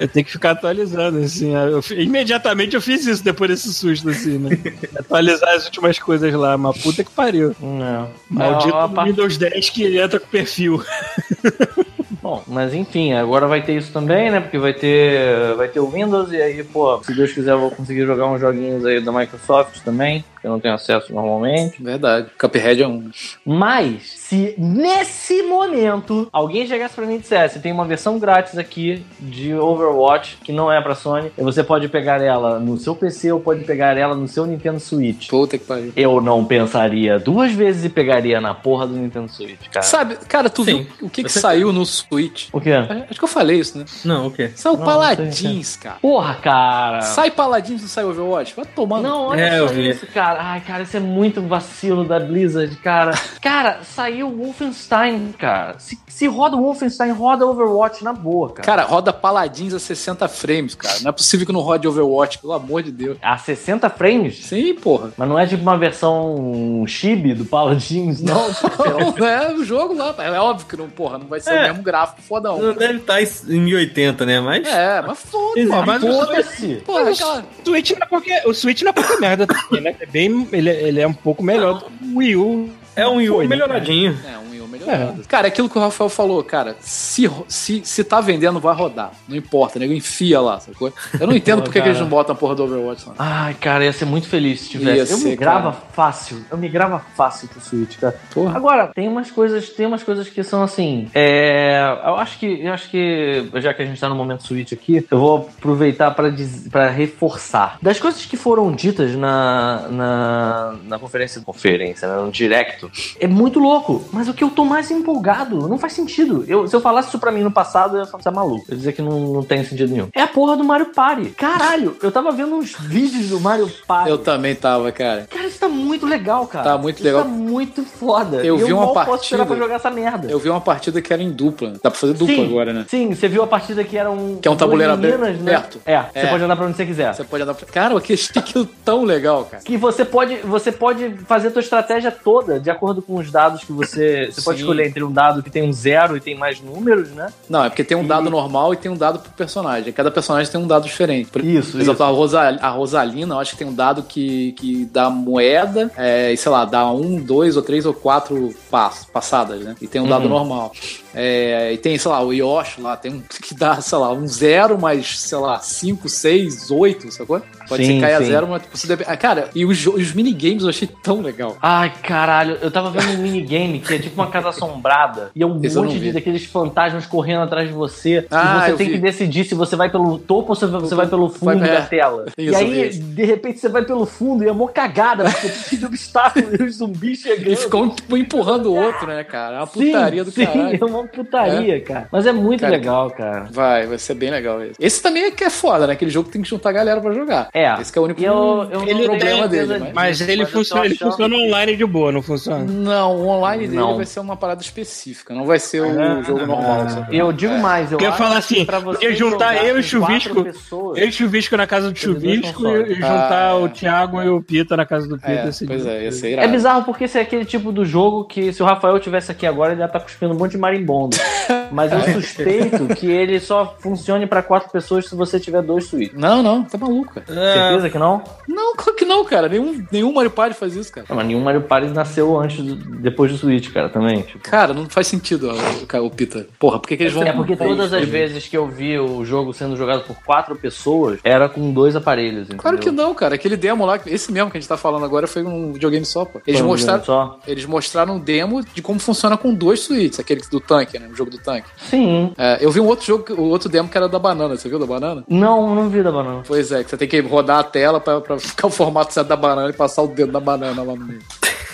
eu tenho que ficar atualizando, assim. eu imediatamente eu fiz isso depois desse susto, assim, né? Atualizar as últimas coisas lá, mas puta que pariu. Não. Maldito Windows 10 que entra com perfil. Bom, mas enfim, agora vai ter isso também, né? Porque vai ter, vai ter o Windows e aí, pô, se Deus quiser, eu vou conseguir jogar uns joguinhos aí da Microsoft também, que eu não tenho acesso normalmente. Verdade. Cuphead é um. Mas, se nesse momento alguém chegasse pra mim e dissesse, tem uma versão grátis aqui de Overwatch que não é pra Sony, e você pode pegar ela no seu PC ou pode pegar ela no seu Nintendo Switch. Puta que pariu. Eu não pensaria duas vezes e pegaria na porra do Nintendo Switch, cara. Sabe, cara, tu Sim. viu o que, que saiu no Switch? O quê? Acho que eu falei isso, né? Não, o quê? Saiu Não, Paladins, cara. Porra, cara. Sai Paladins e não sai Overwatch? Vai tomando. Não, olha É, só isso, cara. Ai, cara, isso é muito vacilo da Blizzard, cara. Cara, saiu Wolfenstein, cara. Se, se roda Wolfenstein, roda Overwatch na boa, cara. Cara, roda Paladins a 60 frames, cara. Não é possível que não rode Overwatch, pelo amor de Deus. A 60 frames? Sim, porra. Mas não é tipo uma versão chibi do Paladins, não? Não, é o jogo lá. É óbvio que não, porra, não vai ser É. o mesmo gráfico fodão. Não deve estar em 1080, né? Mas. É, mas foda-se. Mas o Foda-se. Porra, aquela... Switch não é qualquer, o Switch não é qualquer merda também, né? É bem, ele, é- ele é um pouco melhor do que o Wii U. É um Wii U né, melhoradinho. É, um Wii U melhorado. Cara, aquilo que o Rafael falou, cara, se, se, se tá vendendo, vai rodar. Não importa, nego, enfia lá, sacou? Eu não entendo por que eles não botam a porra do Overwatch lá. Ai, cara, ia ser muito feliz se tivesse. Ia eu ser, migrava cara. fácil. Eu migrava fácil pro Switch, cara. Porra. Agora, tem umas coisas, tem umas coisas que são assim. É, eu acho que, eu acho que já que a gente tá no momento Switch aqui, eu vou aproveitar para reforçar. Das coisas que foram ditas na na, na conferência, conferência, né, no directo, é muito louco. Mas o que eu tô mais empolgado, não faz sentido. Eu, se eu falasse isso pra mim no passado, eu ia falar, você é maluco. Eu ia dizer que não, não tem sentido nenhum. É a porra do Mario Party. Caralho, eu tava vendo uns vídeos do Mario Party. Eu também tava, cara. Cara, isso tá muito legal, cara. Tá muito Isso legal. tá muito foda. Eu vi uma mal posso partida- esperar pra jogar essa merda. Eu vi uma partida que era em dupla. Dá pra fazer dupla Sim, agora, né? Sim, você viu a partida que era um. Que é um tabuleiro aberto- né? aberto. É, você É. pode andar pra onde você quiser. Você pode andar. Cara, eu achei aquilo tão legal, cara. Que você pode, você pode fazer a tua estratégia toda de acordo com os dados que você. Você pode pode escolher entre um dado que tem um zero e tem mais números, né? Não, é porque tem um dado E- normal e tem um dado pro personagem. Cada personagem tem um dado diferente. Por Isso, Por exemplo, a, Rosa, a Rosalina, eu acho que tem um dado que, que dá moeda, é, e sei lá, dá um, dois ou três ou quatro pass, passadas, né? E tem um dado Uhum. normal. É, e tem, sei lá, o Yoshi lá, tem um que dá, sei lá, um zero, mas, sei lá, cinco, seis, oito, sacou? Pode Sim, ser cair a zero, mas você deve... ah, Cara, e os, os minigames eu achei tão legal. Ai, caralho, eu tava vendo um minigame que é tipo uma casa assombrada e é um Esse monte de daqueles fantasmas correndo atrás de você. Ah, e você tem vi. que decidir se você vai pelo topo ou se você vai pelo Vai- fundo é. da tela. Isso, e aí, de repente, você vai pelo fundo e é mó cagada, porque tem de obstáculo e os zumbis chegando. E ficou um tipo, empurrando o outro, né, cara? É uma Sim, putaria do sim, caralho. é uma putaria, cara. Mas é muito Cara, legal, cara. Vai, vai ser bem legal esse. Esse também é que é foda, né? Aquele jogo que tem que juntar a galera pra jogar. É. Esse que é o único eu, eu Ele não tenho problema dele, disso, Mas ele, funciona, ele funciona online de boa, não funciona? Não, o online dele Não. vai ser uma parada específica, não vai ser o Ah, jogo normal. Eu digo mais, eu falo que assim, pra você ia juntar eu e o Chuvisco, pessoas- Eu e o Chuvisco na casa do Chuvisco e, e juntar Ah, o é. Thiago e o Pita na casa do Pita. É, esse pois é, ia ser É irado. bizarro porque esse é aquele tipo do jogo que se o Rafael tivesse aqui agora, ele ia estar cuspindo um monte de marimbondo. Mas eu suspeito que ele só funcione pra quatro pessoas se você tiver dois suítes. Não, não, tá maluco, cara. Certeza que não? Não, claro que não, cara. Nenhum, nenhum Mario Party faz isso, cara. Não, mas nenhum Mario Party nasceu antes, do- depois do Switch, cara, também. tipo. Cara, não faz sentido ó, o, o Pita. Porra, por que, que eles vão. É porque todas as vezes que eu vi o jogo sendo jogado por quatro pessoas, era com dois aparelhos, entendeu? Claro que não, cara. Aquele demo lá, esse mesmo que a gente tá falando agora, foi um videogame só, pô. Eles Foi um mostraram. Só. Eles mostraram um demo de como funciona com dois suítes, aquele do tanque, né? O jogo do tanque. Sim. É, eu vi um outro jogo, o outro demo que era da banana, você viu da banana? Não, não vi da banana. Pois é, que você tem que rodar a tela pra, pra ficar o formato certo da banana e passar o dedo da banana lá no meio.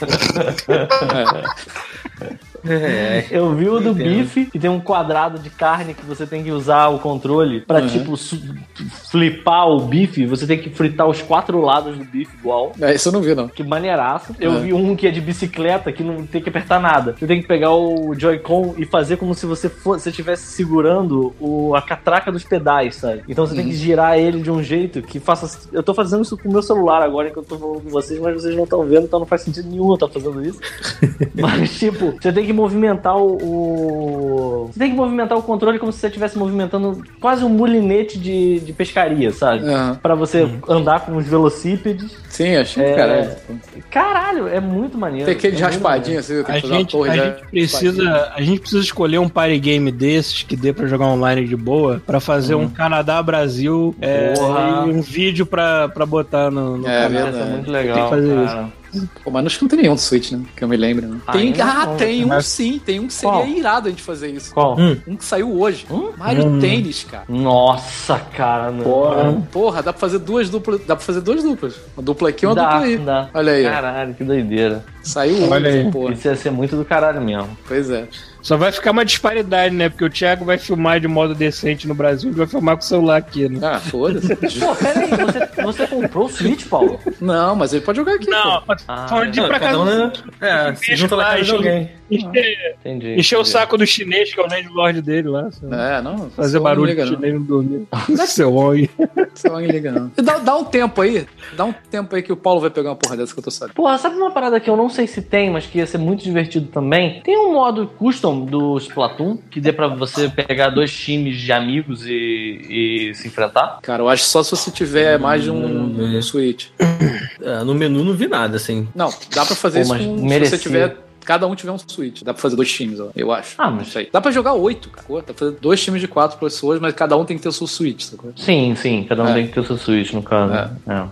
Eu vi o do bife, que tem um quadrado de carne que você tem que usar o controle pra, Uhum. tipo, flipar o bife. Você tem que fritar os quatro lados do bife igual. É, isso eu não vi, não. Que maneiraço. Eu É. vi um que é de bicicleta, que não tem que apertar nada. Você tem que pegar o Joy-Con e fazer como se você fosse estivesse segurando o, a catraca dos pedais, sabe? Então você tem Uhum. que girar ele de um jeito que faça. Eu tô fazendo isso com o meu celular agora enquanto eu tô falando com vocês, mas vocês não estão vendo, então não faz sentido nenhum eu estar fazendo isso. mas, tipo, você tem que movimentar o, o- Você tem que movimentar o controle como se você estivesse movimentando quase um mulinete de, de pescaria, sabe? Aham. Pra você andar com os velocípedes. Sim, achei É, caralho. Caralho, é muito maneiro. Tem aquele é raspadinho assim, tem A que fazer uma gente, torre a gente precisa, a gente precisa escolher um party game desses que dê pra jogar online de boa pra fazer um Canadá Brasil é, Porra. e um vídeo pra, pra botar no, no É, canal. Isso é muito Tem legal, que fazer cara. Pô, mas acho que não tem nenhum do Switch, né? Que eu me lembro. Né? Tem, ah, não, tem um mas- sim. Tem um que seria Qual? irado a gente fazer isso. Qual? Um que saiu hoje. Mario Tênis, cara. Nossa, cara, não. Porra, dá pra fazer duas duplas. Dá pra fazer duas duplas. Uma dupla aqui e uma Dá, dupla aí. dá. Olha aí. Caralho, que doideira. Saiu hoje, Olha aí. Isso ia ser muito do caralho mesmo. Pois é. Só vai ficar uma disparidade, né? Porque o Thiago vai filmar de modo decente no Brasil e vai filmar com o celular aqui, né? Ah, foda-se. Pô, pera aí, você, você comprou o Switch, Paulo? não, mas ele pode jogar aqui. Não, pô. Ah, falando de ir pra casa. um, né? É, se junta na casa de alguém. Encher, Entendi. encher o saco do chinês, que é o landlord dele lá. sabe? É, não. Fazer barulho liga, chinês não dormir. Seu homem. Seu não liga, não. E Dá, dá um tempo aí. Dá um tempo aí que o Paulo vai pegar uma porra dessa que eu tô sabendo. Porra, sabe uma parada que eu não sei se tem, mas que ia ser muito divertido também? Tem um modo custom do Splatoon, que dê pra você pegar dois times de amigos e, e se enfrentar. Cara, eu acho só se você tiver mais de um, um Switch. É, no menu não vi nada, assim. Não, dá pra fazer Pô, isso com, se você tiver. Cada um tiver um Switch. Dá pra fazer dois times, ó, eu acho. Ah, mas- Não sei. Dá pra jogar oito, cara. Dá pra fazer dois times de quatro pessoas, mas cada um tem que ter o seu Switch, sacou? Sim, sim, cada um É. tem que ter o seu Switch, no caso. É.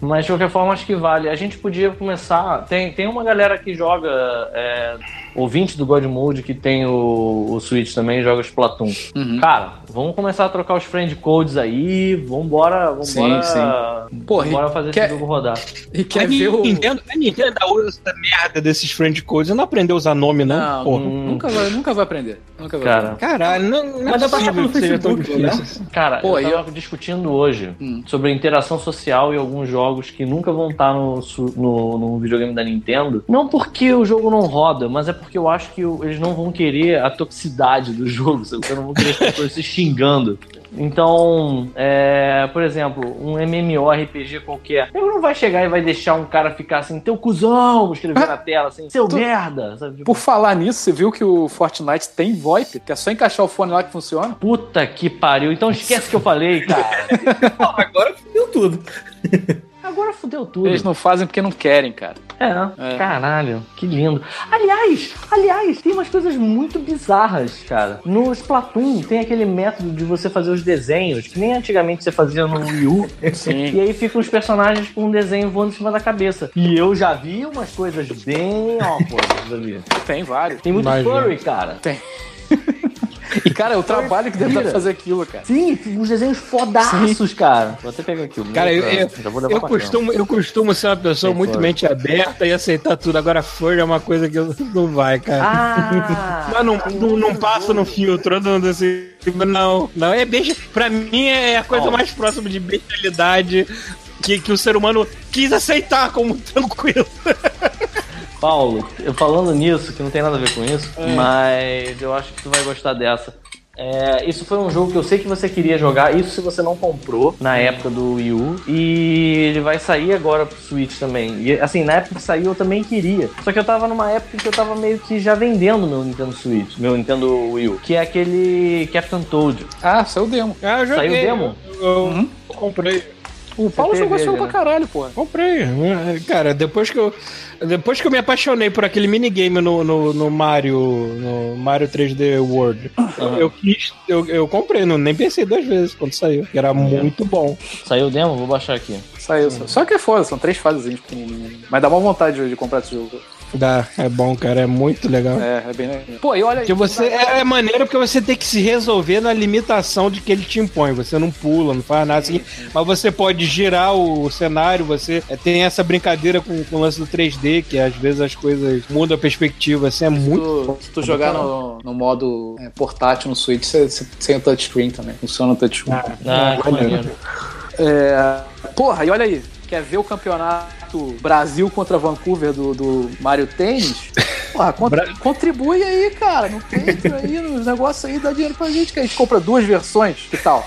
Mas de qualquer forma, acho que vale. A gente podia começar. Tem, tem uma galera que joga. É, ouvinte do God Mode que tem o, o Switch também joga Splatoon. Uhum. Cara, vamos começar a trocar os friend codes aí. Vambora, vambora. Sim, Pô, vambora fazer quer- esse jogo rodar. E quer a, ver o. Nintendo, a Nintendo usa essa merda desses friend codes. Eu não aprendeu a usar nome, não. Não, porra. Hum. nunca, vai, nunca vai aprender. Nunca vai Cara, Caralho, não, não Mas dá pra achar possível pelo Facebook, né? cara Pô, eu tava discutindo hoje Hum. sobre interação social e alguns jogos que nunca vão estar no, no, no videogame da Nintendo. Não porque o jogo não roda, mas é porque eu acho que eles não vão querer a toxicidade do jogo, sabe? Eles não vão querer as pessoas se xingando. Então, é, por exemplo, um MMORPG qualquer, ele não vai chegar e vai deixar um cara ficar assim, teu cuzão, escrever na tela, assim, seu Tu- merda, sabe? Tipo, Por falar nisso, você viu que o Fortnite tem VoIP, que é só encaixar o fone lá que funciona? puta que pariu. Então esquece que eu falei, cara. Agora fudeu tudo. Agora fudeu tudo. Eles não fazem porque não querem, cara. É, É. caralho, que lindo. Aliás, aliás, tem umas coisas muito bizarras, cara. No Splatoon tem aquele método de você fazer os desenhos, que nem antigamente você fazia no Wii U. Sim. E aí ficam os personagens com um desenho voando em cima da cabeça. E eu já vi umas coisas bem awkward, sabia? Tem vários. Tem muito Imagina. furry, cara. E, cara, é o trabalho que deve dar pra fazer aquilo, cara. Sim, uns desenhos fodaços, cara. Vou até pegar aqui o meu Cara, eu, eu, eu costumo, eu costumo ser uma pessoa Tem muito mente aberta e aceitar tudo. Agora, furry é uma coisa que eu- não vai, cara. Ah! Mas não, não, não passa no filtro, não, assim, não, não, é beijo. Pra mim é a coisa Ó. mais próxima de bestialidade que, que o ser humano quis aceitar como tranquilo. Paulo, eu falando nisso, que não tem nada a ver com isso, É. mas eu acho que tu vai gostar dessa. É, isso foi um jogo que eu sei que você queria jogar, isso se você não comprou na época do Wii U, e ele vai sair agora pro Switch também. E assim, na época que saiu eu também queria. Só que eu tava numa época que eu tava meio que já vendendo meu Nintendo Switch, meu Nintendo Wii U, que é aquele Captain Toad. Ah, saiu o demo. Ah, eu Saiu demo? Eu, eu comprei. O Paulo jogou esse jogo pra né? caralho, porra. Comprei. Cara, depois que eu. Depois que eu me apaixonei por aquele minigame no, no, no Mario. No Mario 3D World, eu quis. Eu, eu comprei, não, nem pensei duas vezes quando saiu. Que era muito bom. Saiu o demo? Vou baixar aqui. Saiu. só- Só que é foda, são três fases pequenininhas. Mas dá uma vontade de, de comprar esse jogo. Dá, é bom, cara, é muito legal. É, é bem legal. Pô, e olha aí. Porque você é, é maneiro porque você tem que se resolver na limitação de que ele te impõe. Você não pula, não faz nada assim. Mas você pode girar o cenário, você é, tem essa brincadeira com, com o lance do 3D, que às vezes as coisas mudam a perspectiva. Assim, é Se muito. tu, se tu jogar no, no modo é, portátil no Switch, você, você tem o touchscreen também. Funciona o touchscreen. Ah, que maneiro. É, porra, e olha aí. Quer ver o campeonato Brasil contra Vancouver do, do Mario Tênis? Porra, con- contribui aí, cara. No Patreon aí, nos negócios aí, dá dinheiro pra gente, que a gente compra duas versões. Que tal?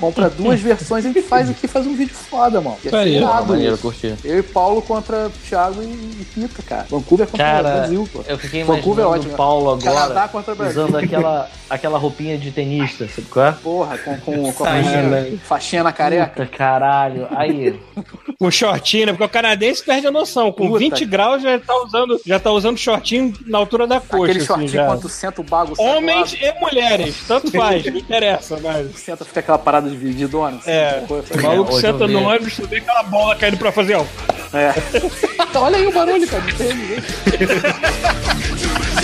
Compra duas versões e a gente faz aqui, faz um vídeo foda, mano. Irado Maneiro, curti. Eu e Paulo contra Thiago e, e Pita, cara. Vancouver contra Cara, Brasil, pô. Eu fiquei Vancouver é ótimo. o Paulo agora Canadá contra Brasil. usando aquela, aquela roupinha de tenista, sabe qual é? Porra, com, com, com a Ai, faixinha, né? faixinha na careca. Puta caralho. Aí, Com shortinho, né? Porque o canadense perde a noção. Com Puta. 20 graus já tá usando, já tá usando shortinho na altura da coxa. Aquele assim, shortinho quando tu senta o bago Homens e mulheres, tanto faz, não interessa, mas. Senta, fica aquela parada divididona. Assim, É. Pô, O maluco eu senta no ônibus, tu vê aquela bola caindo pra fazer, ó. É. Olha aí o barulho, cara. Não tem ninguém.